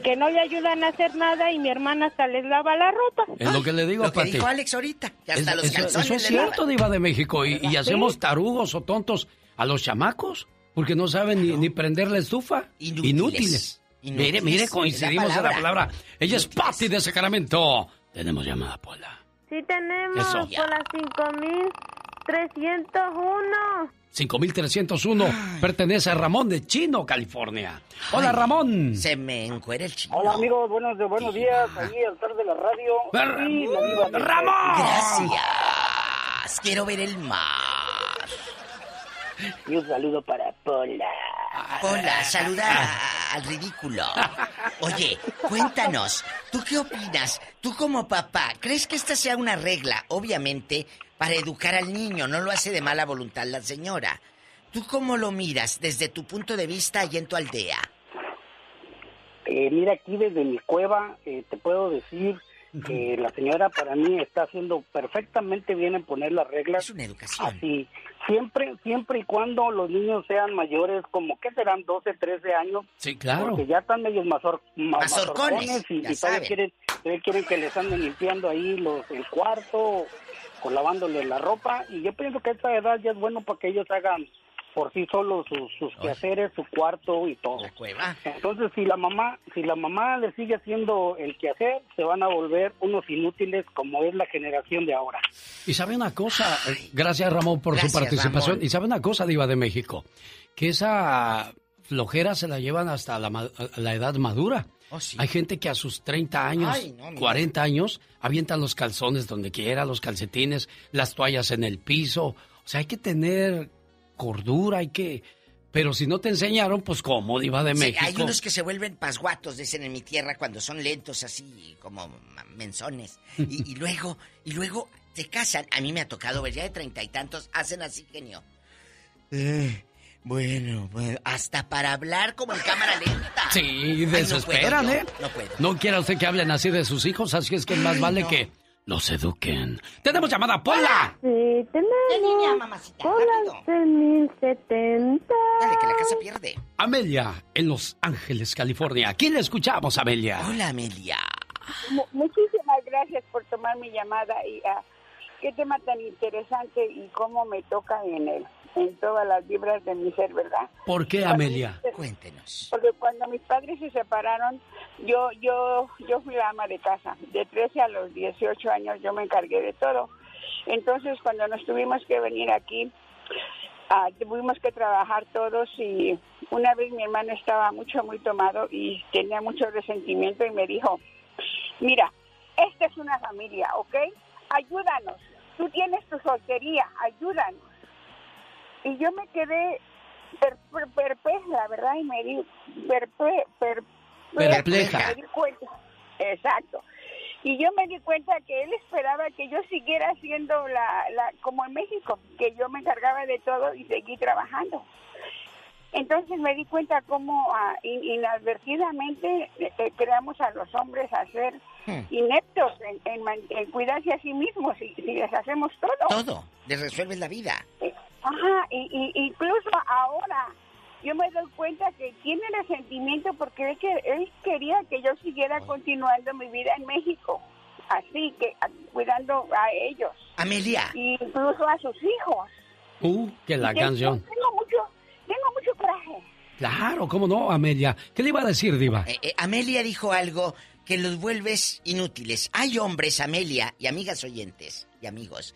que no le ayudan a hacer nada y mi hermana hasta les lava la ropa. Es lo que le digo, Lo que dijo Alex ahorita, que hasta Es- los eso, calzones eso es cierto, lavan. Diva de México. Y, y hacemos tarugos o tontos a los chamacos porque no saben ni, ni prender la estufa. Inútiles. Mire, Inútiles, mire, es coincidimos la en la palabra. Ella es Pati de Sacramento. Tenemos llamada, Pola. Sí tenemos Eso. por las 5301. 5301 pertenece a Ramón de Chino, California. Hola, Ramón. Se me encuera el chino. Hola amigos, buenos, buenos días, ahí al tarde de la radio. Ver- y la de- Gracias. Quiero ver el mar. Y un saludo para Pola. Hola, saluda a- al ridículo. Oye, cuéntanos, ¿tú qué opinas? Tú como papá, ¿crees que esta sea una regla? Obviamente, para educar al niño, no lo hace de mala voluntad la señora. ¿Tú cómo lo miras desde tu punto de vista y en tu aldea? Eh, mira, aquí desde mi cueva eh, te puedo decir que la señora para mí está haciendo perfectamente bien en poner las reglas. Es una educación. Así, siempre, siempre y cuando los niños sean mayores, como que serán 12, 13 años. Sí, claro. Porque ya están medios mazor, ma- Mazorcones, mazorcones y, ya y todavía quieren, quieren que les anden limpiando ahí los, el cuarto, o lavándole la ropa. Y yo pienso que a esta edad ya es bueno para que ellos hagan por sí solos sus, sus quehaceres, su cuarto y todo. Entonces, si la mamá, si la mamá le sigue haciendo el quehacer, se van a volver unos inútiles como es la generación de ahora. Y sabe una cosa, eh, gracias Ramón por Gracias, su participación. Ramón. Y sabe una cosa, Diva de México, que esa flojera se la llevan hasta la, edad madura. Oh, sí. Hay gente que a sus 30 años, Ay, no, mira. 40 años, avientan los calzones donde quiera, los calcetines, las toallas en el piso. O sea, hay que tener cordura, hay que... Pero si no te enseñaron, pues ¿cómo, Diva de Sí, México? hay unos que se vuelven pasguatos, dicen en mi tierra, cuando son lentos así, como menzones. Y, y luego, y luego se casan. A mí me ha tocado ver ya de treinta y tantos, hacen así, genio. Eh, bueno, bueno, hasta para hablar como en cámara lenta. Sí, Ay, no desesperan, puedo yo, ¿eh? No puedo. No quiera usted que hablen así de sus hijos, así es que más Ay, vale no. que los eduquen. ¡Tenemos llamada, Pola! Sí tenemos por las 6070. Dale, que la casa pierde. Amelia, en Los Ángeles, California. ¿Quién le escuchamos, Amelia? Hola, Amelia. Mu- muchísimas gracias por tomar mi llamada y ah, qué tema tan interesante y cómo me toca en el, en todas las vibras de mi ser, ¿verdad? ¿Por qué, Amelia? Cuéntenos. Porque cuando mis padres se separaron, yo yo yo fui la ama de casa. De 13 a los 18 años yo me encargué de todo. Entonces, cuando nos tuvimos que venir aquí, ah, tuvimos que trabajar todos y una vez mi hermano estaba mucho, muy tomado y tenía mucho resentimiento y me dijo, mira, esta es una familia, ¿ok? Ayúdanos. Tú tienes tu soltería, ayúdanos. Y yo me quedé per- per- perpleja, ¿verdad? Y me di perple- per- Perpleja. me di cuenta. Exacto. Y yo me di cuenta que él esperaba que yo siguiera haciendo la, la como en México, que yo me encargaba de todo y seguí trabajando. Entonces me di cuenta cómo ah, in- inadvertidamente eh, eh, creamos a los hombres a ser ineptos en, en en cuidarse a sí mismos y, y les hacemos todo. Todo. Les resuelves la vida. Ajá, y, incluso ahora yo me doy cuenta que tiene resentimiento porque él, que, él quería que yo siguiera continuando mi vida en México, así que cuidando a ellos, Amelia. incluso a sus hijos. Uh, que la que canción. Tengo mucho, tengo mucho coraje. Claro, ¿cómo no, Amelia? ¿Qué le iba a decir, Diva? Eh, eh, Amelia dijo algo que los vuelves inútiles. Hay hombres, Amelia, y amigas oyentes y amigos,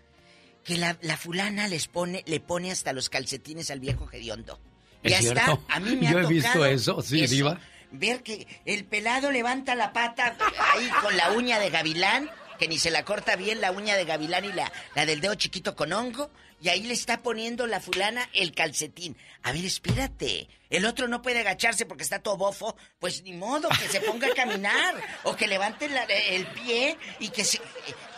que la, la fulana les pone, le pone hasta los calcetines al viejo hediondo. Y Es hasta cierto. a mí me Yo ha he visto eso, sí, Diva. Ver que el pelado levanta la pata ahí con la uña de gavilán, que ni se la corta bien la uña de gavilán y la, la del dedo chiquito con hongo, y ahí le está poniendo la fulana el calcetín. A ver, espérate. El otro no puede agacharse porque está todo bofo. Pues ni modo, que se ponga a caminar. O que levante la- el pie y que se...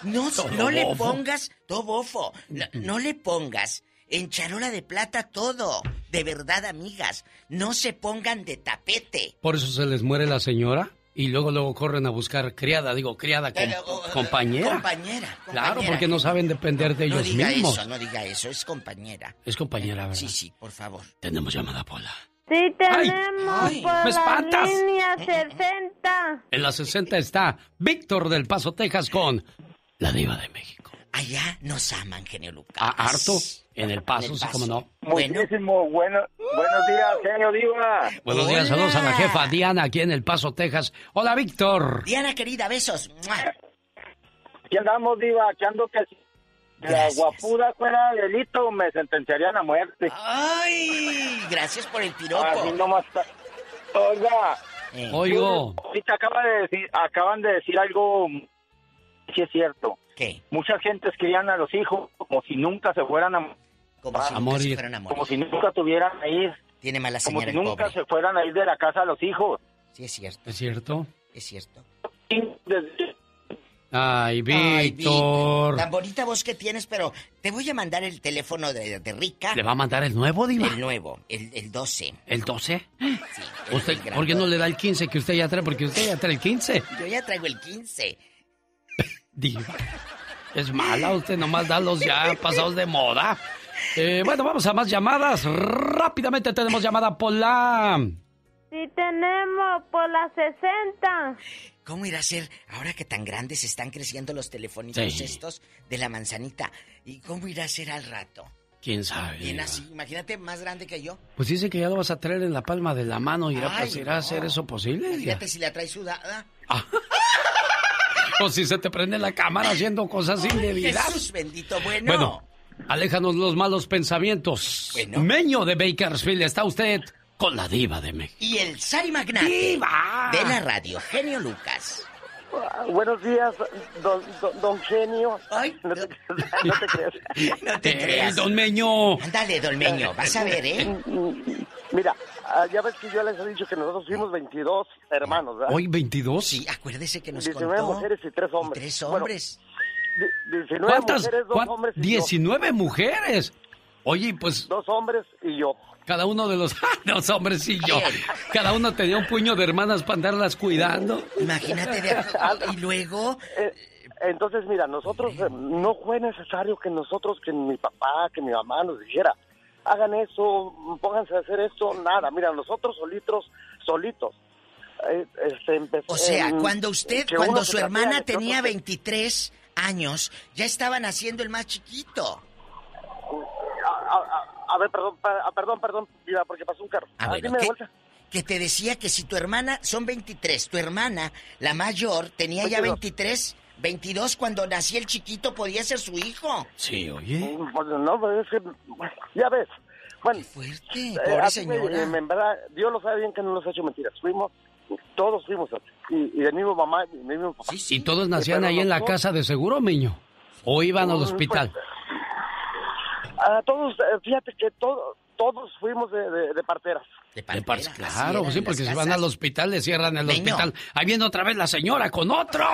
No, Todo no le pongas... Todo bofo. No, no le pongas En charola de plata todo. De verdad, amigas. No se pongan de tapete. Por eso se les muere la señora y luego luego corren a buscar criada, digo criada, com- Pero, oh, compañera. Compañera. Claro, compañera. porque no saben depender de No ellos diga mismos. eso, no diga eso. Es compañera. Es compañera, ¿verdad? Sí, sí, por favor. Tenemos llamada, Pola. Sí, tenemos Ay, por me la espantas. línea 60. En la 60 está Víctor del Paso, Texas con la diva de México. Allá nos aman, genio Lucas. A harto, en el Paso, En el sí, cómo no. Muchísimo bueno, buenos días, genio Diva. Buenos días, saludos a la jefa Diana aquí en el Paso, Texas. Hola, Víctor. Diana, querida, besos. Aquí andamos, Diva, aquí ando que si la guapuda fuera delito, me sentenciarían a muerte. ¡Ay! Gracias por el piropo. Así nomás está. Oiga. Eh. Oigo. Ahorita acaba de decir, acaban de decir algo, sí es cierto. ¿Qué? Muchas gentes querían a los hijos como si nunca se fueran a, Como si A nunca se morir. fueran a morir. como si nunca tuvieran a ir, Tiene mala como si el nunca pobre. se fueran a ir de la casa a los hijos. Sí, es cierto, ¿Es cierto? es cierto. Ay, Víctor. Tan bonita voz que tienes, pero te voy a mandar el teléfono de, de Rica. ¿Le va a mandar el nuevo, diva? El nuevo, el, el 12. ¿El 12? Sí, el- ¿Usted, el ¿Por qué no le da el 15 que usted ya trae? Porque usted ya trae el 15. Yo ya traigo el 15. Diva. Es mala, usted nomás da los ya pasados de moda. Eh, bueno, vamos a más llamadas. Rápidamente tenemos llamada por la... Sí, tenemos por la 60. ¿Cómo irá a ser ahora que tan grandes están creciendo los telefonitos Sí. estos de la manzanita? ¿Y cómo irá a ser al rato? ¿Quién sabe? Bien así, imagínate más grande que yo. Pues dice que ya lo vas a traer en la palma de la mano. ¿Irá, Ay, pues, ¿irá a hacer no. eso posible? Imagínate si la traes sudada. O si se te prende la cámara haciendo cosas indebidas. Jesús bendito, bueno. Bueno, aléjanos los malos pensamientos. Bueno. Meño de Bakersfield, está usted con la diva de México. Y el Sari Magnate ¡Diva! de la radio, genio Lucas. Ah, Buenos días, don, don, don Genio. Ay, no te, no te creas. No te creas. don Meño. Ándale, Dolmeño, vas a ver, ¿eh? Mira, ah, ya ves que yo les he dicho que nosotros fuimos 22 hermanos, ¿verdad? ¿Hoy 22? Sí, acuérdese que nos 19 contó. mujeres y tres hombres. Tres Bueno, hombres. di- 19 ¿Cuántas? mujeres, dos cuán- hombres y 19 mujeres. Oye, pues yo. Dos hombres y yo. Cada uno de los dos hombres y yo. Cada uno tenía un puño de hermanas para andarlas cuidando. Imagínate de y luego Eh, entonces, mira, nosotros eh, no fue necesario que nosotros, que mi papá, que mi mamá nos dijera, hagan eso, pónganse a hacer esto, nada. Mira, nosotros solitos, solitos. eh, este, empezó- O sea, cuando usted, cuando su hermana tenía se- 23 años, ya estaban haciendo el más chiquito. A, a- a ver, perdón, pa- ah, perdón, perdón, mira, porque pasó un carro. Ah, bueno, dime de ¿qué? vuelta. Que te decía que si tu hermana, son 23, tu hermana, la mayor, tenía ya 23, 22, cuando nacía el chiquito podía ser su hijo. Sí, oye. Pues, no, pues, es que, bueno, ya ves. Bueno, fuerte, eh, pobre me- señora. en verdad, Dios lo sabe bien que no nos ha hecho mentiras. Fuimos, todos fuimos así. Y, y de mismo mamá y de mismo papá. ¿Y todos nacían pero ahí en la casa de seguro, Meño? ¿O iban al Pues, Ah, todos, eh, fíjate que todo- todos fuimos de, de- de parteras. De De par- claro, sí, porque si van al hospital le cierran el Meño. hospital. Ahí viene otra vez la señora con otro.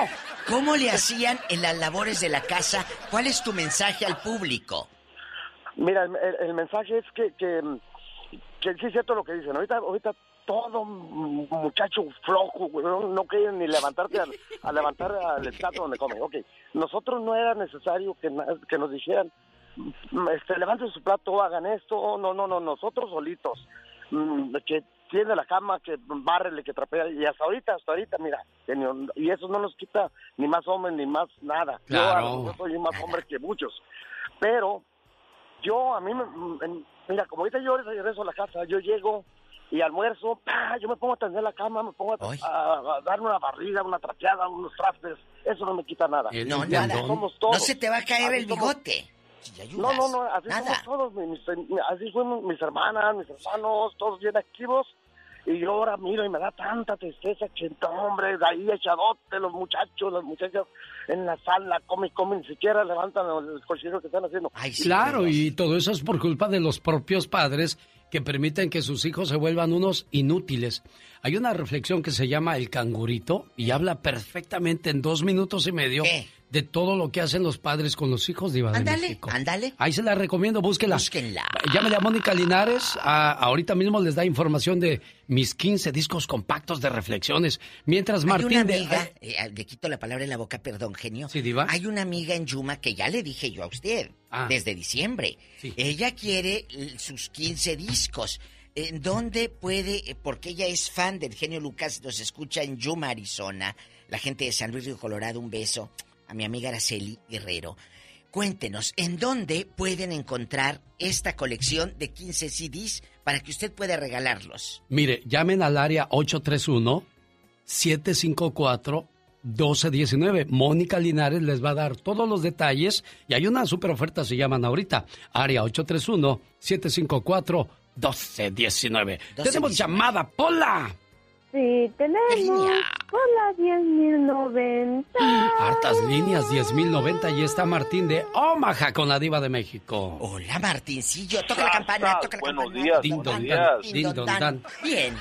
¿Cómo le hacían en las labores de la casa? ¿Cuál es tu mensaje al público? Mira, el, el- el mensaje es que, que, que sí es cierto lo que dicen. Ahorita, ahorita todo mu- muchacho flojo, no, no quieren ni levantarte al- a, levantar al plato donde comen. Ok, nosotros no era necesario que, que nos dijeran, este, levanten su plato, hagan esto. No, no, no, nosotros solitos. Mm, Que tiene la cama, que bárrele, que trapea. Y hasta ahorita, hasta ahorita, mira, y eso no nos quita ni más hombre ni más nada. Yo, soy más hombre que muchos. Pero yo, a mí, me, me- mira, como ahorita yo regreso a la casa, yo llego y almuerzo, ¡pa! yo me pongo a tender la cama, me pongo a, a- a darme una barrida, una trapeada, unos trastes, eso no me quita nada. No, nada. somos No todos. se te va a caer el somos- bigote. No, no, no, así Nada. somos todos, mi- mis- así fuimos mis hermanas, mis hermanos, todos bien activos. Y yo ahora miro y me da tanta tristeza que, hombre, de ahí echadote, los muchachos, las muchachas en la sala, comen, comen, ni siquiera levantan el cochino que están haciendo. Claro, y todo eso es por culpa de los propios padres que permiten que sus hijos se vuelvan unos inútiles. Hay una reflexión que se llama El cangurito y habla perfectamente en dos minutos y medio de todo lo que hacen los padres con los hijos, Diva de Ándale, México. ándale. Ahí se la recomiendo, búsquela. Búsquenla. Llámele a Mónica Linares. a- ahorita mismo les da información de mis 15 discos compactos de reflexiones. Mientras Hay Martín una de- amiga, eh, le quito la palabra en la boca, perdón, genio. Sí, Diva. Hay una amiga en Yuma que ya le dije yo a usted, Ah. desde diciembre. Ella quiere sus 15 discos. ¿En dónde puede? eh, Porque ella es fan del genio Lucas, nos escucha en Yuma, Arizona. La gente de San Luis Río Colorado, un beso a mi amiga Araceli Guerrero. Cuéntenos, ¿en dónde pueden encontrar esta colección de 15 CDs para que usted pueda regalarlos? Mire, llamen al área 831-754-1219. Mónica Linares les va a dar todos los detalles y hay una super oferta, se llaman ahorita. Área 831-754-1219. Tenemos llamada, Pola. Sí, tenemos hola 10.090. Hartas líneas, 10.090 y está Martín de Omaha con la diva de México. Hola, Martincillo, toca la campana, toca la Buenos campana. días, Din, buenos don, días. dan, Din, din, don, don, dan. dan. Bien,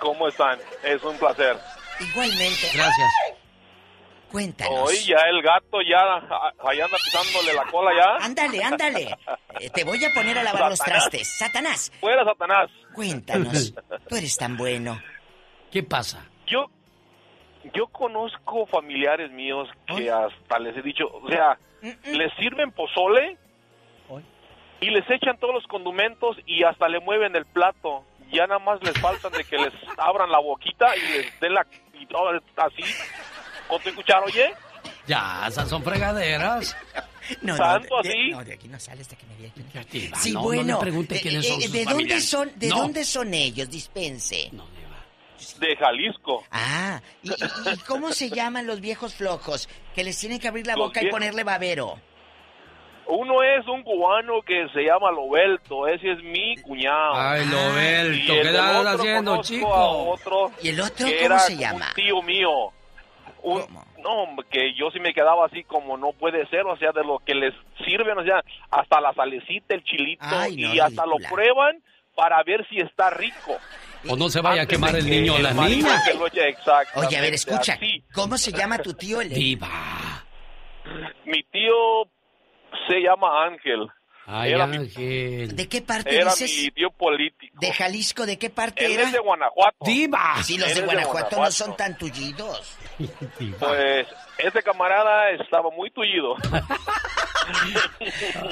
¿Cómo están? Es un placer. igualmente. Gracias. Cuéntanos. Hoy ya el gato ya a- allá anda pisándole la cola ya. Ándale, ándale. Eh, te voy a poner a lavar los trastes. Satanás, Fuera Satanás. cuéntanos. Tú eres tan bueno. ¿Qué pasa? Yo yo conozco familiares míos que hasta les he dicho, o sea, les sirven pozole y les echan todos los condimentos y hasta le mueven el plato. Ya nada más les faltan de que les abran la boquita y les den la y todo así con tu cuchara, oye. Ya, esas son fregaderas. No, no, Tanto de- así. no, de aquí no sales de que me diga. Diva, Sí, no, bueno. no pregunte eh, quiénes eh, son sus ¿De dónde son, de No. dónde son ellos? Dispense. De Jalisco. Ah, ¿y, y- y cómo se llaman los viejos flojos? Que les tienen que abrir la Los boca y ponerle babero. Uno es un cubano que se llama Lobelto, ese es mi cuñado. Ay, Lobelto, Y ¿qué haciendo, conozco chico? a otro ¿Y el otro que cómo era se un llama? tío mío. Un- no, hombre, que yo sí me quedaba así como no puede ser, o sea, de lo que les sirven, o sea, hasta la salecita, el chilito, Ay, no, y hasta lo prueban para ver si está rico. O no se vaya a quemar el niño o la niña. Oye, a ver, escucha. así. ¿Cómo se llama tu tío? El... Diva. Mi tío se llama Ángel. Ay, Era mi- Ángel. ¿De qué parte Era dices? mi tío político. ¿De Jalisco? ¿De qué parte Él era? es de Guanajuato. Diva. Sí, los de es de Guanajuato, no Guanajuato. son tan tullidos. Pues ese camarada estaba muy tullido.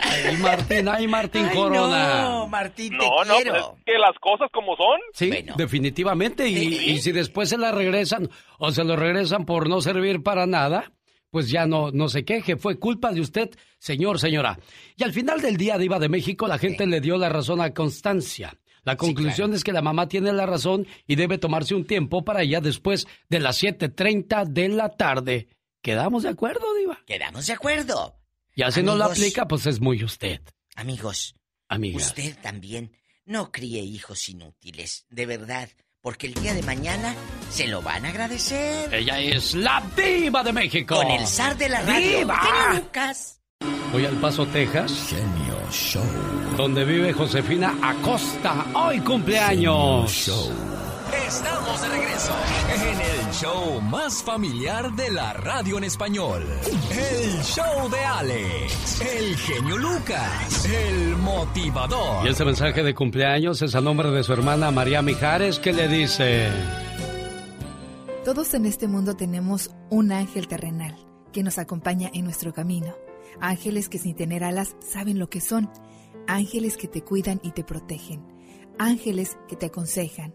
Ay, Martín, ay, Martín Ay, Corona. no, Martín, te No, no, quiero. pues es que las cosas como son. Sí, definitivamente. Y, y si después se la regresan o se lo regresan por no servir para nada, pues ya no, no se queje. Fue culpa de usted, señor, señora. Y al final del día, Diva de México, la gente le dio la razón a Constancia. La conclusión es que la mamá tiene la razón y debe tomarse un tiempo para ella después de las 7.30 de la tarde. ¿Quedamos de acuerdo, Diva? Quedamos de acuerdo. Ya si no lo aplica, pues es muy usted. Amigos, Amigas. usted también no críe hijos inútiles, de verdad, porque el día de mañana se lo van a agradecer. Ella es la Diva de México. Con el zar de la radio, ¡Diva! genio Lucas. Voy al Paso, Texas. Genio Show. Donde vive Josefina Acosta. Hoy cumpleaños. Estamos de regreso en el show más familiar de la radio en español. El show de Alex, el genio Lucas, el motivador. Y este mensaje de cumpleaños es a nombre de su hermana María Mijares que le dice... Todos en este mundo tenemos un ángel terrenal que nos acompaña en nuestro camino. Ángeles que sin tener alas saben lo que son. Ángeles que te cuidan y te protegen. Ángeles que te aconsejan,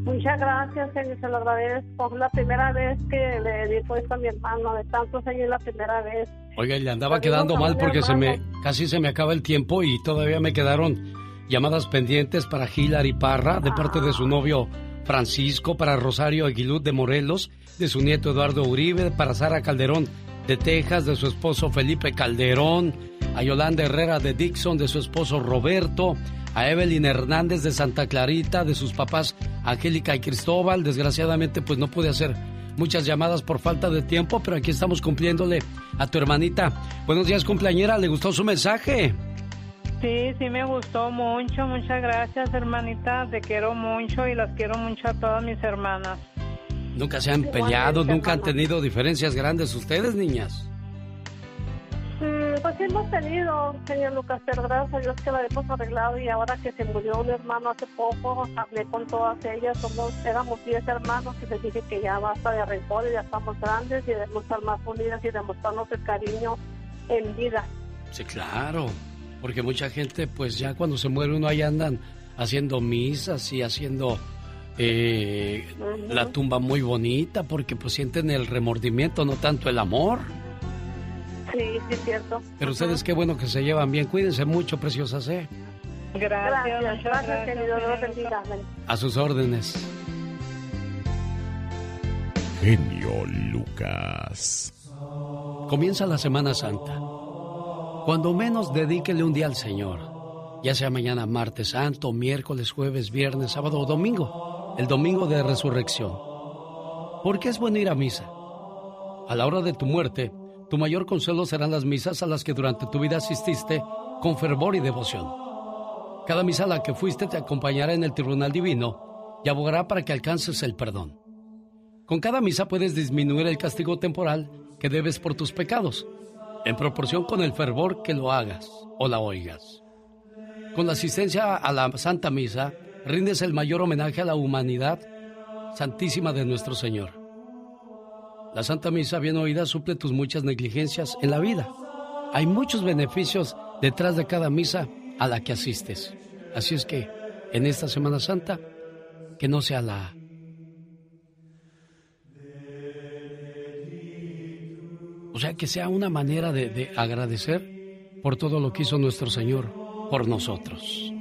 Muchas gracias, genio, se lo agradezco. Es la primera vez que le dedico esto a mi hermano, de tantos años es la primera vez. Oiga, le andaba digo quedando mal porque se me casi se me acaba el tiempo y todavía me quedaron llamadas pendientes para Hilary Parra de parte de su novio Francisco, para Rosario Aguilud de Morelos, de su nieto Eduardo Uribe, para Sara Calderón de Texas, de su esposo Felipe Calderón, a Yolanda Herrera de Dixon, de su esposo Roberto, a Evelyn Hernández de Santa Clarita, de sus papás Angélica y Cristóbal. Desgraciadamente, pues no pude hacer muchas llamadas por falta de tiempo, pero aquí estamos cumpliéndole a tu hermanita. Buenos días, cumpleañera, ¿le gustó su mensaje? Sí, sí me gustó mucho. Muchas gracias, hermanita. Te quiero mucho y las quiero mucho a todas mis hermanas. Nunca se han peleado, nunca han tenido diferencias grandes ustedes, niñas. Pues sí hemos tenido, señor Lucas, pero gracias a Dios que la hemos arreglado y ahora que se murió un hermano hace poco, hablé con todas ellas, somos, éramos 10 hermanos y les dije que ya basta de rencor y ya estamos grandes y debemos estar más unidas y demostrarnos el cariño en vida. Sí, claro. Porque mucha gente, pues ya cuando se muere uno ahí andan haciendo misas y haciendo eh, la tumba muy bonita porque pues sienten el remordimiento, no tanto el amor. Sí, sí es cierto. Pero ustedes qué bueno que se llevan bien. Cuídense mucho, preciosas, ¿eh? Gracias, gracias, querido, Dios los bendiga. A sus órdenes. Genio Lucas. Comienza la Semana Santa. Cuando menos dedíquele un día al Señor, ya sea mañana martes santo, miércoles, jueves, viernes, sábado o domingo, el domingo de resurrección. ¿Por qué es bueno ir a misa? A la hora de tu muerte, tu mayor consuelo serán las misas a las que durante tu vida asististe con fervor y devoción. Cada misa a la que fuiste te acompañará en el tribunal divino y abogará para que alcances el perdón. Con cada misa puedes disminuir el castigo temporal que debes por tus pecados, en proporción con el fervor que lo hagas o la oigas. Con la asistencia a la Santa Misa, rindes el mayor homenaje a la humanidad santísima de nuestro Señor. La Santa Misa bien oída suple tus muchas negligencias en la vida. Hay muchos beneficios detrás de cada misa a la que asistes. Así es que, en esta Semana Santa, que no sea la O sea, que sea una manera de, de agradecer por todo lo que hizo nuestro Señor por nosotros.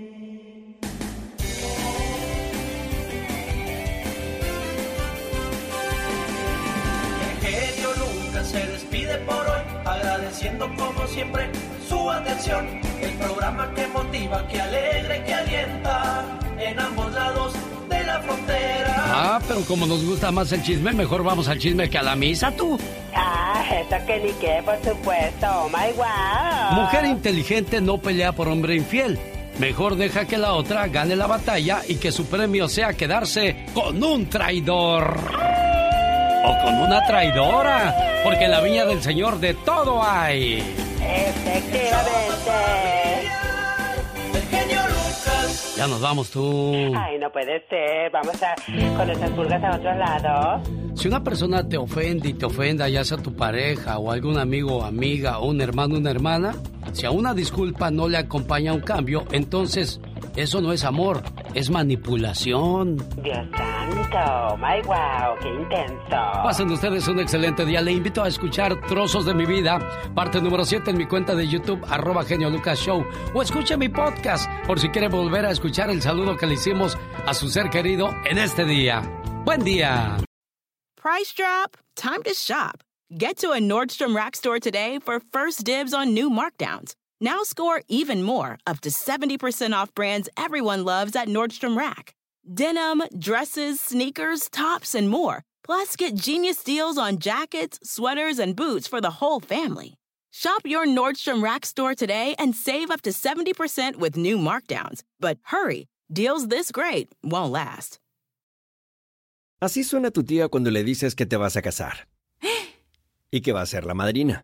Agradeciendo como siempre su atención. El programa que motiva, que alegra y que alienta en ambos lados de la frontera. Ah, pero como nos gusta más el chisme, mejor vamos al chisme que a la misa, tú. Ah, eso que ni qué, por supuesto. Oh my wow. Mujer inteligente no pelea por hombre infiel. Mejor deja que la otra gane la batalla y que su premio sea quedarse con un traidor. O con una traidora. Porque en la viña del Señor de todo hay. Efectivamente. Ya nos vamos tú. Ay, no puede ser. Vamos a con esas pulgas a otro lado. Si una persona te ofende y te ofenda, ya sea tu pareja o algún amigo o amiga o un hermano o una hermana, si a una disculpa no le acompaña un cambio, entonces eso no es amor, es manipulación. Dios santo. My wow, qué intenso. Pasen ustedes un excelente día. Le invito a escuchar Trozos de mi vida, parte número 7 en mi cuenta de YouTube, arroba genio Lucas Show. O escuche mi podcast por si quiere volver a escuchar el saludo que le hicimos a su ser querido en este día. Buen día. Price drop? Time to shop. Get to a Nordstrom Rack store today for first dibs on new markdowns. Now score even more, up to 70% off brands everyone loves at Nordstrom Rack. Denim, dresses, sneakers, tops, and more. Plus, get genius deals on jackets, sweaters, and boots for the whole family. Shop your Nordstrom Rack store today and save up to 70% with new markdowns. But hurry, deals this great won't last. Así suena tu tía cuando le dices que te vas a casar. Y que va a ser la madrina.